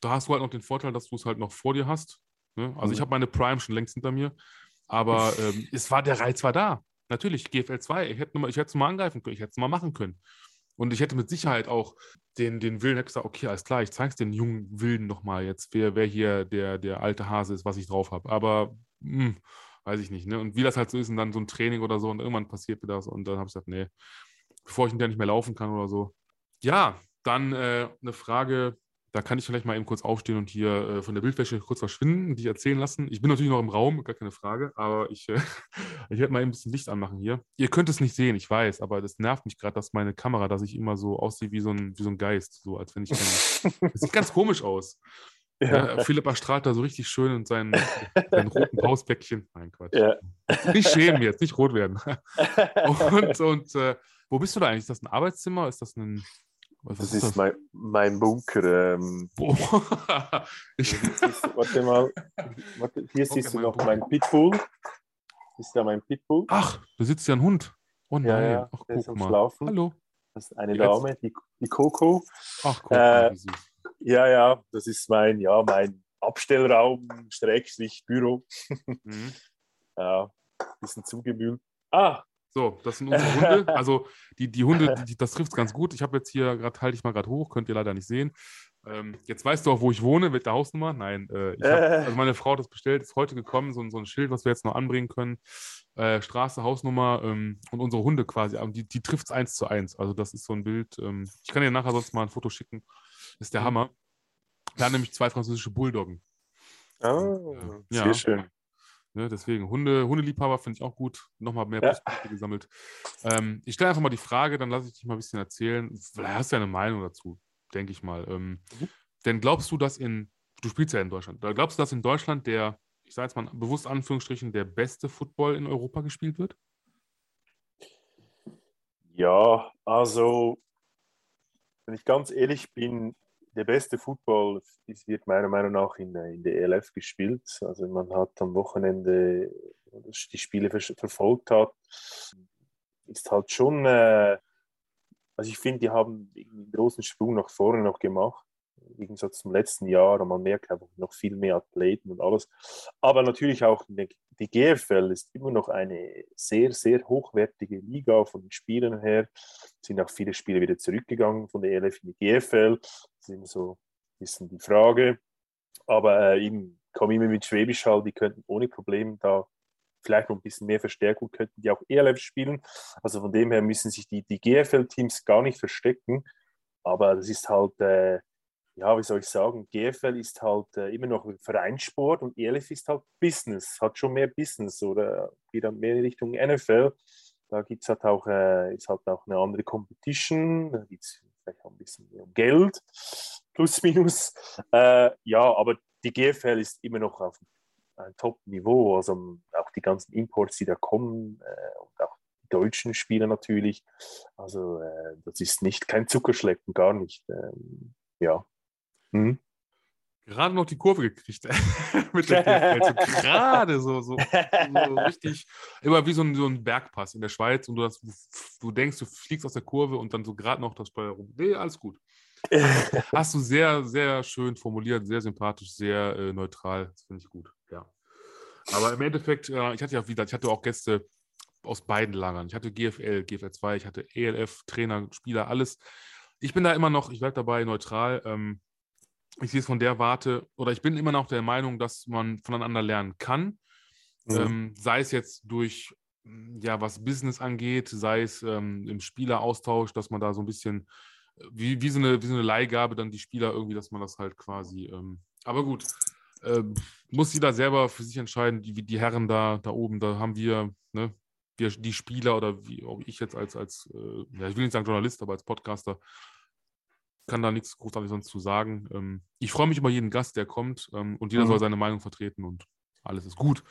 da hast du halt noch den Vorteil, dass du es halt noch vor dir hast. Ne? Also mhm. ich habe meine Prime schon längst hinter mir. Aber ähm, es war, der Reiz war da. Natürlich, GFL 2, ich hätte, es mal angreifen können, ich hätte es mal machen können. Und ich hätte mit Sicherheit auch den, den Willen, hätte gesagt, okay, alles klar, ich zeige es den jungen Wilden nochmal jetzt, wer, wer hier der, der alte Hase ist, was ich drauf habe. Aber mh, hm, weiß ich nicht. Ne? Und wie das halt so ist, und dann so ein Training oder so, und irgendwann passiert mir das, und dann habe ich gesagt, nee, bevor ich hinterher nicht mehr laufen kann oder so, Ja, dann äh, eine Frage, da kann ich vielleicht mal eben kurz aufstehen und hier äh, von der Bildfläche kurz verschwinden, die erzählen lassen. Ich bin natürlich noch im Raum, gar keine Frage, aber ich, äh, ich werde mal ein bisschen Licht anmachen hier. Ihr könnt es nicht sehen, ich weiß, aber das nervt mich gerade, dass meine Kamera, dass ich immer so aussehe wie so ein, wie so ein Geist, so als wenn ich. Das sieht ganz komisch aus. Ja. Ja, Philipp erstrahlt da so richtig schön in seinen, seinen roten Pausbäckchen. Nein, Quatsch. Ja. Nicht schämen jetzt, nicht rot werden. und und äh, wo bist du da eigentlich? Ist das ein Arbeitszimmer? Ist das ein. Was das ist, das? Mein, mein Bunker. Ähm, ist, warte mal. Warte, hier okay, siehst du noch Bunker. mein Pitbull. Das ist ja mein Pitbull. Ach, da sitzt ja ein Hund. Oh nein. Ja, ja, Ach, der ist am mal. Schlafen. Hallo. Das ist eine Dame, die, die Coco. Ach, Coco. Äh, ja, ja, das ist mein, ja, mein Abstellraum, Schrägstrich, Büro. Mhm. ja, bisschen zugemüllt. Ah! So, das sind unsere Hunde. Also die, die Hunde, die, das trifft es ganz gut. Ich habe jetzt hier gerade, halte ich mal gerade hoch, könnt ihr leider nicht sehen. Ähm, jetzt weißt du auch, wo ich wohne, mit der Hausnummer. Nein, äh, hab, also meine Frau hat das bestellt, ist heute gekommen, so, so ein Schild, was wir jetzt noch anbringen können. Äh, Straße, Hausnummer ähm, und unsere Hunde quasi. Die, die trifft es eins zu eins. Also das ist so ein Bild. Ähm, ich kann dir nachher sonst mal ein Foto schicken. Das ist der mhm. Hammer. Haben nämlich zwei französische Bulldoggen. Oh, äh, sehr ja. schön. Ne, deswegen, Hunde, Hundeliebhaber finde ich auch gut. Nochmal mehr Pluspunkte ja. gesammelt. Ähm, ich stelle einfach mal die Frage, dann lasse ich dich mal ein bisschen erzählen. Vielleicht hast du ja eine Meinung dazu, denke ich mal. Ähm, mhm. Denn glaubst du, dass in, du spielst ja in Deutschland, glaubst du, dass in Deutschland der, ich sage jetzt mal bewusst Anführungsstrichen, der beste Football in Europa gespielt wird? Ja, also, wenn ich ganz ehrlich bin, der beste Football ist, wird meiner Meinung nach in, in der ELF gespielt. Also man hat am Wochenende die Spiele verfolgt hat, ist halt schon, äh, also ich finde, die haben einen großen Sprung nach vorne noch gemacht im Gegensatz zum letzten Jahr und man merkt einfach noch viel mehr Athleten und alles. Aber natürlich auch die GFL ist immer noch eine sehr, sehr hochwertige Liga von den Spielen her. Sind auch viele Spiele wieder zurückgegangen von der ELF in die GFL. Das ist immer so ein bisschen die Frage. Aber äh, eben komme immer mit Schwäbisch halt, die könnten ohne Probleme da vielleicht noch ein bisschen mehr Verstärkung könnten die auch ELF spielen. Also von dem her müssen sich die, die GFL-Teams gar nicht verstecken. Aber das ist halt äh, ja, wie soll ich sagen, GFL ist halt äh, immer noch Vereinssport und ELF ist halt Business, hat schon mehr Business oder geht dann mehr in Richtung NFL. Da gibt es halt auch, äh, ist halt auch eine andere Competition, da geht es vielleicht auch ein bisschen mehr um Geld, plus minus. Äh, ja, aber die GFL ist immer noch auf einem Top-Niveau, also auch die ganzen Imports, die da kommen äh, und auch die deutschen Spieler natürlich. Also äh, das ist nicht kein Zuckerschlecken, gar nicht. Ähm, ja. Mhm. Gerade noch die Kurve gekriegt mit der also gerade so, so, so, richtig, immer wie so ein, so ein Bergpass in der Schweiz und du, hast, du denkst, du fliegst aus der Kurve und dann so gerade noch das Steuer rum. Nee, alles gut. Hast du sehr, sehr schön formuliert, sehr sympathisch, sehr äh, neutral. Das finde ich gut, ja. Aber im Endeffekt, äh, ich hatte ja wieder, ich hatte auch Gäste aus beiden Lagern. Ich hatte GFL, GFL 2, ich hatte ELF, Trainer, Spieler, alles. Ich bin da immer noch, ich bleibe dabei neutral. Ähm, ich sehe es von der Warte, oder ich bin immer noch der Meinung, dass man voneinander lernen kann. Mhm. Ähm, sei es jetzt durch, ja, was Business angeht, sei es ähm, im Spieleraustausch, dass man da so ein bisschen, wie, wie, so eine, wie so eine Leihgabe dann die Spieler irgendwie, dass man das halt quasi, ähm, aber gut, äh, muss jeder selber für sich entscheiden, die, die Herren da, da oben, da haben wir, ne, wir, die Spieler oder wie auch ich jetzt als, als äh, ja, ich will nicht sagen Journalist, aber als Podcaster, kann da nichts großartig sonst zu sagen. Ähm, ich freue mich über jeden Gast, der kommt ähm, und jeder mhm. soll seine Meinung vertreten und alles ist gut.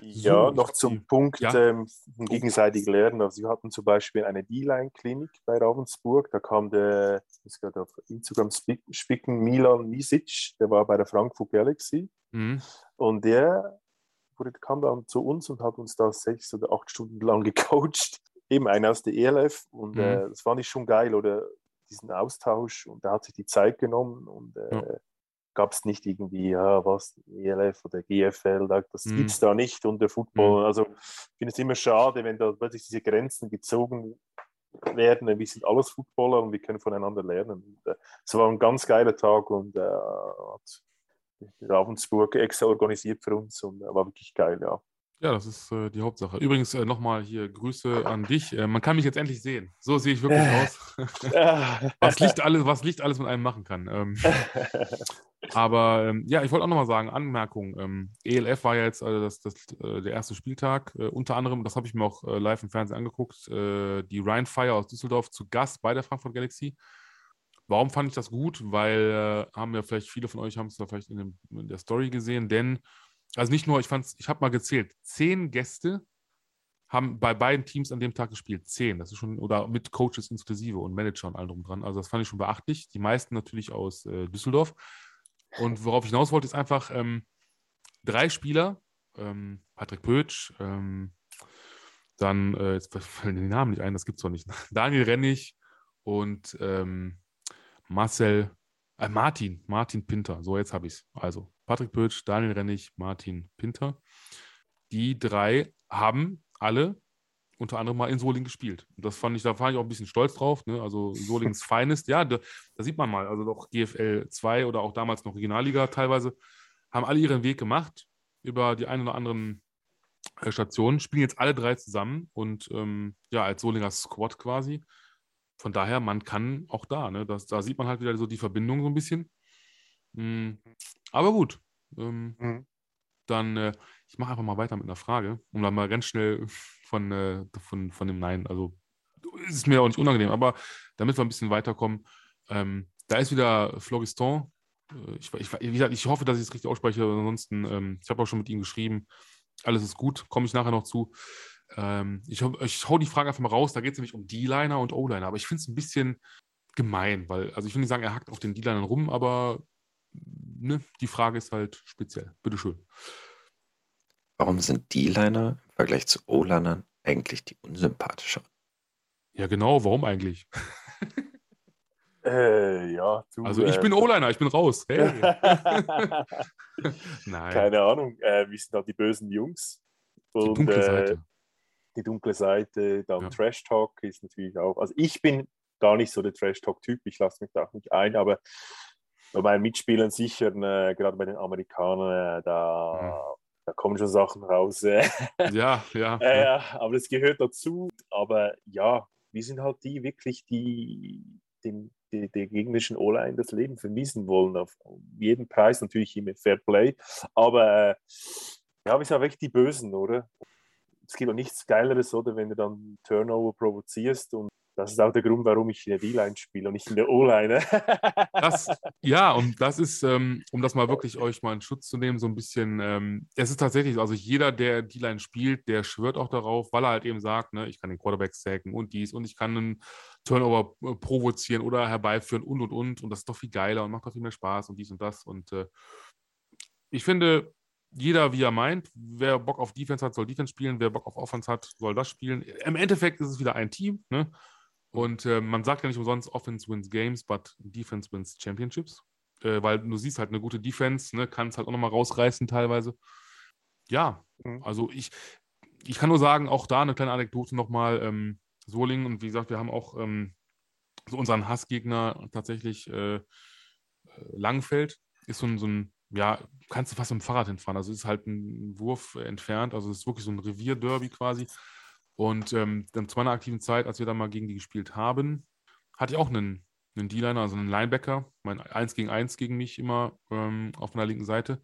Ja, so, noch zum die, Punkt ja? ähm, gegenseitig lernen. Also wir hatten zum Beispiel eine D-Line-Klinik bei Ravensburg. Da kam der, ich gerade auf Instagram spicken, Milan Misic, der war bei der Frankfurt Galaxy. Mhm. Und der wurde, kam dann zu uns und hat uns da sechs oder acht Stunden lang gecoacht. Eben einer aus der ELF. Und mhm. äh, das fand ich schon geil. Oder diesen Austausch und er hat sich die Zeit genommen und äh, ja. gab es nicht irgendwie, ja, was, ELF oder GFL, das mhm. gibt es da nicht unter Football. Mhm. Also ich finde es immer schade, wenn da plötzlich diese Grenzen gezogen werden. Wir sind alles Footballer und wir können voneinander lernen. äh, es war ein ganz geiler Tag und äh, hat Ravensburg extra organisiert für uns und äh, war wirklich geil, ja. Ja, das ist äh, die Hauptsache. Übrigens äh, nochmal hier Grüße an dich. Äh, man kann mich jetzt endlich sehen. So sehe ich wirklich aus. was, Licht alles, was Licht alles mit einem machen kann. Ähm, aber ähm, ja, ich wollte auch nochmal sagen, Anmerkung. Ähm, ELF war ja jetzt also das, das, äh, der erste Spieltag. Äh, unter anderem, das habe ich mir auch äh, live im Fernsehen angeguckt, die Ryan Fire aus Düsseldorf zu Gast bei der Frankfurt Galaxy. Warum fand ich das gut? Weil haben ja vielleicht viele von euch haben es da vielleicht in, dem, in der Story gesehen, denn also nicht nur, ich fand's, ich habe mal gezählt, zehn Gäste haben bei beiden Teams an dem Tag gespielt. Zehn, das ist schon, oder mit Coaches inklusive und Manager und allem drum dran. Also das fand ich schon beachtlich. Die meisten natürlich aus äh, Düsseldorf. Und worauf ich hinaus wollte, ist einfach ähm, drei Spieler, ähm, Patrick Pötsch, ähm, dann, äh, jetzt fallen die Namen nicht ein, das gibt es doch nicht. Daniel Rennig und ähm, Marcel, äh, Martin, Martin Pinter. So, jetzt habe ich es. Also, Patrick Pötsch, Daniel Rennig, Martin Pinter. Die drei haben alle unter anderem mal in Solingen gespielt. Und das fand ich, da war ich auch ein bisschen stolz drauf. Ne? Also Solingens Finest, ja, da, da, sieht man mal, also doch GFL 2 oder auch damals noch Regionalliga teilweise, haben alle ihren Weg gemacht über die ein oder anderen äh, Stationen, spielen jetzt alle drei zusammen und ähm, ja, als Solinger Squad quasi. Von daher, man kann auch da, ne? Das, da sieht man halt wieder so die Verbindung so ein bisschen. Mhm. Aber gut. Ähm, mhm. Dann, äh, ich mache einfach mal weiter mit einer Frage, um dann mal ganz schnell von, äh, von, von dem Nein, also ist mir auch nicht unangenehm, aber damit wir ein bisschen weiterkommen, ähm, da ist wieder Floriston. Äh, ich, ich, wie gesagt, ich hoffe, dass ich es richtig ausspreche. Ansonsten, ähm, ich habe auch schon mit ihm geschrieben. Alles ist gut, komme ich nachher noch zu. Ähm, ich, ich hau die Frage einfach mal raus. Da geht es nämlich um D-Liner und O-Liner. Aber ich finde es ein bisschen gemein, weil, also ich will nicht sagen, er hackt auf den D-Linern rum, aber ne, die Frage ist halt speziell. Bitteschön. Warum sind D-Liner im Vergleich zu O-Linern eigentlich die unsympathischeren? Ja, genau, warum eigentlich? Äh, ja, du, also ich äh, bin O-Liner, ich bin raus. Hey. Nein. Keine Ahnung, äh, wir sind da die bösen Jungs. Und, die dunkle äh, Seite. Die dunkle Seite, dann ja. Trash Talk ist natürlich auch. Also ich bin gar nicht so der Trash Talk-Typ, ich lasse mich da auch nicht ein, aber bei meinen Mitspielern sicher, äh, gerade bei den Amerikanern, äh, da, ja. da kommen schon Sachen raus. Äh. ja, ja, ja. aber das gehört dazu. Aber ja, wir sind halt die wirklich, die dem, die, der gegnerischen O-Line das Leben vermiesen wollen. Auf jeden Preis natürlich immer Fair Play. Aber äh, ja, wir sind wirklich die Bösen, oder? Es gibt auch nichts Geileres, oder, wenn du dann Turnover provozierst und das ist auch der Grund, warum ich in der D-Line spiele und nicht in der O-Line. ja, und das ist, ähm, um das mal wirklich euch mal in Schutz zu nehmen, so ein bisschen, ähm, es ist tatsächlich, also jeder, der D-Line spielt, der schwört auch darauf, weil er halt eben sagt, ne, ich kann den Quarterback sacken und dies und ich kann einen Turnover äh, provozieren oder herbeiführen und und und und das ist doch viel geiler und macht doch viel mehr Spaß und dies und das und äh, ich finde, jeder wie er meint. Wer Bock auf Defense hat, soll Defense spielen. Wer Bock auf Offense hat, soll das spielen. Im Endeffekt ist es wieder ein Team. Ne? Und äh, man sagt ja nicht umsonst, Offense wins Games, but Defense wins Championships. Äh, weil du siehst halt eine gute Defense, ne, kann es halt auch nochmal rausreißen teilweise. Ja, mhm. also ich, ich kann nur sagen, auch da eine kleine Anekdote nochmal. Ähm, Solingen und wie gesagt, wir haben auch ähm, so unseren Hassgegner tatsächlich äh, äh, Langfeld. Ist so ein, so ein, ja, kannst du fast mit dem Fahrrad hinfahren. Also ist halt ein Wurf entfernt. Also ist wirklich so ein Revierderby quasi. Und ähm, dann zu meiner aktiven Zeit, als wir dann mal gegen die gespielt haben, hatte ich auch einen, einen D-Liner, also einen Linebacker, mein 1 gegen 1 gegen mich immer ähm, auf meiner linken Seite.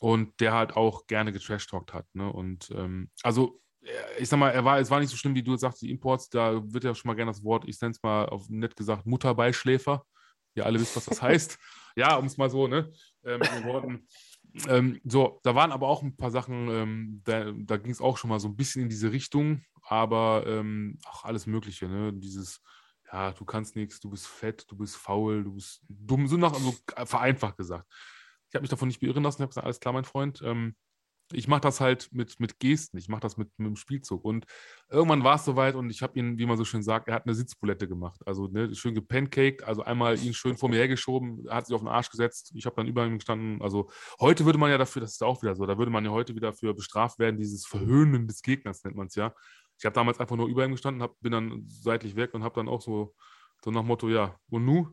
Und der halt auch gerne getrashtalkt hat. Ne? Und ähm, also, äh, ich sag mal, er war, es war nicht so schlimm, wie du sagst, die Imports, da wird ja schon mal gerne das Wort, ich nenne es mal auf nett gesagt, Mutterbeischläfer. Ihr alle wisst, was das heißt. Ja, um es mal so, ne, äh, den Worten ähm, so, da waren aber auch ein paar Sachen, ähm, da, da ging es auch schon mal so ein bisschen in diese Richtung, aber ähm, auch alles Mögliche, ne? Dieses, ja, du kannst nichts, du bist fett, du bist faul, du bist dumm, so nach, also vereinfacht gesagt. Ich habe mich davon nicht beirren lassen, ich habe gesagt, alles klar, mein Freund, ähm, ich mache das halt mit, mit Gesten, ich mache das mit, mit dem Spielzug. Und irgendwann war es soweit und ich habe ihn, wie man so schön sagt, er hat eine Sitzbulette gemacht. Also ne, schön gepancaked, also einmal ihn schön vor mir hergeschoben, er hat sich auf den Arsch gesetzt, ich habe dann über ihm gestanden. Also heute würde man ja dafür, das ist auch wieder so, da würde man ja heute wieder für bestraft werden, dieses Verhöhnen des Gegners nennt man es ja. Ich habe damals einfach nur über ihm gestanden, hab, bin dann seitlich weg und habe dann auch so, so nach Motto, ja, und nu?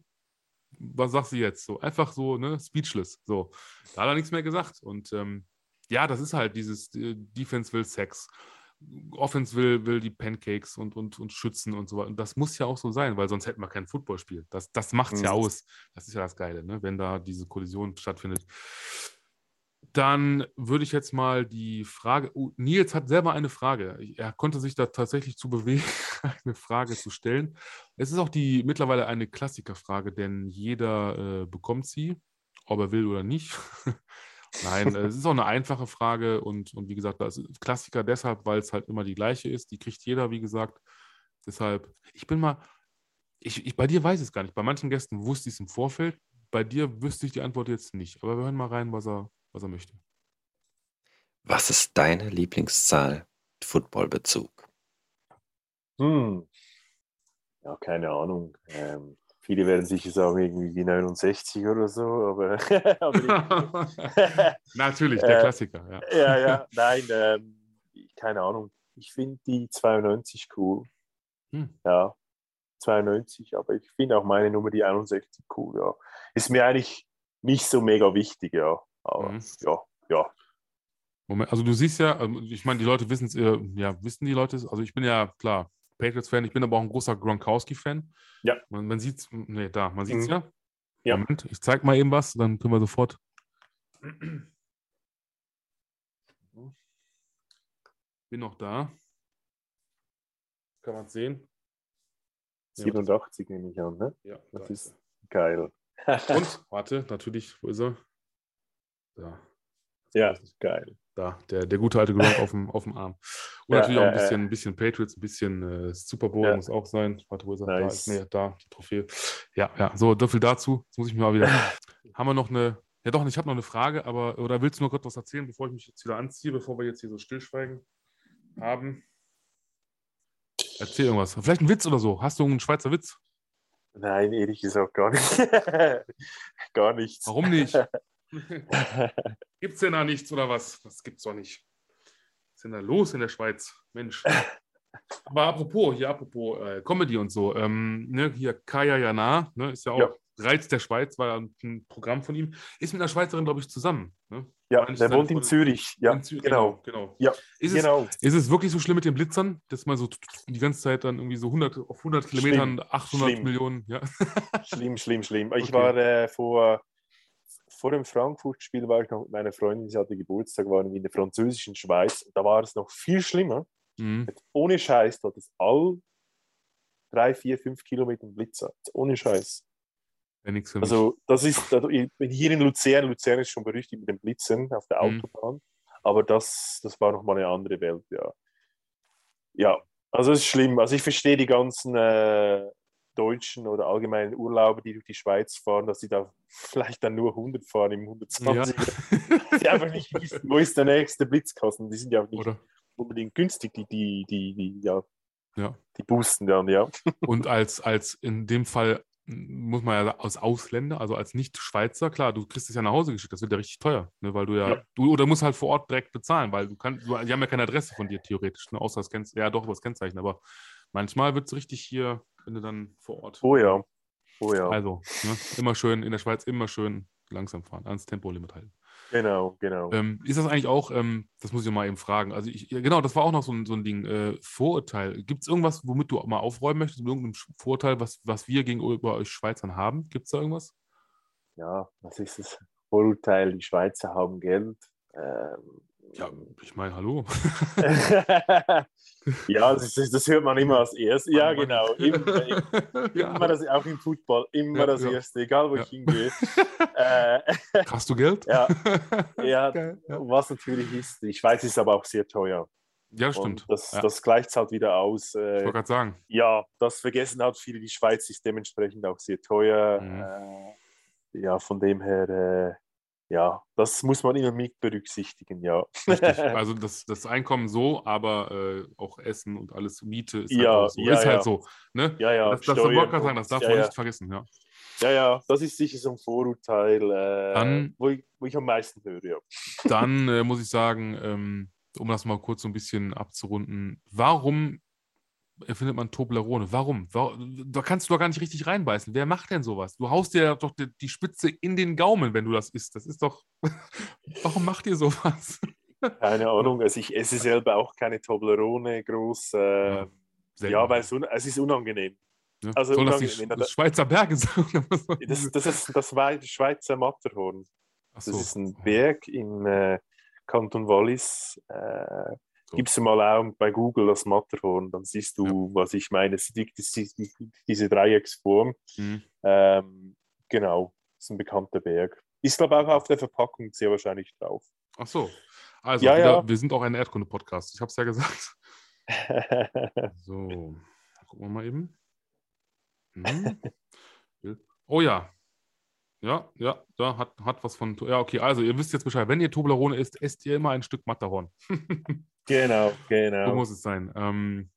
Was sagst du jetzt? So einfach so, ne, speechless. So, da hat er nichts mehr gesagt. Und ähm, ja, das ist halt dieses äh, Defense will Sex. Offense will, will die Pancakes und, und, und schützen und so weiter. Und das muss ja auch so sein, weil sonst hätten wir kein Footballspiel. Das, das macht es ja Mhm. aus. Das ist ja das Geile, ne? wenn da diese Kollision stattfindet. Dann würde ich jetzt mal die Frage. Oh, Nils hat selber eine Frage. Er konnte sich da tatsächlich zu bewegen, eine Frage zu stellen. Es ist auch die mittlerweile eine Klassikerfrage, denn jeder äh, bekommt sie, ob er will oder nicht. Nein, äh, es ist auch eine einfache Frage und, und wie gesagt, das ist Klassiker deshalb, weil es halt immer die gleiche ist. Die kriegt jeder, wie gesagt. Deshalb, ich bin mal, ich, ich, bei dir weiß ich es gar nicht. Bei manchen Gästen wusste ich es im Vorfeld. Bei dir wüsste ich die Antwort jetzt nicht. Aber wir hören mal rein, was er, was er möchte. Was ist deine Lieblingszahl mit Footballbezug? Hm. Ja, keine Ahnung. Ähm, viele werden sicher sagen, irgendwie die 69 oder so, aber, aber ich, Natürlich, der Äh, Klassiker. Ja. ja, ja, nein, ähm, keine Ahnung. Ich finde die 92 cool. Hm. Ja, 92, aber ich finde auch meine Nummer, die 61, cool, ja. Ist mir eigentlich nicht so mega wichtig, ja. Aber Mhm. ja, ja. Moment, also du siehst ja, ähm, ich meine, die Leute wissen es, äh, ja, wissen die Leute es, also ich bin ja, klar, Patriots-Fan, ich bin aber auch ein großer Gronkowski-Fan. Ja. Man, man sieht es, nee, da, man sieht es Mhm. ja. Ja. Moment, ich zeig mal eben was, dann können wir sofort. Bin noch da. Kann man sehen? Ja, 87 nehme ich an, ne? Ja, Das da ist geil. Und, warte, natürlich, wo ist er? Da. ja, geil. Da, der, der gute alte Gronk auf dem, auf dem Arm. Und Ja, natürlich auch ein bisschen, ein bisschen Patriots, ein bisschen äh, Super Bowl muss auch sein. Warte, wo ist er? Da Nice. ist, nee, da, die Trophäe. Ja, ja, so, so viel dazu. Jetzt muss ich mir mal wieder. Haben wir noch eine. Ja, doch, ich habe noch eine Frage, aber. Oder willst du noch kurz was erzählen, bevor ich mich jetzt wieder anziehe, bevor wir jetzt hier so stillschweigen haben? Erzähl irgendwas. Vielleicht ein Witz oder so. Hast du einen Schweizer Witz? Nein, ehrlich gesagt gar nicht. gar nichts. Warum nicht? Gibt's denn da nichts oder was? Das gibt's doch nicht. Was ist denn da los in der Schweiz? Mensch. Aber apropos, hier apropos äh, Comedy und so, ähm, ne, hier Kaya Jana, ne, ist ja auch Ja. Reiz der Schweiz, war ja ein Programm von ihm, ist mit einer Schweizerin, glaube ich, zusammen. Ne? Ja, der wohnt in Zürich. Ja, In Zü- genau. genau. Ja, Ist, es, genau. ist es wirklich so schlimm mit den Blitzern, dass man so die ganze Zeit dann irgendwie so 100, auf 100 Kilometern 800 Schlimm. Millionen, ja? Schlimm, schlimm, schlimm. Ich Okay. war äh, vor, vor dem Frankfurt-Spiel, war ich noch mit meiner Freundin, sie hatte Geburtstag, waren wir in der französischen Schweiz. Da war es noch viel schlimmer. Mhm. Ohne Scheiß, dort ist all drei, vier, fünf Kilometer Blitzer. Jetzt ohne Scheiß. Ja. Also, das ist, ich bin hier in Luzern, Luzern ist schon berüchtigt mit den Blitzen auf der Mhm. Autobahn, aber das, das war nochmal eine andere Welt, ja. Ja, also es ist schlimm. Also ich verstehe die ganzen äh, Deutschen oder allgemeinen Urlauber, die durch die Schweiz fahren, dass sie da vielleicht dann nur 100 fahren im 120. Die einfach nicht wissen, wo ist der nächste Blitzkasten. Die sind ja auch nicht Oder? unbedingt günstig, die, die, die, die, ja, Ja. die boosten dann, ja. Und als, als in dem Fall muss man ja als Ausländer, also als Nicht-Schweizer, klar, du kriegst es ja nach Hause geschickt, das wird ja richtig teuer, ne, weil du ja, Ja. du oder musst halt vor Ort direkt bezahlen, weil du kannst, die haben ja keine Adresse von dir theoretisch, ne, außer das Kennzeichen, ja doch, das Kennzeichen, aber manchmal wird es richtig hier, wenn du dann vor Ort. Oh ja. Oh ja. Also, ne, immer schön, in der Schweiz immer schön langsam fahren, ans Tempolimit halten. Genau, genau. Ähm, ist das eigentlich auch, ähm, das muss ich mal eben fragen, also ich, genau, das war auch noch so ein, so ein Ding, äh, Vorurteil. Gibt es irgendwas, womit du auch mal aufräumen möchtest, mit irgendeinem Vorurteil, was, was wir gegenüber euch Schweizern haben? Gibt es da irgendwas? ja, was ist das Vorurteil? Die Schweizer haben Geld. Ähm, Ja, ich meine, hallo. ja, das, das hört man immer als erstes. Ja, genau. Immer, ja. immer das, auch im Football, immer Ja, das ja. Erste, egal wo ich hingehe. äh, Hast du Geld? ja, ja, was natürlich ist, die Schweiz ist aber auch sehr teuer. Ja, stimmt. Und das, das gleicht es halt wieder aus. ich Äh, wollte gerade sagen. ja, das vergessen halt viele. Die Schweiz ist dementsprechend auch sehr teuer. Mhm. Äh, ja, von dem her, äh, ja, das muss man immer mit berücksichtigen, ja. Richtig. Also das, das Einkommen so, aber äh, auch Essen und alles, Miete ist halt, Ja, auch so. ja, ist halt ja. so. Ne? ja, ja, das das Steuern gerade sagen, das darf ja, man nicht vergessen. Ja. Ja, ja, das ist sicher so ein Vorurteil, äh, Dann- wo, ich, wo ich am meisten höre, ja. Dann äh, muss ich sagen, ähm, um das mal kurz so ein bisschen abzurunden, warum erfindet man Toblerone. Warum? Da kannst du doch gar nicht richtig reinbeißen. Wer macht denn sowas? Du haust dir doch die Spitze in den Gaumen, wenn du das isst. Das ist doch. Warum macht ihr sowas? Keine Ahnung. Also ich esse selber auch keine Toblerone groß. Äh, ja, ja, weil es, es ist unangenehm. Ja. Also Soll das die das Schweizer Berge sein? das, das, ist das Schweizer Matterhorn. So. Das ist ein Berg in äh, Kanton Wallis. Äh. Gibst du mal auch bei Google das Matterhorn, dann siehst du, ja. was ich meine. Es ist diese Dreiecksform. Mhm. Ähm, genau, das ist ein bekannter Berg. Ist, glaube ich, auch auf der Verpackung sehr wahrscheinlich drauf. Ach so. Also, ja, wieder, ja. wir sind auch ein Erdkunde-Podcast. Ich habe es ja gesagt. so, gucken wir mal eben. Hm. Oh ja. Ja, ja, da hat, hat was von. Ja, okay, also ihr wisst jetzt Bescheid. Wenn ihr Toblerone isst, esst ihr immer ein Stück Matterhorn. genau, genau. So muss es sein. Ähm,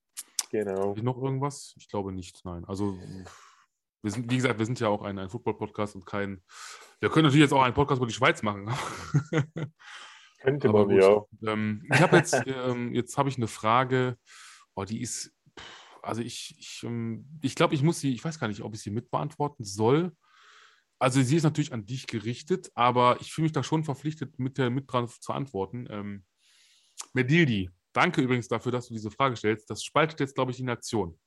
genau. Noch irgendwas? Ich glaube nicht, nein. Also, wir sind, wie gesagt, wir sind ja auch ein, ein Football-Podcast und kein. Wir können natürlich jetzt auch einen Podcast über die Schweiz machen. Könnte man, ja. Ähm, ich habe jetzt, ähm, jetzt habe ich eine Frage, oh, die ist, also ich, ich, ähm, ich glaube, ich muss sie, ich weiß gar nicht, ob ich sie mitbeantworten soll. Also sie ist natürlich an dich gerichtet, aber ich fühle mich da schon verpflichtet, mit, der, mit dran zu antworten. Ähm, Medildi, danke übrigens dafür, dass du diese Frage stellst. Das spaltet jetzt, glaube ich, die Nation.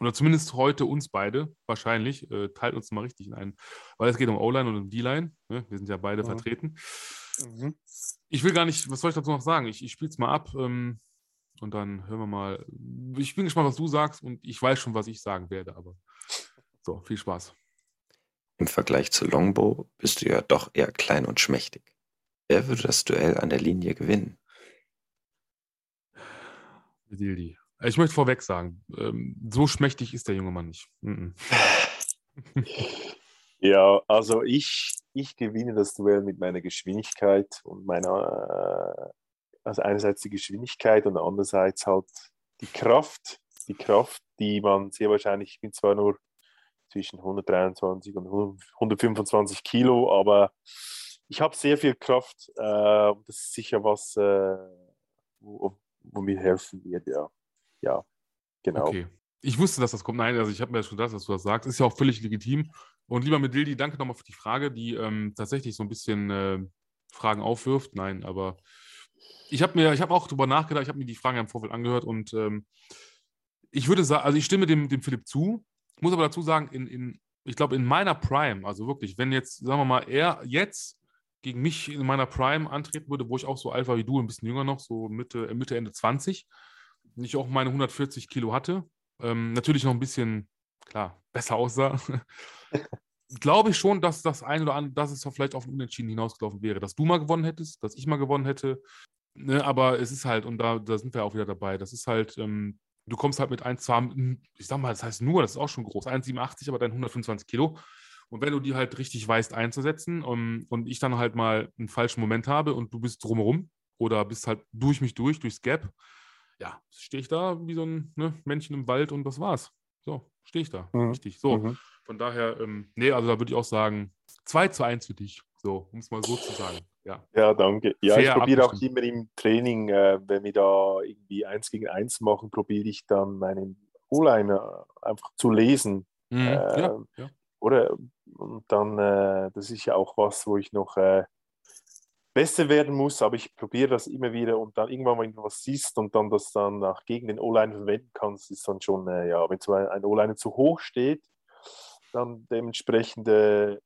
Oder zumindest heute uns beide, wahrscheinlich, äh, teilt uns mal richtig in einen, weil es geht um O-Line und um D-Line. Ne? Wir sind ja beide mhm. vertreten. Mhm. Ich will gar nicht, was soll ich dazu noch sagen? Ich, ich spiele es mal ab ähm, und dann hören wir mal. Ich bin gespannt, was du sagst und ich weiß schon, was ich sagen werde, aber so, viel Spaß. Im Vergleich zu Longbow bist du ja doch eher klein und schmächtig. Wer würde das Duell an der Linie gewinnen? Sildi. Ich möchte vorweg sagen, ähm, so schmächtig ist der junge Mann nicht. ja, also ich, ich gewinne das Duell mit meiner Geschwindigkeit und meiner, äh, also einerseits die Geschwindigkeit und andererseits halt die Kraft, die Kraft, die man sehr wahrscheinlich, ich bin zwar nur zwischen 123 und 125 Kilo, aber ich habe sehr viel Kraft. Äh, das ist sicher was, äh, wo, wo, mir helfen wird, ja. Ja, genau. Okay. Ich wusste, dass das kommt. Nein, also ich habe mir ja schon gedacht, dass du das sagst. Ist ja auch völlig legitim. Und lieber Medildi, danke nochmal für die Frage, die ähm, tatsächlich so ein bisschen äh, Fragen aufwirft. Nein, aber ich habe mir, ich habe auch darüber nachgedacht, ich habe mir die Fragen im Vorfeld angehört und ähm, ich würde sagen, also ich stimme dem, dem Philipp zu. Muss aber dazu sagen, in, in, ich glaube, in meiner Prime, also wirklich, wenn jetzt, sagen wir mal, er jetzt gegen mich in meiner Prime antreten würde, wo ich auch so alt war wie du, ein bisschen jünger noch, so Mitte, Mitte Ende 20, und ich auch meine 140 Kilo hatte, ähm, natürlich noch ein bisschen, klar, besser aussah, glaube ich schon, dass das ein oder andere, dass es vielleicht auf ein Unentschieden hinausgelaufen wäre, dass du mal gewonnen hättest, dass ich mal gewonnen hätte. Ne, aber es ist halt, und da, da sind wir auch wieder dabei, das ist halt, ähm, du kommst halt mit 1, ich sag mal, das heißt nur, das ist auch schon groß, 1,87, aber dann 125 Kilo. Und wenn du die halt richtig weißt einzusetzen um, und ich dann halt mal einen falschen Moment habe und du bist drumherum oder bist halt durch mich durch, durchs Gap, ja, stehe ich da wie so ein ne, Männchen im Wald und das war's. So, stehe ich da. Mhm. Richtig. So. Mhm. Von daher, ähm, nee, also da würde ich auch sagen, 2 zu 1 für dich. So, um es mal so zu sagen. Ja, ja danke. Ja, Fair ich probiere auch immer im Training, äh, wenn wir da irgendwie 1 gegen 1 machen, probiere ich dann meinen O-Liner einfach zu lesen. Mhm. Äh, ja, ja. Oder und dann, äh, das ist ja auch was, wo ich noch äh, besser werden muss, aber ich probiere das immer wieder und dann irgendwann, wenn du was siehst und dann das dann auch gegen den O-Liner verwenden kannst, ist dann schon, äh, ja, wenn so ein, ein O-Liner zu hoch steht, dann dementsprechend äh,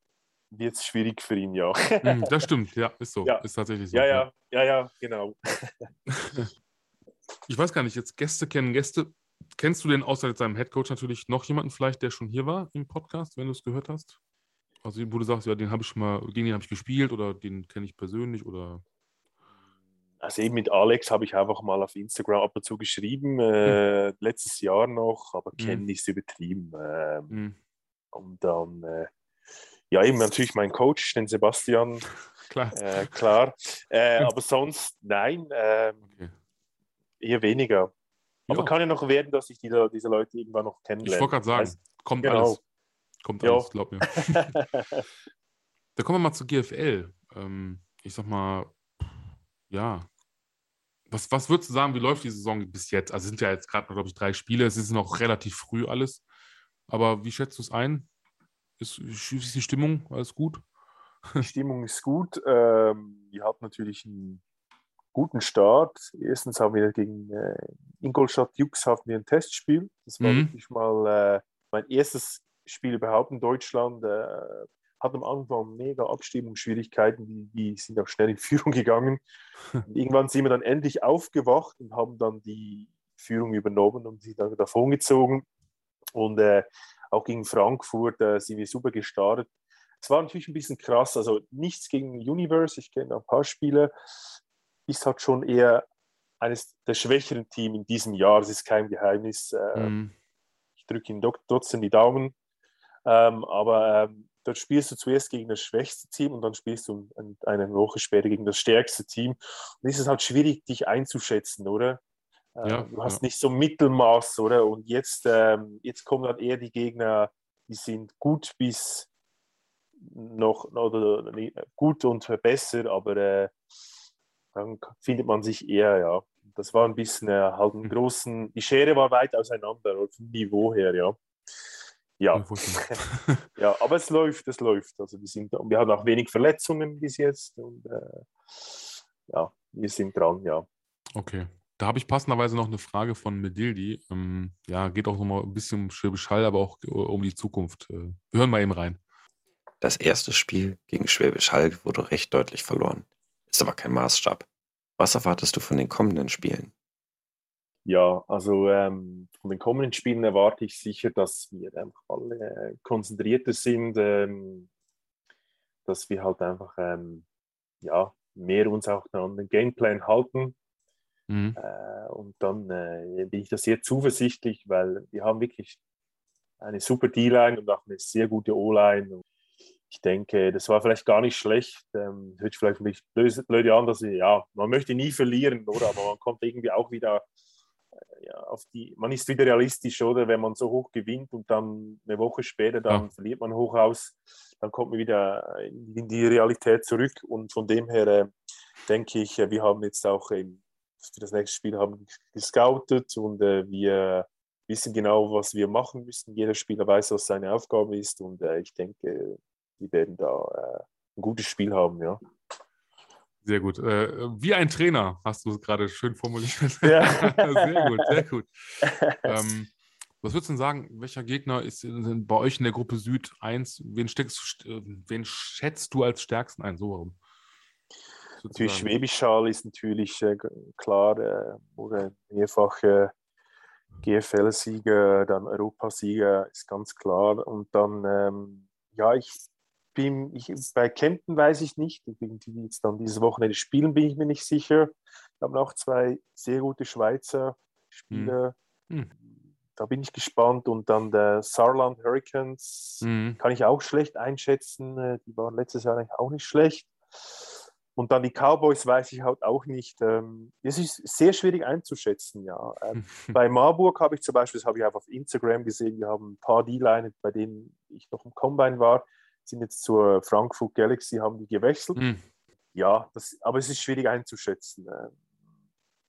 wird es schwierig für ihn, ja. Hm, das stimmt, ja, ist so. Ja. Ist tatsächlich so. Ja, ja, ja, ja, genau. ich weiß gar nicht, jetzt Gäste kennen Gäste. Kennst du denn außer seinem Headcoach natürlich noch jemanden vielleicht, der schon hier war im Podcast, wenn du es gehört hast? Also wo du sagst, ja, den habe ich schon mal, gegen den habe ich gespielt oder den kenne ich persönlich oder also eben mit Alex habe ich einfach mal auf Instagram ab und zu geschrieben, äh, hm. letztes Jahr noch, aber hm. kennen ist übertrieben. Ähm, hm. Und dann, äh, ja, eben natürlich mein Coach, den Sebastian. klar. Äh, klar. Äh, aber sonst, nein, ähm, okay. eher weniger. Aber ja. kann ja noch werden, dass ich die, diese Leute irgendwann noch kennenlerne. Ich wollte gerade sagen, also, kommt genau. alles. Kommt ja. alles, glaub mir. da kommen wir mal zur GFL. Ähm, ich sag mal, ja, was, was würdest du sagen, wie läuft die Saison bis jetzt? Also es sind ja jetzt gerade, glaube ich, drei Spiele, es ist noch relativ früh alles. Aber wie schätzt du es ein? Ist, ist die Stimmung alles gut? Die Stimmung ist gut. Ähm, ihr habt natürlich einen guten Start. Erstens haben wir gegen äh, Ingolstadt Jux haben wir ein Testspiel. Das war mhm. wirklich mal äh, mein erstes Spiel überhaupt in Deutschland. Äh, hat am Anfang mega Abstimmungsschwierigkeiten, die, die sind auch schnell in Führung gegangen. Und irgendwann sind wir dann endlich aufgewacht und haben dann die Führung übernommen und sie dann davongezogen. Und äh, auch gegen Frankfurt äh, sind wir super gestartet. Es war natürlich ein bisschen krass, also nichts gegen Universe, ich kenne ein paar Spiele, ist halt schon eher eines der schwächeren Teams in diesem Jahr, das ist kein Geheimnis. Äh, mm. Ich drücke Ihnen trotzdem die Daumen. Ähm, aber ähm, dort spielst du zuerst gegen das schwächste Team und dann spielst du eine Woche später gegen das stärkste Team. Und es ist halt schwierig, dich einzuschätzen, oder? Äh, ja, du hast ja. nicht so Mittelmaß, oder? Und jetzt, ähm, jetzt kommen dann eher die Gegner, die sind gut bis noch oder gut und besser, aber äh, dann findet man sich eher, ja. Das war ein bisschen äh, halt einen hm. großen, die Schere war weit auseinander vom Niveau her, ja. Ja. ja, aber es läuft, es läuft. Also wir, sind, wir haben auch wenig Verletzungen bis jetzt und äh, ja, wir sind dran, ja. Okay. Da habe ich passenderweise noch eine Frage von Medildi. Ähm, ja, geht auch nochmal ein bisschen um Schwäbisch Hall, aber auch um die Zukunft. Äh, wir hören mal eben rein. Das erste Spiel gegen Schwäbisch Hall wurde recht deutlich verloren. Ist aber kein Maßstab. Was erwartest du von den kommenden Spielen? Ja, also ähm, von den kommenden Spielen erwarte ich sicher, dass wir einfach alle äh, konzentrierter sind, ähm, dass wir halt einfach ähm, ja, mehr uns auch an den Gameplan halten. Mhm. Äh, und dann äh, bin ich da sehr zuversichtlich, weil wir haben wirklich eine super D-Line und auch eine sehr gute O-Line ich denke, das war vielleicht gar nicht schlecht. Ähm, hört sich vielleicht bisschen blöd an, dass ich, ja, man möchte nie verlieren, oder? Aber man kommt irgendwie auch wieder äh, ja, auf die, man ist wieder realistisch, oder? Wenn man so hoch gewinnt und dann eine Woche später, dann ja. verliert man hoch aus, dann kommt man wieder in die Realität zurück. Und von dem her äh, denke ich, äh, wir haben jetzt auch ähm, für das nächste Spiel haben gescoutet und äh, wir wissen genau, was wir machen müssen. Jeder Spieler weiß, was seine Aufgabe ist und äh, ich denke, die werden da äh, ein gutes Spiel haben, ja. Sehr gut. Äh, wie ein Trainer, hast du es gerade schön formuliert. Ja. sehr gut, sehr gut. Ähm, was würdest du denn sagen, welcher Gegner ist bei euch in der Gruppe Süd 1? Wen, steckst, äh, wen schätzt du als stärksten ein? So warum? Natürlich Schwäbisch Schal ist natürlich äh, klar, äh, oder mehrfache GFL-Sieger, dann Europasieger ist ganz klar. Und dann, ähm, ja, ich bin ich, bei Kempten weiß ich nicht, die jetzt dann dieses Wochenende spielen, bin ich mir nicht sicher. Wir haben auch zwei sehr gute Schweizer Spieler. Mhm. Da bin ich gespannt. Und dann der Saarland Hurricanes mhm. kann ich auch schlecht einschätzen. Äh, die waren letztes Jahr eigentlich auch nicht schlecht. Und dann die Cowboys weiß ich halt auch nicht. Ähm, es ist sehr schwierig einzuschätzen, ja. Ähm, bei Marburg habe ich zum Beispiel, das habe ich einfach auf Instagram gesehen, wir haben ein paar D-Line, bei denen ich noch im Combine war, sind jetzt zur Frankfurt Galaxy, haben die gewechselt. Mhm. Ja, das, aber es ist schwierig einzuschätzen. Ähm,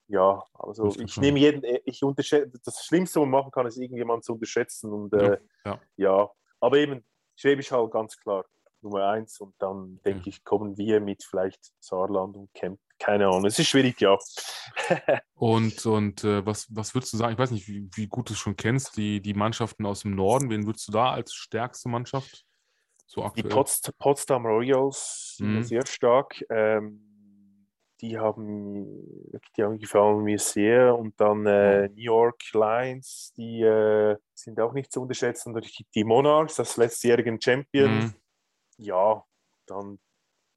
ja, also ich nehme jeden, äh, ich unterschätze, das Schlimmste, was man machen kann, ist irgendjemand zu unterschätzen. Und äh, ja, ja. ja, aber eben Schwäbisch Hall ganz klar Nummer eins und dann denke ja. ich, kommen wir mit vielleicht Saarland und Camp. Keine Ahnung, es ist schwierig, ja. und und äh, was, was würdest du sagen? Ich weiß nicht, wie, wie gut du es schon kennst, die, die Mannschaften aus dem Norden. Wen würdest du da als stärkste Mannschaft so aktuell. Die Pots Potsdam Royals sind mhm. sehr stark. Ähm, die haben, die haben gefallen mir sehr. Und dann äh, New York Lions, die äh, sind auch nicht zu unterschätzen. Natürlich die Monarchs, das letztjährigen Champion. Mhm. Ja, dann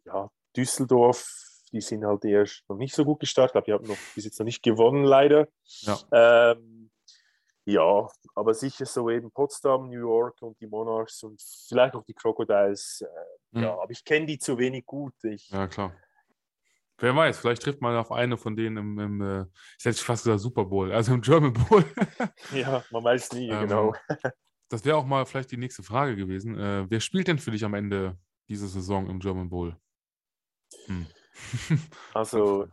ja, Düsseldorf, die sind halt eher noch nicht so gut gestartet. Ich glaube, die haben noch bis jetzt noch nicht gewonnen, leider. Ja. Ähm, ja, aber sicher so eben Potsdam, New York und die Monarchs und vielleicht auch die Crocodiles. Äh, mhm. Ja, aber ich kenne die zu wenig gut. Ich, ja, klar. Wer weiß, vielleicht trifft man auf eine von denen im, im äh, ich hätte fast gesagt Super Bowl, also im German Bowl. ja, man weiß nie, ähm, genau. Das wäre auch mal vielleicht die nächste Frage gewesen. Äh, wer spielt denn für dich am Ende diese Saison im German Bowl? Hm. Also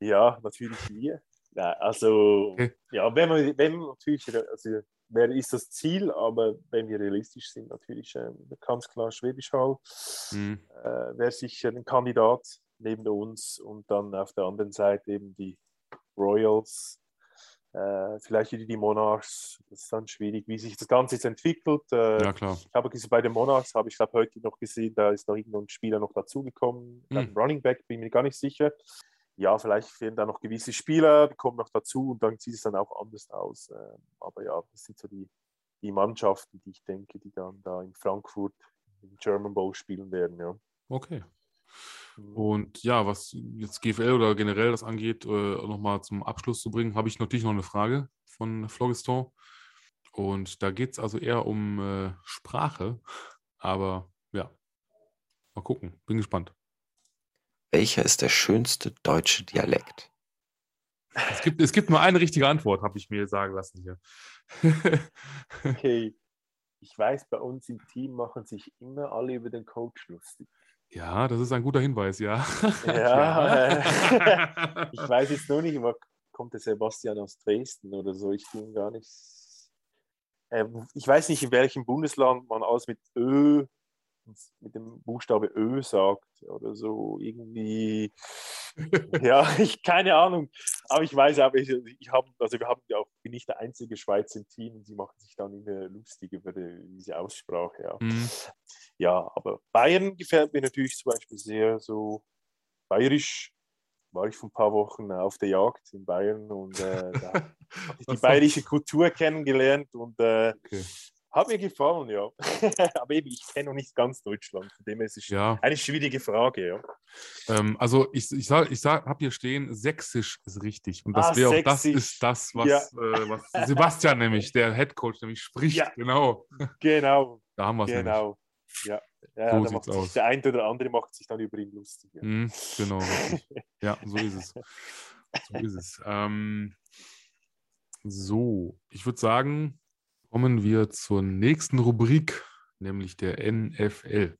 Ja, natürlich wir. Ja, also, okay. ja, wenn man, wenn man natürlich, also, wer ist das Ziel, aber wenn wir realistisch sind, natürlich äh, ganz klar Schwäbisch Hall mhm. äh, wäre sicher ein Kandidat neben uns und dann auf der anderen Seite eben die Royals, äh, vielleicht wieder die Monarchs. Das ist dann schwierig, wie sich das Ganze jetzt entwickelt. Äh, ja, klar. Ich habe bei den Monarchs habe ich glaube heute noch gesehen, da ist noch irgendein Spieler noch dazugekommen. Mhm. Running Back, bin mir gar nicht sicher. Ja, vielleicht fehlen da noch gewisse Spieler, die kommen noch dazu und dann sieht es dann auch anders aus. Ähm, aber ja, das sind so die, die Mannschaften, die ich denke, die dann da in Frankfurt im German Bowl spielen werden. Ja. Okay. Mhm. Und ja, was jetzt GFL oder generell das angeht, äh, nochmal zum Abschluss zu bringen, habe ich natürlich noch eine Frage von Phlogiston. Und da geht es also eher um äh, Sprache. Aber ja, mal gucken, bin gespannt. Welcher ist der schönste deutsche Dialekt? Es gibt, es gibt nur eine richtige Antwort, habe ich mir sagen lassen hier. okay. Ich weiß, bei uns im Team machen sich immer alle über den Coach lustig. Ja, das ist ein guter Hinweis, ja. Ja, äh, ich weiß jetzt nur nicht, kommt der Sebastian aus Dresden oder so? Ich bin gar nicht. Äh, ich weiß nicht, in welchem Bundesland man alles mit Ö, mit dem Buchstabe Ö sagt oder so. Irgendwie. ja, ich keine Ahnung. Aber ich weiß aber, ich, ich habe, also wir haben ja auch, bin nicht der einzige Schweizer im Team und sie machen sich dann immer lustig über die, diese Aussprache. Ja. Mhm. ja, aber Bayern gefällt mir natürlich zum Beispiel sehr so bayerisch. War ich vor ein paar Wochen auf der Jagd in Bayern und äh, da habe ich die bayerische Kultur kennengelernt und äh, okay. Hat mir gefallen, ja. Aber eben, ich kenne noch nicht ganz Deutschland. Von dem her ist es ja. eine schwierige Frage, ja. Ähm, also ich, ich, sag, ich sag, habe hier stehen, sächsisch ist richtig. Und das ah, wäre auch das ist das, was, ja. äh, was Sebastian nämlich, der Head Coach, nämlich spricht. Ja. Genau. Genau. Da haben wir es Genau. Ja. Ja, so sieht's aus. Der eine oder andere macht sich dann über ihn lustig. Ja. Mm, genau. ja, so ist es. So ist es. Ähm, so, ich würde sagen, Kommen wir zur nächsten Rubrik, nämlich der NFL.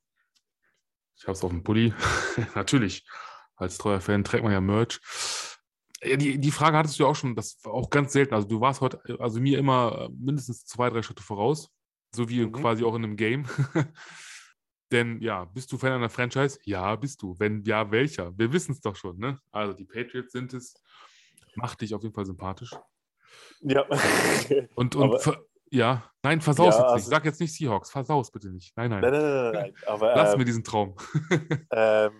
Ich habe es auf dem Pulli. Natürlich, als treuer Fan trägt man ja Merch. Ja, die, die Frage hattest du ja auch schon, das war auch ganz selten. Also du warst heute, also mir immer mindestens zwei, drei Schritte voraus, so wie mhm. quasi auch in einem Game. Denn ja, bist du Fan einer Franchise? Ja, bist du. Wenn ja, welcher? Wir wissen es doch schon, ne? Also die Patriots sind es. Macht dich auf jeden Fall sympathisch. Ja. und, und ja, nein, versaus ja, jetzt nicht. Also, Sag jetzt nicht Seahawks, versaus bitte nicht. Nein, nein. Nein, nein, nein. Aber, Lass ähm, mir diesen Traum. ähm,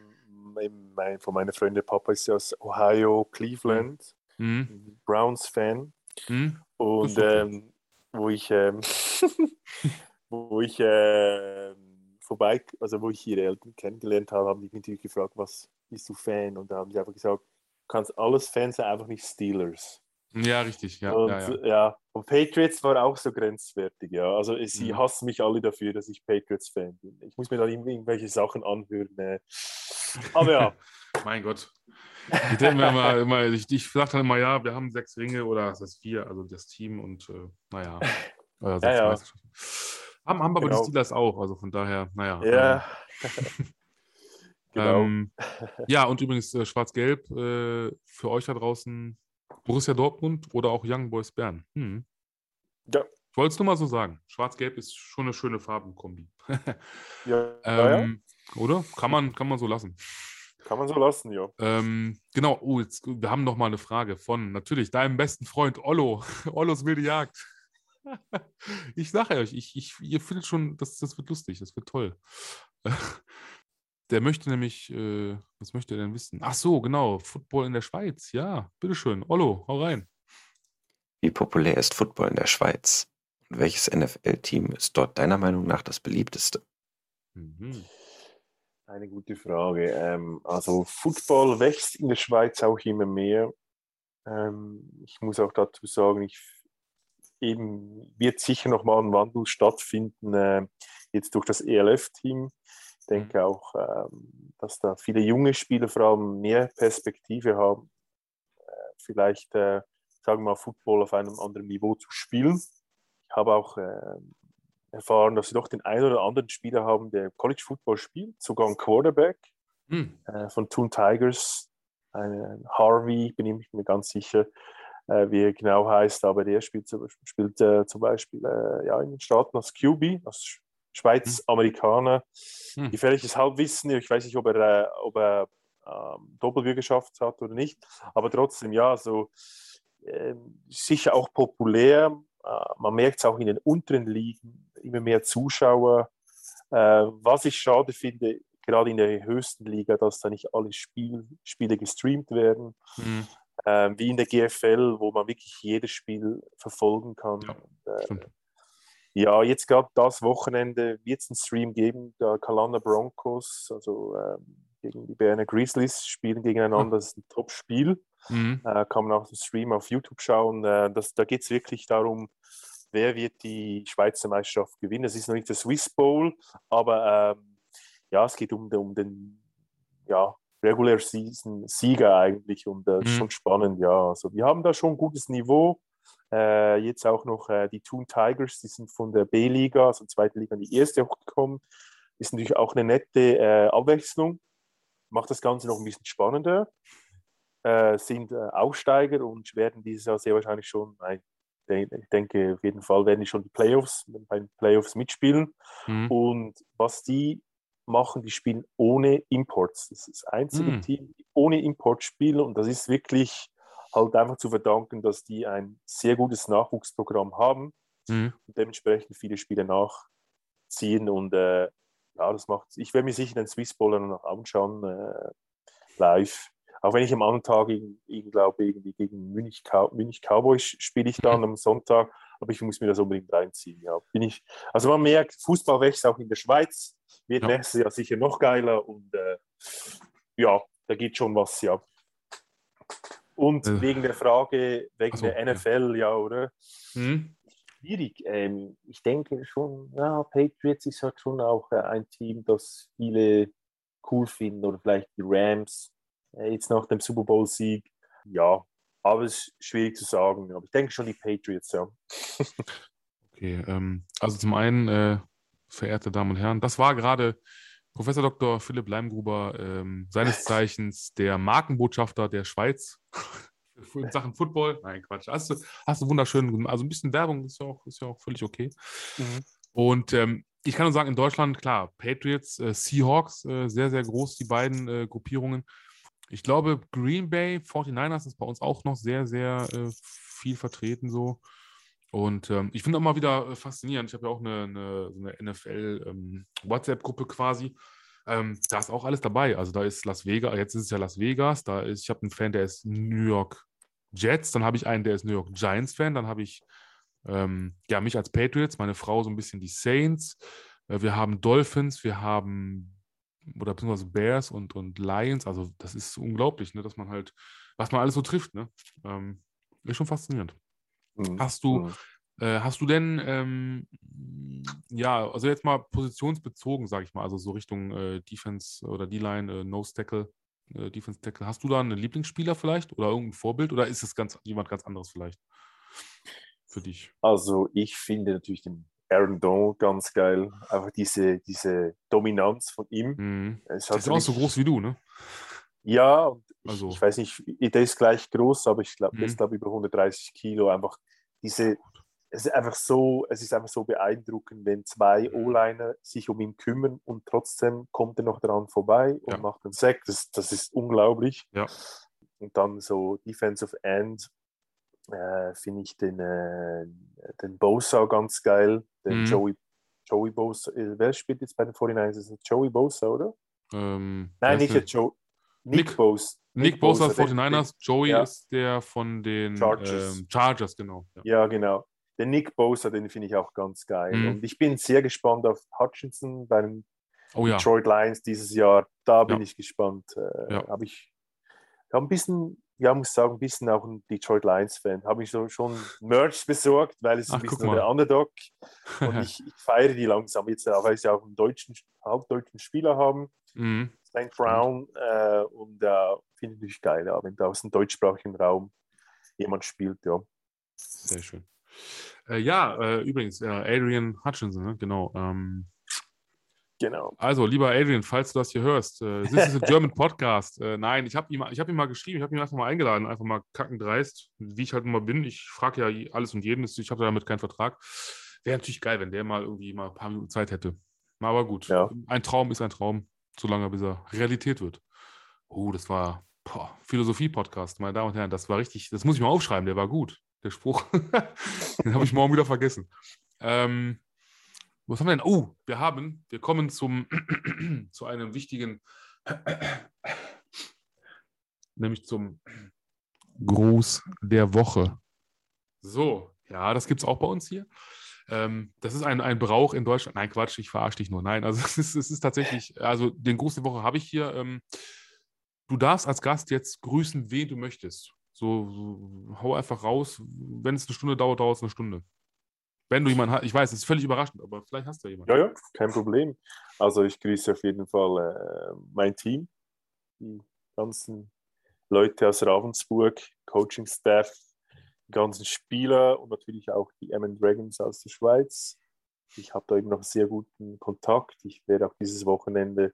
mein, von meiner Freundin Papa ist ja aus Ohio, Cleveland, mhm. Browns-Fan. Mhm. Und ähm, wo ich, ähm, wo ich äh, vorbei, also wo ich ihre Eltern kennengelernt habe, haben die mich gefragt, was bist du Fan? Und da haben sie einfach gesagt, du kannst alles Fan sein, einfach nicht Steelers. Ja, richtig, ja. Und, ja, ja. ja. und Patriots war auch so grenzwertig, ja. Also sie mhm. hassen mich alle dafür, dass ich Patriots-Fan bin. Ich muss mir dann irgendwelche Sachen anhören. Äh. Aber ja. mein Gott. Ich denke mir immer, immer ich, ich sage dann immer, ja, wir haben sechs Ringe oder es ist vier, also das Team und äh, naja. Äh, ja, ja. Haben, haben aber genau. die Steelers auch, also von daher, naja. Ja. Ähm, genau. Ähm, ja, und übrigens äh, Schwarz-Gelb äh, für euch da draußen Borussia Dortmund oder auch Young Boys Bern. Hm. Ja. Ich wollte es nur mal so sagen. Schwarz-Gelb ist schon eine schöne Farbenkombi. ja, ähm, ja, Oder? Kann man, kann man so lassen. Kann man so lassen, ja. Ähm, genau, oh, jetzt, wir haben noch mal eine Frage von natürlich deinem besten Freund Ollo. Ollos wilde Jagd. ich sage euch, ich, ich, ihr findet schon, das, das wird lustig, das wird toll. Der möchte nämlich, äh, was möchte er denn wissen? Ach so, genau, Football in der Schweiz. Ja, bitteschön. Ollo, hau rein. Wie populär ist Football in der Schweiz? Und welches NFL-Team ist dort deiner Meinung nach das beliebteste? Mhm. Eine gute Frage. Ähm, also Football wächst in der Schweiz auch immer mehr. Ähm, ich muss auch dazu sagen, ich eben wird sicher nochmal ein Wandel stattfinden, äh, jetzt durch das ELF-Team. Ich denke mhm. auch, ähm, dass da viele junge Spieler vor allem mehr Perspektive haben, äh, vielleicht, äh, sagen wir mal, Football auf einem anderen Niveau zu spielen. Ich habe auch äh, erfahren, dass sie doch den einen oder anderen Spieler haben, der College Football spielt, sogar ein Quarterback mhm. von Toon Tigers. ein Harvey, bin ich mir ganz sicher, äh, wie er genau heißt, aber der spielt, spielt äh, zum Beispiel äh, ja, in den Staaten als QB, als Schweiz-Amerikaner. Hm. Gefährliches Halbwissen, ich weiß nicht, ob er, äh, ob er ähm, Doppelbürgerschaft hat oder nicht, aber trotzdem, ja, so ähm, sicher auch populär. Äh, man merkt es auch in den unteren Ligen, immer mehr Zuschauer. Äh, was ich schade finde, gerade in der höchsten Liga, dass da nicht alle Spiel, Spiele gestreamt werden. Mhm. Ähm, wie in der GFL, wo man wirklich jedes Spiel verfolgen kann. Ja, äh, ja jetzt gerade das Wochenende wird es einen Stream geben, der Kalanda Broncos, also ähm, gegen die Berner Grizzlies spielen gegeneinander. Das ist ein Top-Spiel. Mhm. Äh, kann man auch den Stream auf YouTube schauen. Äh, das, da geht es wirklich darum, wer wird die Schweizer Meisterschaft gewinnen. Es ist noch nicht der Swiss Bowl, aber ähm, ja, es geht um, um den ja, Regular Season Sieger eigentlich und das äh, mhm. ist schon spannend, ja. Also wir haben da schon ein gutes Niveau. Äh, jetzt auch noch äh, die Toon Tigers, die sind von der B-Liga, also zweite Liga in die erste hochgekommen. Ist natürlich auch eine nette äh, Abwechslung. Macht das Ganze noch ein bisschen spannender. Äh, sind äh, Aufsteiger und werden dieses Jahr sehr wahrscheinlich schon, ich denke, auf jeden Fall werden die schon die Playoffs, bei den Playoffs mitspielen. Mhm. Und was die machen, die spielen ohne Imports. Das ist das einzige mhm. Team, die ohne Import spielen und das ist wirklich halt einfach zu verdanken, dass die ein sehr gutes Nachwuchsprogramm haben mhm. und dementsprechend viele Spiele nachziehen und äh, ja, das macht, ich werde mir sicher den Swiss Bowler noch anschauen, äh, live. Auch wenn ich am anderen Tag, ich glaube, irgendwie gegen Münich, Münich Cowboys spiele ich dann mhm. am Sonntag, aber ich muss mir das unbedingt reinziehen. Ja, bin ich, also man merkt, Fußball wächst auch in der Schweiz, wird ja. nächstes Jahr sicher noch geiler und äh, ja, da geht schon was, ja. Und äh. wegen der Frage, wegen so, der NFL, ja, ja oder? Hm? Schwierig. Ähm, ich denke schon, ja, Patriots ist halt schon auch äh, ein Team, das viele cool finden oder vielleicht die Rams äh, jetzt nach dem Super Bowl-Sieg. Ja, aber es ist schwierig zu sagen. Aber ich denke schon die Patriots, ja. okay, ähm, also zum einen, äh, verehrte Damen und Herren, das war gerade Professor Dr. Philipp Leimgruber, ähm, seines Zeichens der Markenbotschafter der Schweiz in Sachen Football. Nein, Quatsch. Hast du, hast du wunderschön, also ein bisschen Werbung ist ja auch, ist ja auch völlig okay. Mhm. Und ähm, ich kann nur sagen, in Deutschland, klar, Patriots, äh, Seahawks, äh, sehr, sehr groß, die beiden äh, Gruppierungen. Ich glaube, Green Bay, 49ers ist bei uns auch noch sehr, sehr äh, viel vertreten so. Und ähm, ich finde auch mal wieder äh, faszinierend. Ich habe ja auch eine, eine, so eine NFL-WhatsApp-Gruppe ähm, quasi. Ähm, da ist auch alles dabei. Also da ist Las Vegas, jetzt ist es ja Las Vegas. Da ist, ich habe einen Fan, der ist New York Jets. Dann habe ich einen, der ist New York Giants-Fan. Dann habe ich ähm, ja mich als Patriots, meine Frau so ein bisschen die Saints. Äh, wir haben Dolphins, wir haben oder beziehungsweise Bears und, und Lions. Also das ist unglaublich, ne, dass man halt, was man alles so trifft. Ne? Ähm, ist schon faszinierend. Mhm. Hast du, mhm. äh, hast du denn, ähm, ja, also jetzt mal positionsbezogen, sage ich mal, also so Richtung äh, Defense oder D-Line, äh, Nose Tackle, äh, Defense Tackle. Hast du da einen Lieblingsspieler vielleicht oder irgendein Vorbild oder ist es ganz jemand ganz anderes vielleicht für dich? Also ich finde natürlich den Aaron Donald ganz geil. Einfach diese, diese Dominanz von ihm. Mhm. Ist, halt ist auch so groß wie du, ne? Ja, und also. ich, weiß nicht, der ist gleich groß, aber ich glaube, mhm. der ist glaube über 130 Kilo. Einfach diese, es ist einfach so, es ist einfach so beeindruckend, wenn zwei mhm. O-Liner sich um ihn kümmern und trotzdem kommt er noch daran vorbei und ja. macht einen Sack. Das, das ist unglaublich. Ja. Und dann so Defensive End äh, finde ich den, äh, den Bosa ganz geil, den mhm. Joey, Joey Bosa. Äh, wer spielt jetzt bei den 49ers? Joey Bosa, oder? Ähm, Nein, nicht der Joe. Nick, Nick Bosa. Nick, Nick Bosa, 49ers, Joey ja. ist der von den Chargers, ähm, Chargers genau. Ja. ja. genau. Den Nick Bosa, den finde ich auch ganz geil. Mhm. Und ich bin sehr gespannt auf Hutchinson bei den oh, ja. Detroit Lions dieses Jahr. Da bin ich gespannt. Äh, Habe ich hab ein bisschen, ja, muss sagen, ein bisschen auch ein Detroit Lions-Fan. Habe ich so schon Merch besorgt, weil es Ach, ein bisschen der Underdog und ich, ich, feiere die langsam jetzt, weil sie auch einen deutschen, halbdeutschen Spieler haben. Mhm. Stan Brown äh, und äh, finde ich geil, ja, wenn da aus dem deutschsprachigen Raum jemand spielt, ja. Sehr schön. Äh, ja, äh, übrigens, äh, Adrian Hutchinson, ne? genau. Ähm, Genau. Also, lieber Adrian, falls du das hier hörst, äh, this is a German Podcast. Nein, ich habe ihm, hab ihm mal geschrieben, ich habe ihn einfach mal eingeladen, einfach mal kackendreist, wie ich halt immer bin. Ich frage ja alles und jeden, ich habe damit keinen Vertrag. Wäre natürlich geil, wenn der mal irgendwie mal ein paar Minuten Zeit hätte. Aber gut, Ja. ein Traum ist ein Traum, solange bis er Realität wird. Oh, das war Philosophie-Podcast, meine Damen und Herren. Das war richtig, das muss ich mal aufschreiben, der war gut, der Spruch. Den habe ich morgen wieder vergessen. Ähm, was haben wir denn? Oh, wir haben, wir kommen zum, zu einem wichtigen, nämlich zum Gruß der Woche. So, ja, das gibt es auch bei uns hier. Ähm, das ist ein, ein Brauch in Deutschland. Nein, Quatsch, ich verarsche dich nur. Nein, also es ist, es ist tatsächlich, also den Gruß der Woche habe ich hier. Ähm, du darfst als Gast jetzt grüßen, wen du möchtest. So, so hau einfach raus. Wenn es eine Stunde dauert, dauert es eine Stunde. Wenn du jemanden hast, ich weiß, es ist völlig überraschend, aber vielleicht hast du ja jemanden. Ja, ja, kein Problem. Also ich grüße auf jeden Fall äh, mein Team, die ganzen Leute aus Ravensburg, Coaching-Staff, ganzen Spieler und natürlich auch die MN Dragons aus der Schweiz. Ich habe da eben noch sehr guten Kontakt. Ich werde auch dieses Wochenende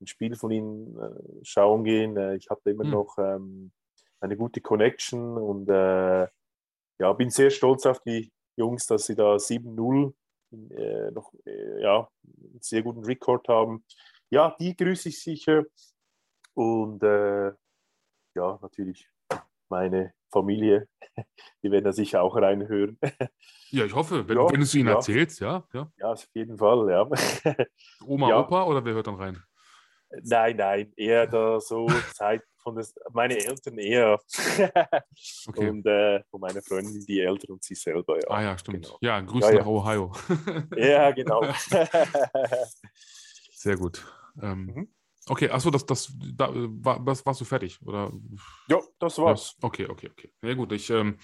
ein Spiel von ihnen äh, schauen gehen. Äh, ich habe da immer Hm. noch ähm, eine gute Connection und äh, ja, bin sehr stolz auf die Jungs, dass sie da 7-0 äh, noch äh, ja, einen sehr guten Rekord haben. Ja, die grüße ich sicher. Und äh, ja, natürlich meine Familie, die werden da sicher auch reinhören. Ja, ich hoffe, wenn, Ja, wenn du es ihnen ja. erzählst, ja, ja. ja, auf jeden Fall, ja. Oma, Ja. Opa oder wer hört dann rein? nein, nein, eher da so Zeit von des, meine Eltern eher. Okay. Und äh, von meiner Freundin die Eltern und sie selber, ja. ah ja, stimmt. genau. Ja, Grüße Ja, ja. nach Ohio. Ja, genau. Sehr gut. Ähm, Mhm. Okay, achso, das, das, da, äh, war, das warst du fertig, oder? ja, das war's. Ja, okay, okay, okay. Ja gut, ich, ähm,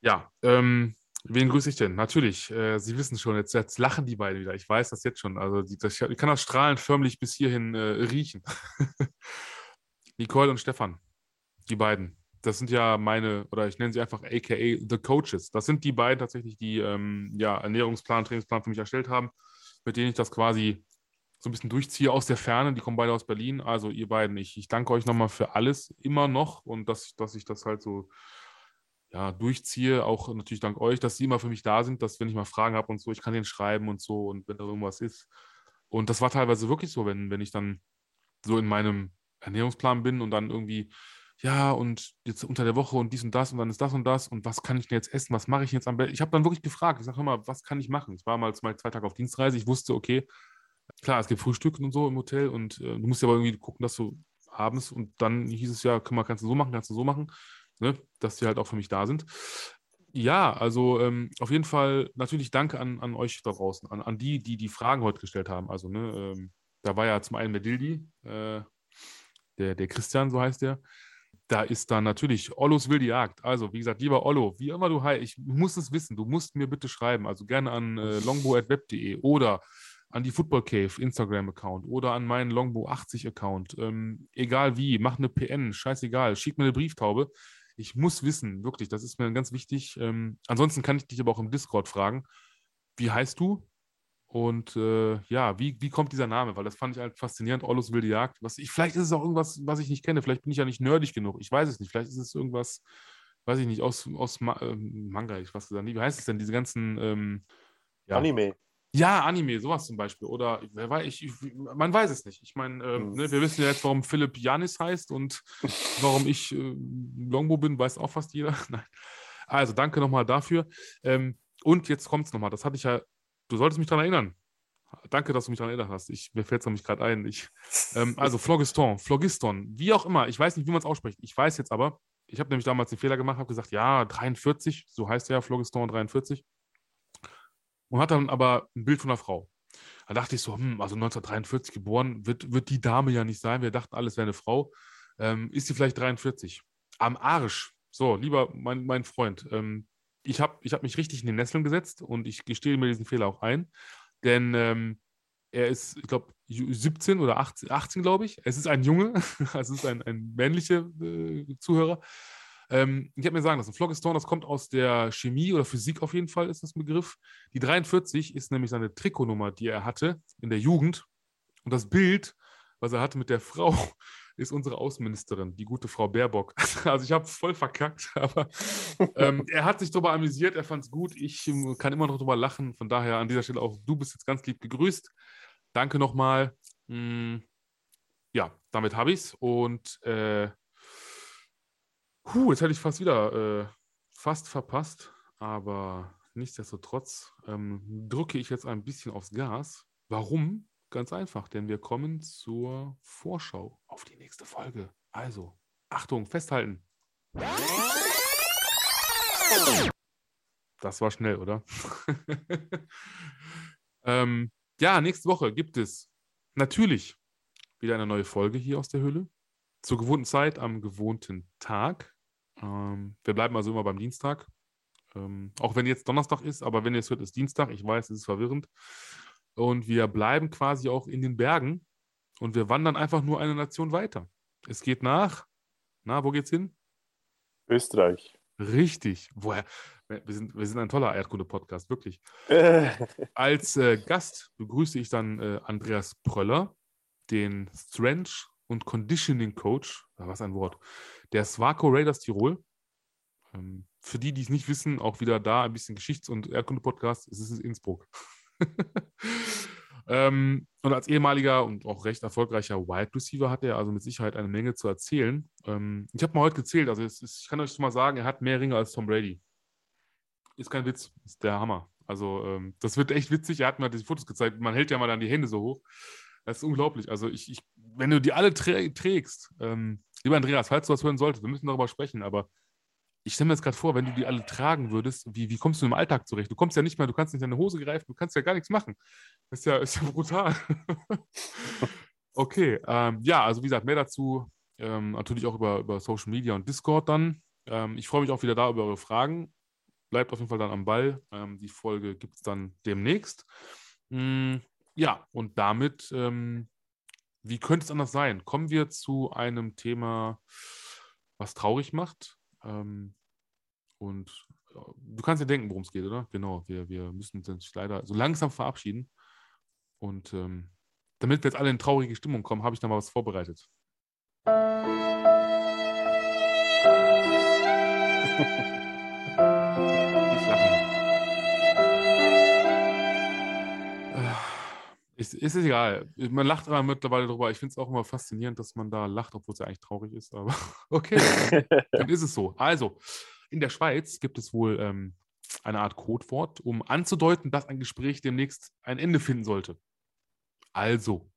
ja, ähm, wen grüße ich denn? Natürlich, äh, Sie wissen schon, jetzt, jetzt lachen die beiden wieder. Ich weiß das jetzt schon. Also die, das, ich kann das Strahlen förmlich bis hierhin äh, riechen. Nicole und Stefan, die beiden. Das sind ja meine, oder ich nenne sie einfach AKA The Coaches. Das sind die beiden tatsächlich, die ähm, ja, Ernährungsplan, Trainingsplan für mich erstellt haben, mit denen ich das quasi so ein bisschen durchziehe aus der Ferne. Die kommen beide aus Berlin. Also ihr beiden, ich, ich danke euch nochmal für alles immer noch und dass, dass ich das halt so ja, durchziehe. Auch natürlich dank euch, dass sie immer für mich da sind, dass wenn ich mal Fragen habe und so, ich kann denen schreiben und so und wenn da irgendwas ist. Und das war teilweise wirklich so, wenn, wenn ich dann so in meinem Ernährungsplan bin und dann irgendwie, ja, und jetzt unter der Woche und dies und das und dann ist das und das und was kann ich denn jetzt essen, was mache ich jetzt am besten? Ich habe dann wirklich gefragt, ich sage immer, was kann ich machen? Ich war mal zwei Tage auf Dienstreise, ich wusste, okay, klar, es gibt Frühstück und so im Hotel und äh, du musst ja aber irgendwie gucken, dass du abends und dann hieß es ja, guck mal, kannst du so machen, kannst du so machen, ne? dass die halt auch für mich da sind. Ja, also ähm, auf jeden Fall natürlich danke an, an euch da draußen, an, an die, die die Fragen heute gestellt haben. Also, ne, ähm, da war ja zum einen der Dildi, äh, der, der Christian, so heißt der. Da ist dann natürlich Ollos wilde Jagd. Also, wie gesagt, lieber Ollo, wie immer du heißt, ich muss es wissen, du musst mir bitte schreiben. Also gerne an äh, longbow.web.de oder an die Football Cave Instagram-Account oder an meinen Longbow 80-Account. Ähm, egal wie, mach eine PN, scheißegal, schick mir eine Brieftaube. Ich muss wissen, wirklich, das ist mir ganz wichtig. Ähm, ansonsten kann ich dich aber auch im Discord fragen, wie heißt du? Und äh, ja, wie, wie kommt dieser Name? Weil das fand ich halt faszinierend, Orlos wilde Jagd. Was ich, vielleicht ist es auch irgendwas, was ich nicht kenne. Vielleicht bin ich ja nicht nerdig genug. Ich weiß es nicht. Vielleicht ist es irgendwas, weiß ich nicht, aus, aus Ma äh, Manga, ich weiß gesagt. Wie heißt es denn? Diese ganzen ähm, ja. Anime. Ja, Anime, sowas zum Beispiel. Oder wer weiß, ich, ich, man weiß es nicht. Ich meine, äh, Hm. ne, wir wissen ja jetzt, warum Philipp Janis heißt und warum ich äh, Longbow bin, weiß auch fast jeder. Nein. Also danke nochmal dafür. Ähm, und jetzt kommt es nochmal. Das hatte ich ja, du solltest mich daran erinnern. Danke, dass du mich daran erinnert hast. Ich, mir fällt es nämlich gerade ein. Ich, ähm, also Phlogiston, Phlogiston, wie auch immer. Ich weiß nicht, wie man es ausspricht. Ich weiß jetzt aber, ich habe nämlich damals den Fehler gemacht, habe gesagt, ja, 43, so heißt er ja, Phlogiston 43 und hat dann aber ein Bild von einer Frau. Da dachte ich so, hm, also 1943 geboren, wird, wird die Dame ja nicht sein. Wir dachten, alles wäre eine Frau. Ähm, ist sie vielleicht 43? Am Arsch. So, lieber mein, mein Freund, ähm, ich habe ich hab mich richtig in den Nesseln gesetzt und ich gestehe mir diesen Fehler auch ein. Denn ähm, er ist, ich glaube, 17 oder 18, 18 glaube ich. Es ist ein Junge, es ist ein, ein männlicher äh, Zuhörer. Ähm, ich habe mir sagen lassen, Phlogiston, das kommt aus der Chemie oder Physik auf jeden Fall, ist das ein Begriff. Die 43 ist nämlich seine Trikotnummer, die er hatte in der Jugend. Und das Bild, was er hatte mit der Frau, ist unsere Außenministerin, die gute Frau Baerbock. Also ich habe voll verkackt, aber ähm, er hat sich darüber amüsiert, er fand es gut. Ich ähm, kann immer noch darüber lachen. Von daher an dieser Stelle auch, du bist jetzt ganz lieb gegrüßt. Danke nochmal. Hm, ja, damit habe ich es. Und äh, puh, jetzt hätte ich fast wieder äh, fast verpasst, aber nichtsdestotrotz ähm, drücke ich jetzt ein bisschen aufs Gas. Warum? Ganz einfach, denn wir kommen zur Vorschau auf die nächste Folge. Also, Achtung, festhalten. Das war schnell, oder? ähm, ja, nächste Woche gibt es natürlich wieder eine neue Folge hier aus der Höhle. Zur gewohnten Zeit am gewohnten Tag. Ähm, wir bleiben also immer beim Dienstag. Ähm, auch wenn jetzt Donnerstag ist, aber wenn ihr es hört, ist Dienstag. Ich weiß, es ist verwirrend. Und wir bleiben quasi auch in den Bergen und wir wandern einfach nur eine Nation weiter. Es geht nach, na, wo geht's hin? Österreich. Richtig. Woher? Wir sind, wir sind ein toller Erdkunde-Podcast, wirklich. Als äh, Gast begrüße ich dann äh, Andreas Pröller, den Strength und Conditioning Coach, was ein Wort, der Swaco Raiders Tirol. Ähm, für die, die es nicht wissen, auch wieder da ein bisschen Geschichts- und Erdkunde-Podcast, es ist in Innsbruck. ähm, und als ehemaliger und auch recht erfolgreicher Wide Receiver hat er also mit Sicherheit eine Menge zu erzählen. Ähm, ich habe mal heute gezählt, also ist, ich kann euch schon mal sagen, er hat mehr Ringe als Tom Brady. Ist kein Witz, ist der Hammer. Also das wird echt witzig. Er hat mir diese Fotos gezeigt. Man hält ja mal dann die Hände so hoch. Das ist unglaublich. Also ich, ich wenn du die alle trä trägst, ähm, lieber Andreas, falls du was hören solltest, wir müssen darüber sprechen, aber ich stelle mir jetzt gerade vor, wenn du die alle tragen würdest, wie, wie kommst du im Alltag zurecht? Du kommst ja nicht mehr, du kannst nicht in deine Hose greifen, du kannst ja gar nichts machen. Das ist ja, ist ja brutal. okay, ähm, ja, also wie gesagt, mehr dazu ähm, natürlich auch über, über Social Media und Discord dann. Ähm, ich freue mich auch wieder da über eure Fragen. Bleibt auf jeden Fall dann am Ball. Ähm, die Folge gibt es dann demnächst. Mm, ja, und damit, ähm, wie könnte es anders sein? Kommen wir zu einem Thema, was traurig macht ähm, und du kannst dir denken, worum es geht, oder? Genau, wir, wir müssen uns leider so langsam verabschieden. Und ähm, damit wir jetzt alle in traurige Stimmung kommen, habe ich noch mal was vorbereitet. Ist, ist egal. Man lacht aber mittlerweile drüber. Ich finde es auch immer faszinierend, dass man da lacht, obwohl es ja eigentlich traurig ist. Aber okay, dann ist es so. Also, in der Schweiz gibt es wohl ähm, eine Art Codewort, um anzudeuten, dass ein Gespräch demnächst ein Ende finden sollte. Also,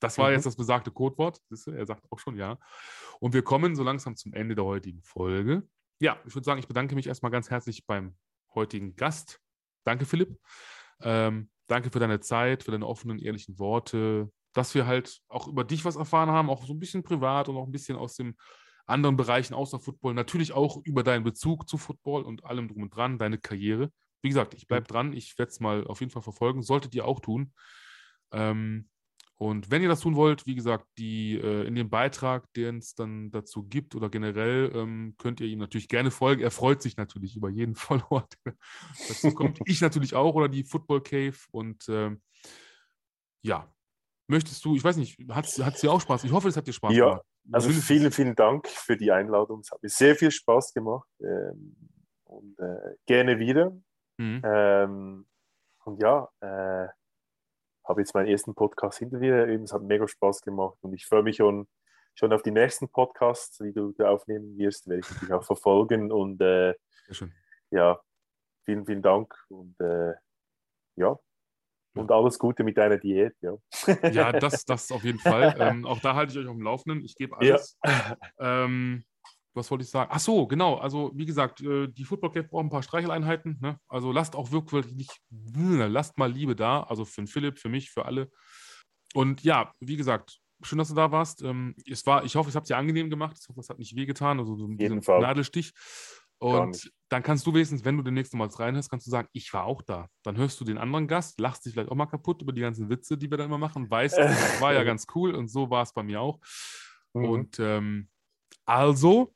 das war mhm. jetzt das besagte Codewort. Er sagt auch schon ja. Und wir kommen so langsam zum Ende der heutigen Folge. Ja, ich würde sagen, ich bedanke mich erstmal ganz herzlich beim heutigen Gast. Danke, Philipp. Ähm, Danke für deine Zeit, für deine offenen, ehrlichen Worte, dass wir halt auch über dich was erfahren haben, auch so ein bisschen privat und auch ein bisschen aus den anderen Bereichen außer Football. Natürlich auch über deinen Bezug zu Football und allem drum und dran, deine Karriere. Wie gesagt, ich bleibe dran, ich werde es mal auf jeden Fall verfolgen, solltet ihr auch tun. Ähm, und wenn ihr das tun wollt, wie gesagt, die äh, in dem Beitrag, den es dann dazu gibt oder generell, ähm, könnt ihr ihm natürlich gerne folgen. Er freut sich natürlich über jeden Follower. dazu kommt ich natürlich auch oder die Football Cave. Und ähm, ja, möchtest du, ich weiß nicht, hat es dir auch Spaß? Ich hoffe, es hat dir Spaß ja, gemacht. Also vielen, vielen Dank für die Einladung. Es hat mir sehr viel Spaß gemacht. Ähm, und äh, gerne wieder. Mhm. Ähm, und ja, äh, habe jetzt meinen ersten Podcast hinter dir. Es hat mega Spaß gemacht und ich freue mich schon, schon auf die nächsten Podcasts, die du da aufnehmen wirst, werde ich natürlich auch verfolgen. Und äh, ja, vielen, vielen Dank und äh, ja. Und alles Gute mit deiner Diät, ja. Ja, das, das auf jeden Fall. ähm, auch da halte ich euch auf dem Laufenden. Ich gebe alles. Ja. Ähm, was wollte ich sagen? Ach so, genau. Also, wie gesagt, äh, die Football Cave braucht ein paar Streicheleinheiten. Ne? Also, lasst auch wirklich nicht, lasst mal Liebe da. Also, für den Philipp, für mich, für alle. Und ja, wie gesagt, schön, dass du da warst. Ähm, es war, ich hoffe, es hat dir angenehm gemacht. Ich hoffe, es hat nicht wehgetan. Also, so ein Nadelstich. Und dann kannst du wenigstens, wenn du demnächst mal reinhörst, kannst du sagen, ich war auch da. Dann hörst du den anderen Gast, lachst dich vielleicht auch mal kaputt über die ganzen Witze, die wir dann immer machen, weißt, das war ja ganz cool und so war es bei mir auch. Mhm. Und ähm, also,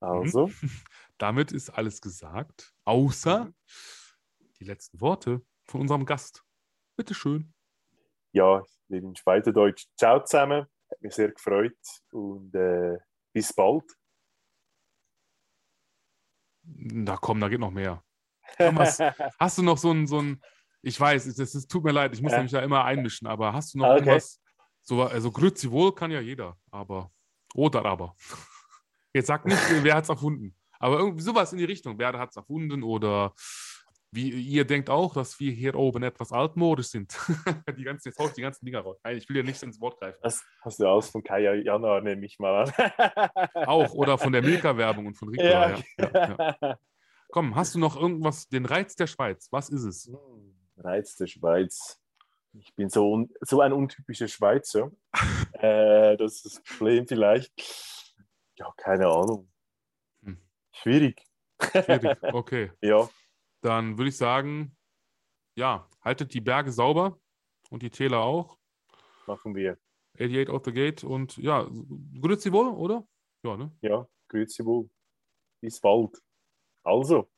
also. Damit ist alles gesagt, außer mhm. die letzten Worte von unserem Gast. Bitte schön. ja, in Schweizerdeutsch. Ciao zusammen, hat mich sehr gefreut und äh, bis bald. Na komm, da geht noch mehr. Thomas, hast du noch so ein, so ein ich weiß, es, es, tut mir leid, ich muss ja. mich da immer einmischen, aber hast du noch okay. irgendwas? So, also Grüezi wohl kann ja jeder, aber oder aber. Jetzt sag nicht, wer hat es erfunden. Aber irgendwie sowas in die Richtung. Wer hat es erfunden oder wie ihr denkt auch, dass wir hier oben etwas altmodisch sind. die ganzen, jetzt hau ich die ganzen Dinger raus. Nein, ich will ja nicht ins Wort greifen. Das hast du aus von Kaya Jana, nehme ich mal an. auch, oder von der Milka-Werbung und von Ricola. Ja. Ja, ja. Komm, hast du noch irgendwas, den Reiz der Schweiz? Was ist es? Hm, Reiz der Schweiz. Ich bin so, un, so ein untypischer Schweizer. äh, das ist das Problem vielleicht. Ja, keine Ahnung. Hm. Schwierig. Schwierig, okay. ja. Dann würde ich sagen, ja, haltet die Berge sauber und die Täler auch. Machen wir. 88 out the gate und ja, grüezi wohl, oder? Ja, ne? Ja, grüezi wohl. Bis bald. Also.